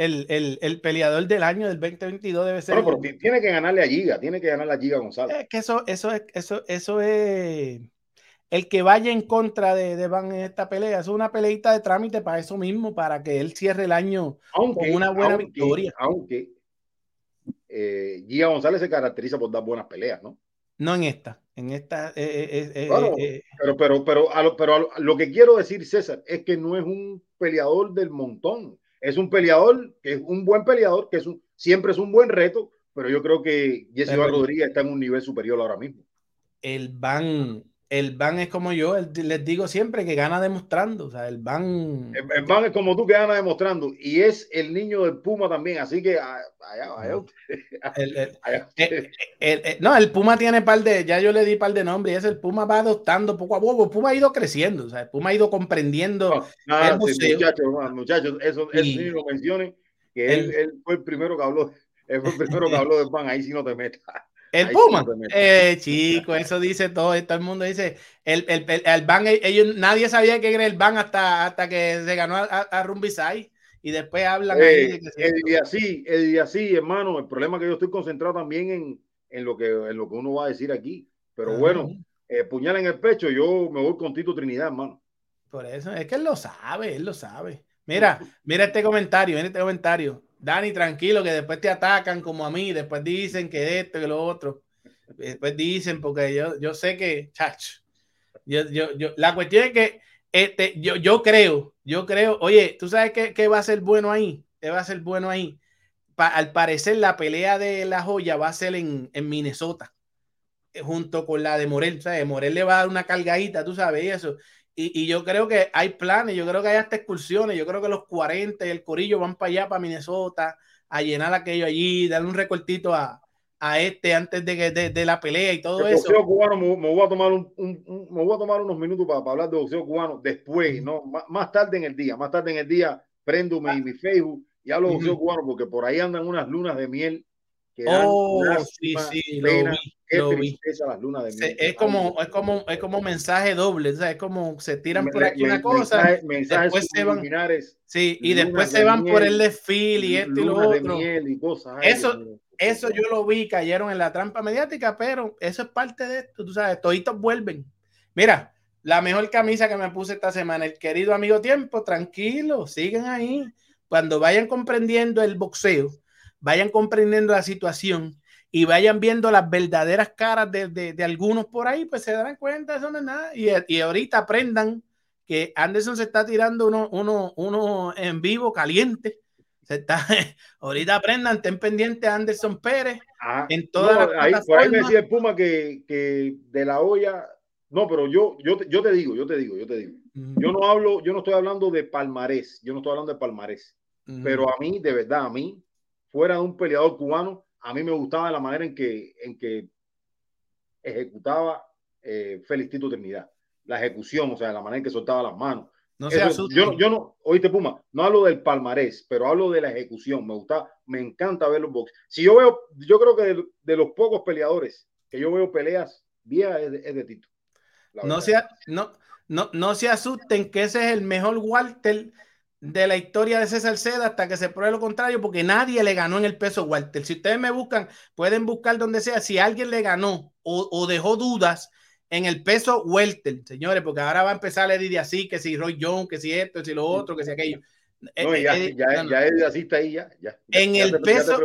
el, peleador del año del 2022 debe ser. Bueno, pero tiene que ganarle a Giga, tiene que ganarle a Giga González. Es que eso, eso es, eso, eso es el que vaya en contra de, Van en esta pelea. Es una peleita de trámite para eso mismo, para que él cierre el año con una buena victoria. Aunque eh, Gia González se caracteriza por dar buenas peleas, ¿no? No en esta. En esta. Eh, eh, eh, pero, pero, pero, a lo, pero lo que quiero decir, César, es que no es un peleador del montón. Es un peleador que es un buen peleador, que es un, siempre es un buen reto, pero yo creo que Jesse Rodríguez está en un nivel superior ahora mismo. El Van el Van es como yo, les digo siempre que gana demostrando. O sea, el Van. El, Van es como tú que gana demostrando. Y es el niño del Puma también. Así que allá, allá, no, el Puma tiene par de. Ya yo le di par de nombres. Y es el Puma va adoptando poco a poco. El Puma ha ido creciendo. O sea, el Puma ha ido comprendiendo. muchachos, muchachos, eso, eso lo mencionen. Que él, él, fue el primero que habló. Él fue el primero que habló del Van. Ahí sí no te metas. El Puma. Eh, chico, eso dice todo. Todo el mundo dice. El, el, el, Ban, ellos, nadie sabía que era el Ban hasta, hasta que se ganó a, a Rumbisai. Y después hablan eh, el día sí, el día sí, hermano. El problema es que yo estoy concentrado también en, en, lo, que, en lo que uno va a decir aquí. Pero bueno, eh, puñal en el pecho, yo me voy con Tito Trinidad, hermano. Por eso, es que él lo sabe, él lo sabe. Mira, mira este comentario, mira este comentario. Dani, tranquilo, que después te atacan como a mí, después dicen que esto, que lo otro. Después dicen, porque yo, yo sé que, chach, yo, yo, yo, la cuestión es que este, yo, yo creo, yo creo, oye, ¿tú sabes qué, qué va a ser bueno ahí? ¿Qué va a ser bueno ahí? al parecer la pelea de la joya va a ser en, en Minnesota, eh, junto con la de Morel. ¿sabes? Morel le va a dar una cargadita, tú sabes, y eso. Y, yo creo que hay planes, yo creo que hay hasta excursiones, yo creo que los 40 y el Corillo van para allá, para Minnesota, a llenar aquello allí, darle un recortito a, a este antes de, de, de, la pelea y todo eso. Cubano, me, voy a tomar un, me voy a tomar unos minutos para, hablar de boxeo cubano después, no más, tarde en el día, más tarde en el día prendo mi, mi Facebook y hablo de boxeo cubano porque por ahí andan unas lunas de miel oh, sí, sí, lo vi, Las lunas de Es como, es como, es como mensaje doble, o sea, es como se tiran por aquí una cosa, después se van, sí, y después se van por el desfile y esto y lo otro. eso, eso yo lo vi, cayeron en la trampa mediática, pero eso es parte de esto, tú sabes, toditos vuelven. Mira, la mejor camisa que me puse esta semana, el querido amigo tiempo, tranquilo, sigan ahí. Cuando vayan comprendiendo el boxeo, vayan comprendiendo la situación y vayan viendo las verdaderas caras de, de, algunos por ahí, pues se darán cuenta, eso no es nada. Y, y ahorita aprendan que Anderson se está tirando uno, uno, uno en vivo caliente. Se está, ahorita aprendan, estén pendientes a Anderson Pérez ah, en todas las ahí, Por ahí me decía el Puma que, que de la olla no, pero yo, yo, yo te digo, yo te digo, yo te digo. Yo no hablo, yo no estoy hablando de palmarés, yo no estoy hablando de palmarés. Pero a mí, de verdad, a mí, fuera de un peleador cubano, a mí me gustaba la manera en que, en que ejecutaba eh, Félix Tito Trinidad. La ejecución, o sea, la manera en que soltaba las manos. No yo, yo no, oíste Puma, no hablo del palmarés, pero hablo de la ejecución. Me gusta, me encanta ver los box. Si yo veo, yo creo que de, los pocos peleadores que yo veo peleas vía es de Tito. No se, no, no, no se asusten que ese es el mejor Walter de la historia de César Seda hasta que se pruebe lo contrario, porque nadie le ganó en el peso Walter. Si ustedes me buscan, pueden buscar donde sea, si alguien le ganó o, dejó dudas en el peso welter, señores, porque ahora va a empezar a decir así, que si Roy Jones, que si esto, que si lo otro, que si aquello. No, ya, eh, ya, ya, es así está ahí, ya, ya. En el peso,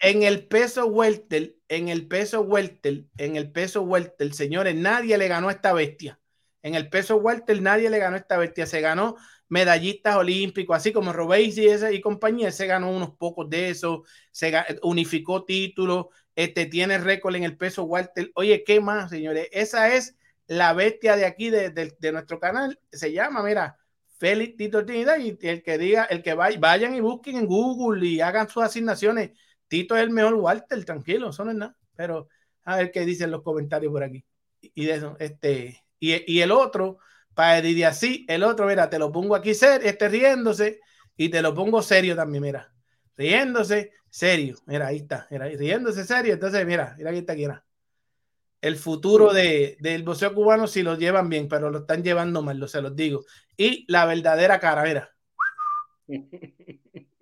en el peso welter, en el peso welter, en el peso welter, señores, nadie le ganó a esta bestia. En el peso welter nadie le ganó a esta bestia. Se ganó medallistas olímpicos, así como Robéis y, ese, y compañía, se ganó unos pocos de esos, se unificó títulos, este, tiene récord en el peso welter. Oye, ¿qué más, señores? Esa es la bestia de aquí, de, de nuestro canal. Se llama, mira, Félix Tito Trinidad y el que diga, el que vaya, vayan y busquen en Google y hagan sus asignaciones. Tito es el mejor Walter, tranquilo, eso no es nada. Pero a ver qué dicen los comentarios por aquí. Y de eso, este, y, el otro, para decir así, el otro, mira, te lo pongo aquí serio, este riéndose, y te lo pongo serio también, mira. Riéndose, serio. Mira, ahí está, mira, riéndose serio. Entonces, mira, mira aquí está, aquí, el futuro de, del boxeo cubano si lo llevan bien, pero lo están llevando mal, lo se los digo. Y la verdadera cara, mira.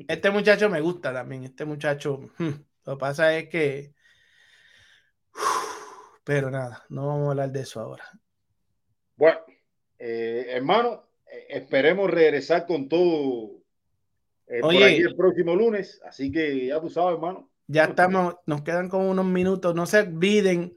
Este muchacho me gusta también, este muchacho. Hmm, lo que pasa es que... Pero nada, no vamos a hablar de eso ahora. Bueno, eh, hermano, eh, esperemos regresar con todo eh, por aquí el próximo lunes, así que ya tú sabes, hermano. Ya estamos, nos quedan como unos minutos, no se olviden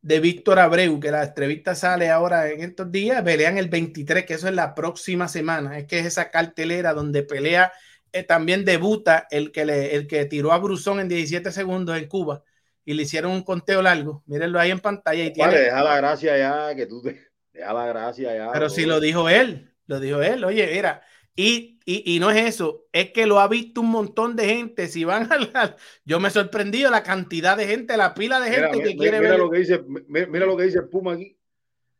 de Víctor Abreu, que la entrevista sale ahora en estos días, pelean el 23, que eso es la próxima semana, es que es esa cartelera donde pelea, eh, también debuta el que, le, el que tiró a Brusón en 17 segundos en Cuba y le hicieron un conteo largo, mírenlo ahí en pantalla. Y tiene... deja la gracia ya, que tú te, deja la gracia ya. Pero si lo dijo él, lo dijo él, oye, mira, y, y, y, no es eso, es que lo ha visto un montón de gente. Si van a yo me he sorprendido la cantidad de gente, la pila de gente que quiere mira Lo que dice, mira, lo que dice Puma aquí,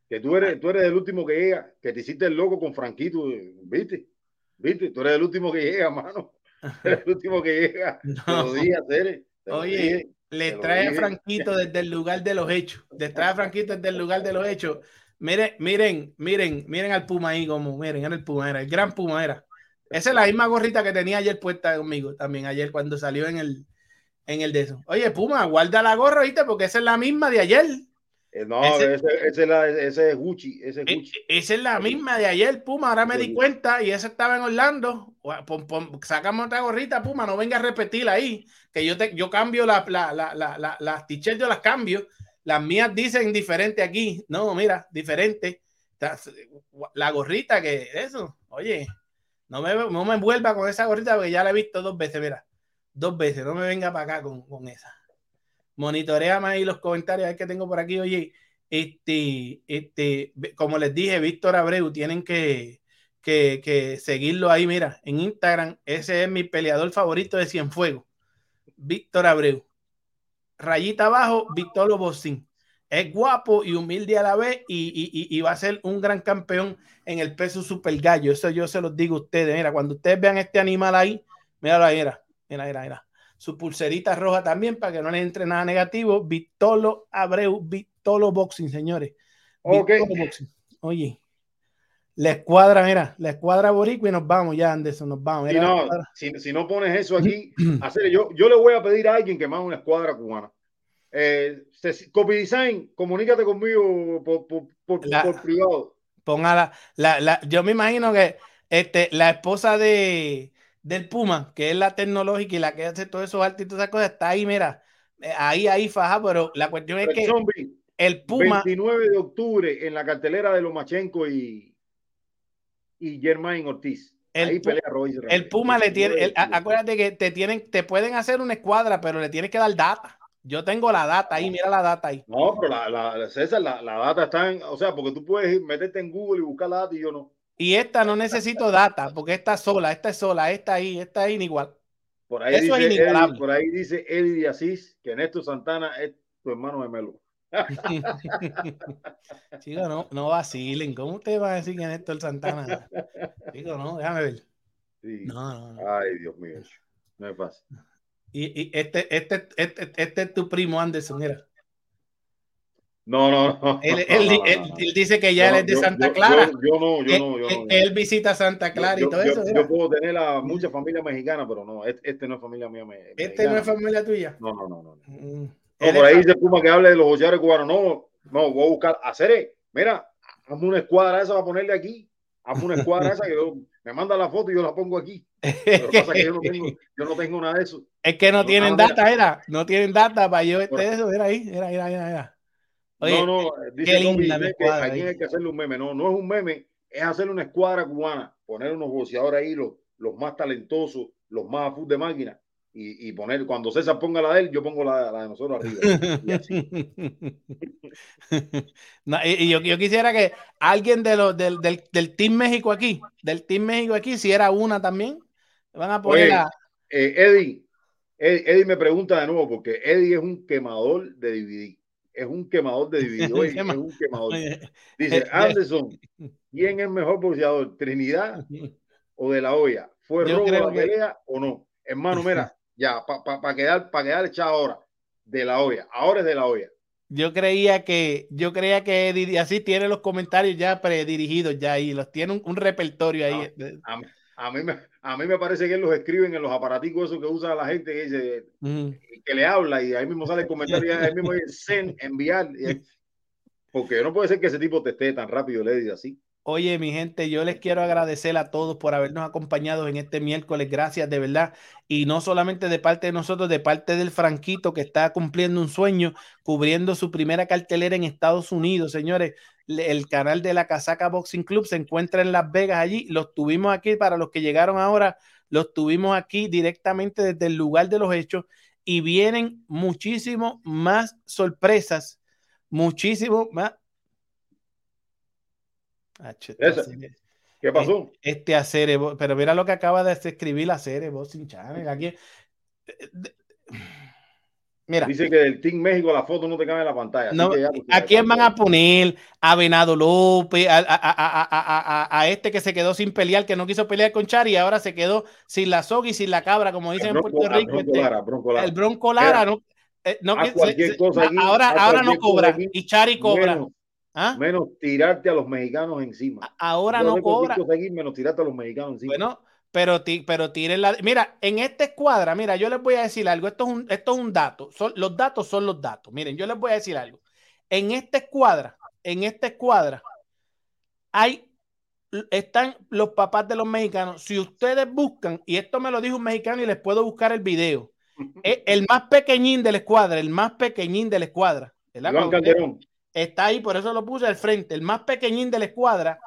que tú eres, tú eres el último que llega, que te hiciste el loco con Franquito, ¿viste? ¿Viste? Tú eres el último que llega, mano. Eres el último que llega. No. Oye, le trae a Franquito desde el lugar de los hechos. Le trae a Franquito desde el lugar de los hechos. Miren, miren, miren, miren al Puma ahí como, miren, era el Puma, era el gran Puma era. Esa es la misma gorrita que tenía ayer puesta conmigo también, ayer cuando salió en el, en el de eso. Oye, Puma, guarda la gorra, ¿viste? Porque esa es la misma de ayer. Eh, no, ese, ese, es la, ese, es Gucci, ese es e, Gucci. esa es la misma de ayer, Puma. Ahora me di cuenta y esa estaba en Orlando. sacamos otra gorrita, Puma, no venga a repetirla ahí. Que yo, te, yo cambio la, la, la, la, las t-shirts, yo las cambio las mías dicen diferente aquí. No, mira, diferente. La gorrita que eso, oye, no me, no me envuelva con esa gorrita porque ya la he visto dos veces, mira. Dos veces, no me venga para acá con, con esa. Monitoreame ahí los comentarios que tengo por aquí. Oye, este, este, como les dije, Víctor Abreu, tienen que, que, que, seguirlo ahí, mira, en Instagram. Ese es mi peleador favorito de Cienfuegos. Víctor Abreu rayita abajo, Víctor Bocín. Es guapo y humilde a la vez y, va a ser un gran campeón en el peso super gallo. Eso yo se los digo a ustedes. Mira, cuando ustedes vean este animal ahí, mira ahí, mira, mira, mira, mira. Su pulserita roja también para que no le entre nada negativo. Vitolo Abreu, Vitolo Boxing, señores. Ok. Oye, La escuadra, mira, la escuadra boricua y nos vamos ya, Anderson, nos vamos. Si no, si, si, no pones eso aquí, hacer, yo, yo le voy a pedir a alguien que más una escuadra cubana. Eh, copy Design, comunícate conmigo por, por, por, La- por privado. Ponga la, la, la- yo me imagino que este, la esposa de, del Puma, que es la tecnológica y la que hace todos esos artes y todas esas cosas, está ahí, mira, eh, ahí, ahí faja, pero la cuestión es El que zombie, el Puma, 29 de octubre en la cartelera de Lomachenko y, y Germain Ortiz. El Ahí pelea Royce el. Puma le tiene, 29 de el- a- octubre. acuérdate que te tienen, te pueden hacer una escuadra, pero le tienes que dar data. Yo tengo la data ahí, mira la data ahí. No, pero la, la, César, la, la data está en, o sea, porque tú puedes meterte en Google y buscar la data y yo no. Y esta no necesito data, porque esta sola, esta es sola, esta ahí, esta es inigual. Por ahí, Eso es dice. Eddie, por ahí dice Eddie Asís que Néstor Santana es tu hermano gemelo. Chicos, no, no vacilen. ¿Cómo ustedes van a decir que Néstor Santana? Chicos, no, déjame ver. Sí. No, no, no. Ay, Dios mío. No es fácil. Y, y este, este, este, este es tu primo Anderson, mira. No, no, no. Él, él- no, no, él- no. él dice que ya Yo él es de yo- Santa yo- Clara. Yo, yo no, yo no, yo que- no. que él visita Santa Clara Yo- y todo yo- eso. yo puedo tener a mucha familia mexicana, pero no, este, este no es familia mía. Este no es familia tuya. No, no, no, no. Mm. Por ahí dice Puma que hable de los boxeadores cubanos. No, no, voy a buscar. Hacer, mira, hazme una escuadra esa para ponerle aquí. Hazme una escuadra esa que yo, me manda la foto y yo la pongo aquí. Pero pasa que yo no tengo, yo no tengo nada de eso. Es que no No, tienen data, era. No tienen data para yo este Bueno. eso. Mira ahí, mira, mira. mira. Oye, no, no, qué dice Tommy que escuadra aquí hay que hacerle un meme. No, no es un meme, es hacerle una escuadra cubana, poner unos boxeadores ahí, los, los más talentosos, los más a de máquina, y, y poner, cuando César ponga la de él, yo pongo la, la de nosotros arriba. Y así. No, y yo, yo quisiera que alguien de los, del, del, del Team México aquí, del Team México aquí, si era una también, van a poner Oye, a- Eh, Eddie, Eddie, Eddie me pregunta de nuevo, porque Eddie es un quemador de DVD. Es un quemador de DVD. Oye, es un quemador. Dice, Anderson, ¿quién es mejor boxeador? ¿Trinidad o de la olla? ¿Fue robo la que- pelea o no? Hermano, mira, ya, para pa, pa quedar, pa quedar echado ahora, de la olla. Ahora es de la olla. Yo creía que, yo creía que Eddie así tiene los comentarios ya predirigidos ya ahí, los tiene un, un repertorio ahí. A, a mí me, a mí me parece que él los escriben en los aparaticos esos que usa la gente que dice, Ujú. que le habla y ahí mismo sale el comentario y ahí mismo dice enviar. y porque no puede ser que ese tipo te esté tan rápido, le dice así. Oye, mi gente, yo les quiero agradecer a todos por habernos acompañado en este miércoles. Gracias de verdad. Y no solamente de parte de nosotros, de parte del Franquito que está cumpliendo un sueño, cubriendo su primera cartelera en Estados Unidos, señores. El canal de la Casaca Boxing Club se encuentra en Las Vegas allí. Los tuvimos aquí para los que llegaron ahora. Los tuvimos aquí directamente desde el lugar de los hechos y vienen muchísimo más sorpresas, muchísimo más. Acho, este Esa. hacer- ¿Qué pasó? Este hacer, pero mira lo que acaba de escribir la serie, Boxing Channel. Aquí. Mira, Dice que del Team México la foto no te cabe en la pantalla. no, ya ¿a quién van a poner? A Venado López, a, a- a- a- a- a- a este que se quedó sin pelear, que no quiso pelear con Chari y ahora se quedó sin la soga y sin la cabra, como dicen en Puerto Rico. Bronco este, Lara, Bronco Lara. el Bronco Lara, no, eh, no haz que- cualquier se- cosa aquí, ahora, ahora no cobra aquí, y Chari cobra. Menos, ¿ah? menos tirarte a los mexicanos encima. Ahora no cualquier cobra. menos tirarte a los mexicanos encima. Bueno, pero, pero tiren la. Mira, en esta escuadra, mira, yo les voy a decir algo. Esto es un, esto es un dato. Son, los datos son los datos. Miren, yo les voy a decir algo. En esta escuadra, en esta escuadra, hay. Están los papás de los mexicanos. Si ustedes buscan, y esto me lo dijo un mexicano y les puedo buscar el video, el más pequeñín de la escuadra, el más pequeñín de la escuadra. ¿verdad? Iván Calderón. Está ahí, por eso lo puse al frente, el más pequeñín de la escuadra,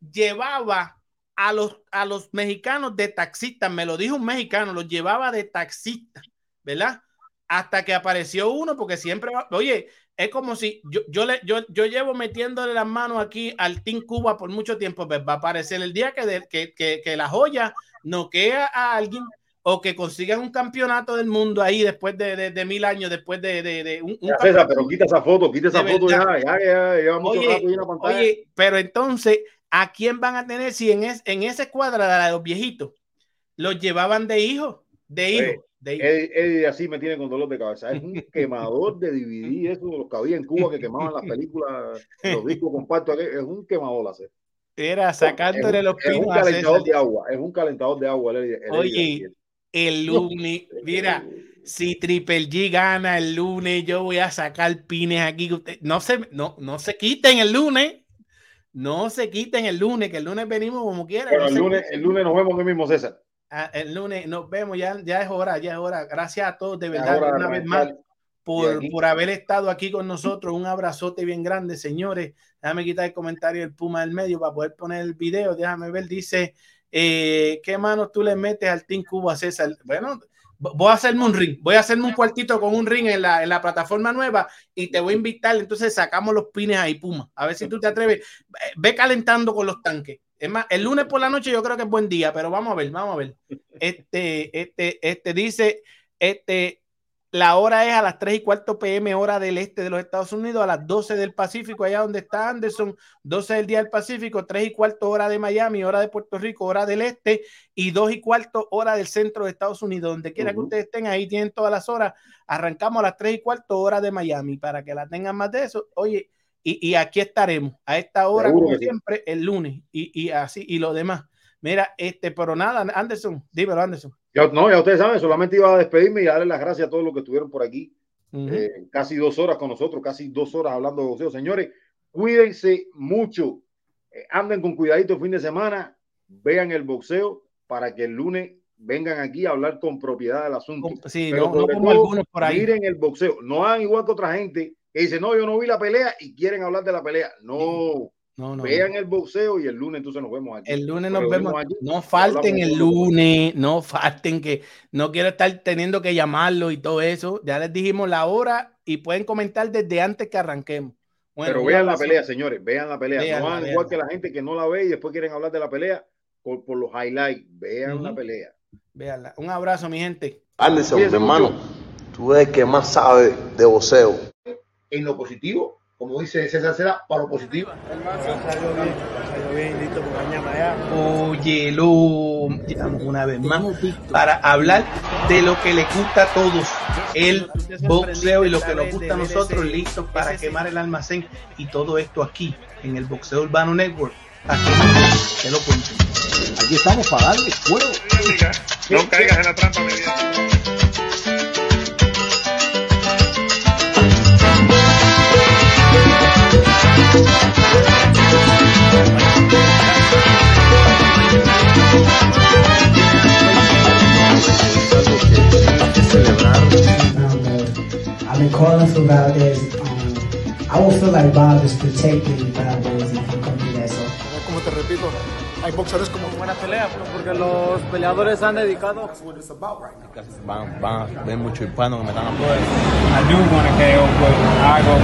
llevaba a los, a los mexicanos de taxistas, me lo dijo un mexicano, los llevaba de taxistas, ¿verdad? Hasta que apareció uno, porque siempre va, oye, es como si yo, yo, le, yo, yo llevo metiéndole las manos aquí al Team Cuba por mucho tiempo, pues va a aparecer el día que, de, que, que, que la joya noquea a alguien o que consigan un campeonato del mundo ahí después de, de, de mil años, después de, de, de un, un Ya, César, pero quita esa foto, quita esa foto ya, ya, ya, lleva mucho Oye, rato en la pantalla. Oye, pero entonces, ¿a quién van a tener si en, es, en esa escuadra de los viejitos los llevaban de hijos? De Oye, hijos. De hijos. Eddie así me tiene con dolor de cabeza. Es un quemador de DVD, eso de los que había en Cuba que quemaban las películas, los discos compactos, es un quemador hacer. Era sacándole los Es un pinos calentador de agua, es un calentador de agua. Oye, el lunes, mira, si Triple G gana el lunes, yo voy a sacar pines aquí. no, se, no, no se quiten el lunes. No se quiten el lunes, que el lunes venimos como quiera. Bueno, no el lunes, quiten. el lunes nos vemos aquí mismo, César. Ah, el lunes nos vemos, ya, ya es hora, ya es hora. Gracias a todos, de verdad, hora una vez más, por, por haber estado aquí con nosotros. Un abrazote bien grande, señores. Déjame quitar el comentario del Puma del medio para poder poner el video. Déjame ver, dice, eh, ¿qué manos tú le metes al Team Cubo a César? Bueno, voy a hacerme un ring, voy a hacerme un cuartito con un ring en la, en la plataforma nueva y te voy a invitar. Entonces sacamos los pines ahí, Puma. A ver si tú te atreves. Ve- Ve calentando con los tanques. Es más, el lunes por la noche yo creo que es buen día, pero vamos a ver, vamos a ver. Este, este, este dice, este, la hora es a las 3 y cuarto pm, hora del este de los Estados Unidos, a las 12 del Pacífico, allá donde está Anderson, 12 del día del Pacífico, 3 y cuarto hora de Miami, hora de Puerto Rico, hora del este, y 2 y cuarto hora del centro de Estados Unidos, donde quiera que ustedes estén, ahí tienen todas las horas. Arrancamos a las 3 y cuarto hora de Miami, para que la tengan más de eso. Oye, y, y aquí estaremos a esta hora, Seguro como siempre, el lunes, y, y así, y lo demás. Mira, este, pero nada, Anderson, dímelo, Anderson. Ya, no, ya ustedes saben, solamente iba a despedirme y a darle las gracias a todos los que estuvieron por aquí. Eh, casi dos horas con nosotros, casi dos horas hablando de boxeo. Señores, cuídense mucho. Eh, anden con cuidadito el fin de semana. Vean el boxeo para que el lunes vengan aquí a hablar con propiedad del asunto. Sí, Pero no, no como todo, algunos por ahí. Miren el boxeo. No hagan igual que otra gente que dice, no, yo no vi la pelea y quieren hablar de la pelea. No, No, no, vean no. el boxeo y el lunes entonces nos vemos aquí. El lunes Nos nos vemos. aquí No falten el lunes, no falten que no quiero estar teniendo que llamarlo y todo eso. Ya les dijimos la hora y pueden comentar desde antes que arranquemos. Bueno, Pero vean la pelea, señores, vean la pelea. Véanla, no hagan igual que la gente que no la ve y después quieren hablar de la pelea por, por los highlights. Vean Ujú. la pelea. Véanla. Un abrazo, mi gente. Anderson, hermano, tú eres el que más sabe de boxeo. en lo positivo, como dice César Cera, para lo positivo. Oye, lo estamos una vez más para hablar de lo que le gusta a todos, el boxeo y lo que nos gusta a nosotros, listos para quemar el almacén y todo esto aquí en el Boxeo Urbano Network. Aquí lo. Aquí estamos para darle fuego. No caigas en la trampa, mi vida. I've been calling for Valdez. Um, I will feel like Bob is protecting Valdez if he come do that. So Como te repito, hay boxeadores como buena pelea, porque los peleadores han dedicado. Van, van, ven muchos hispanos que me están apoyando. I do want to KO, but I go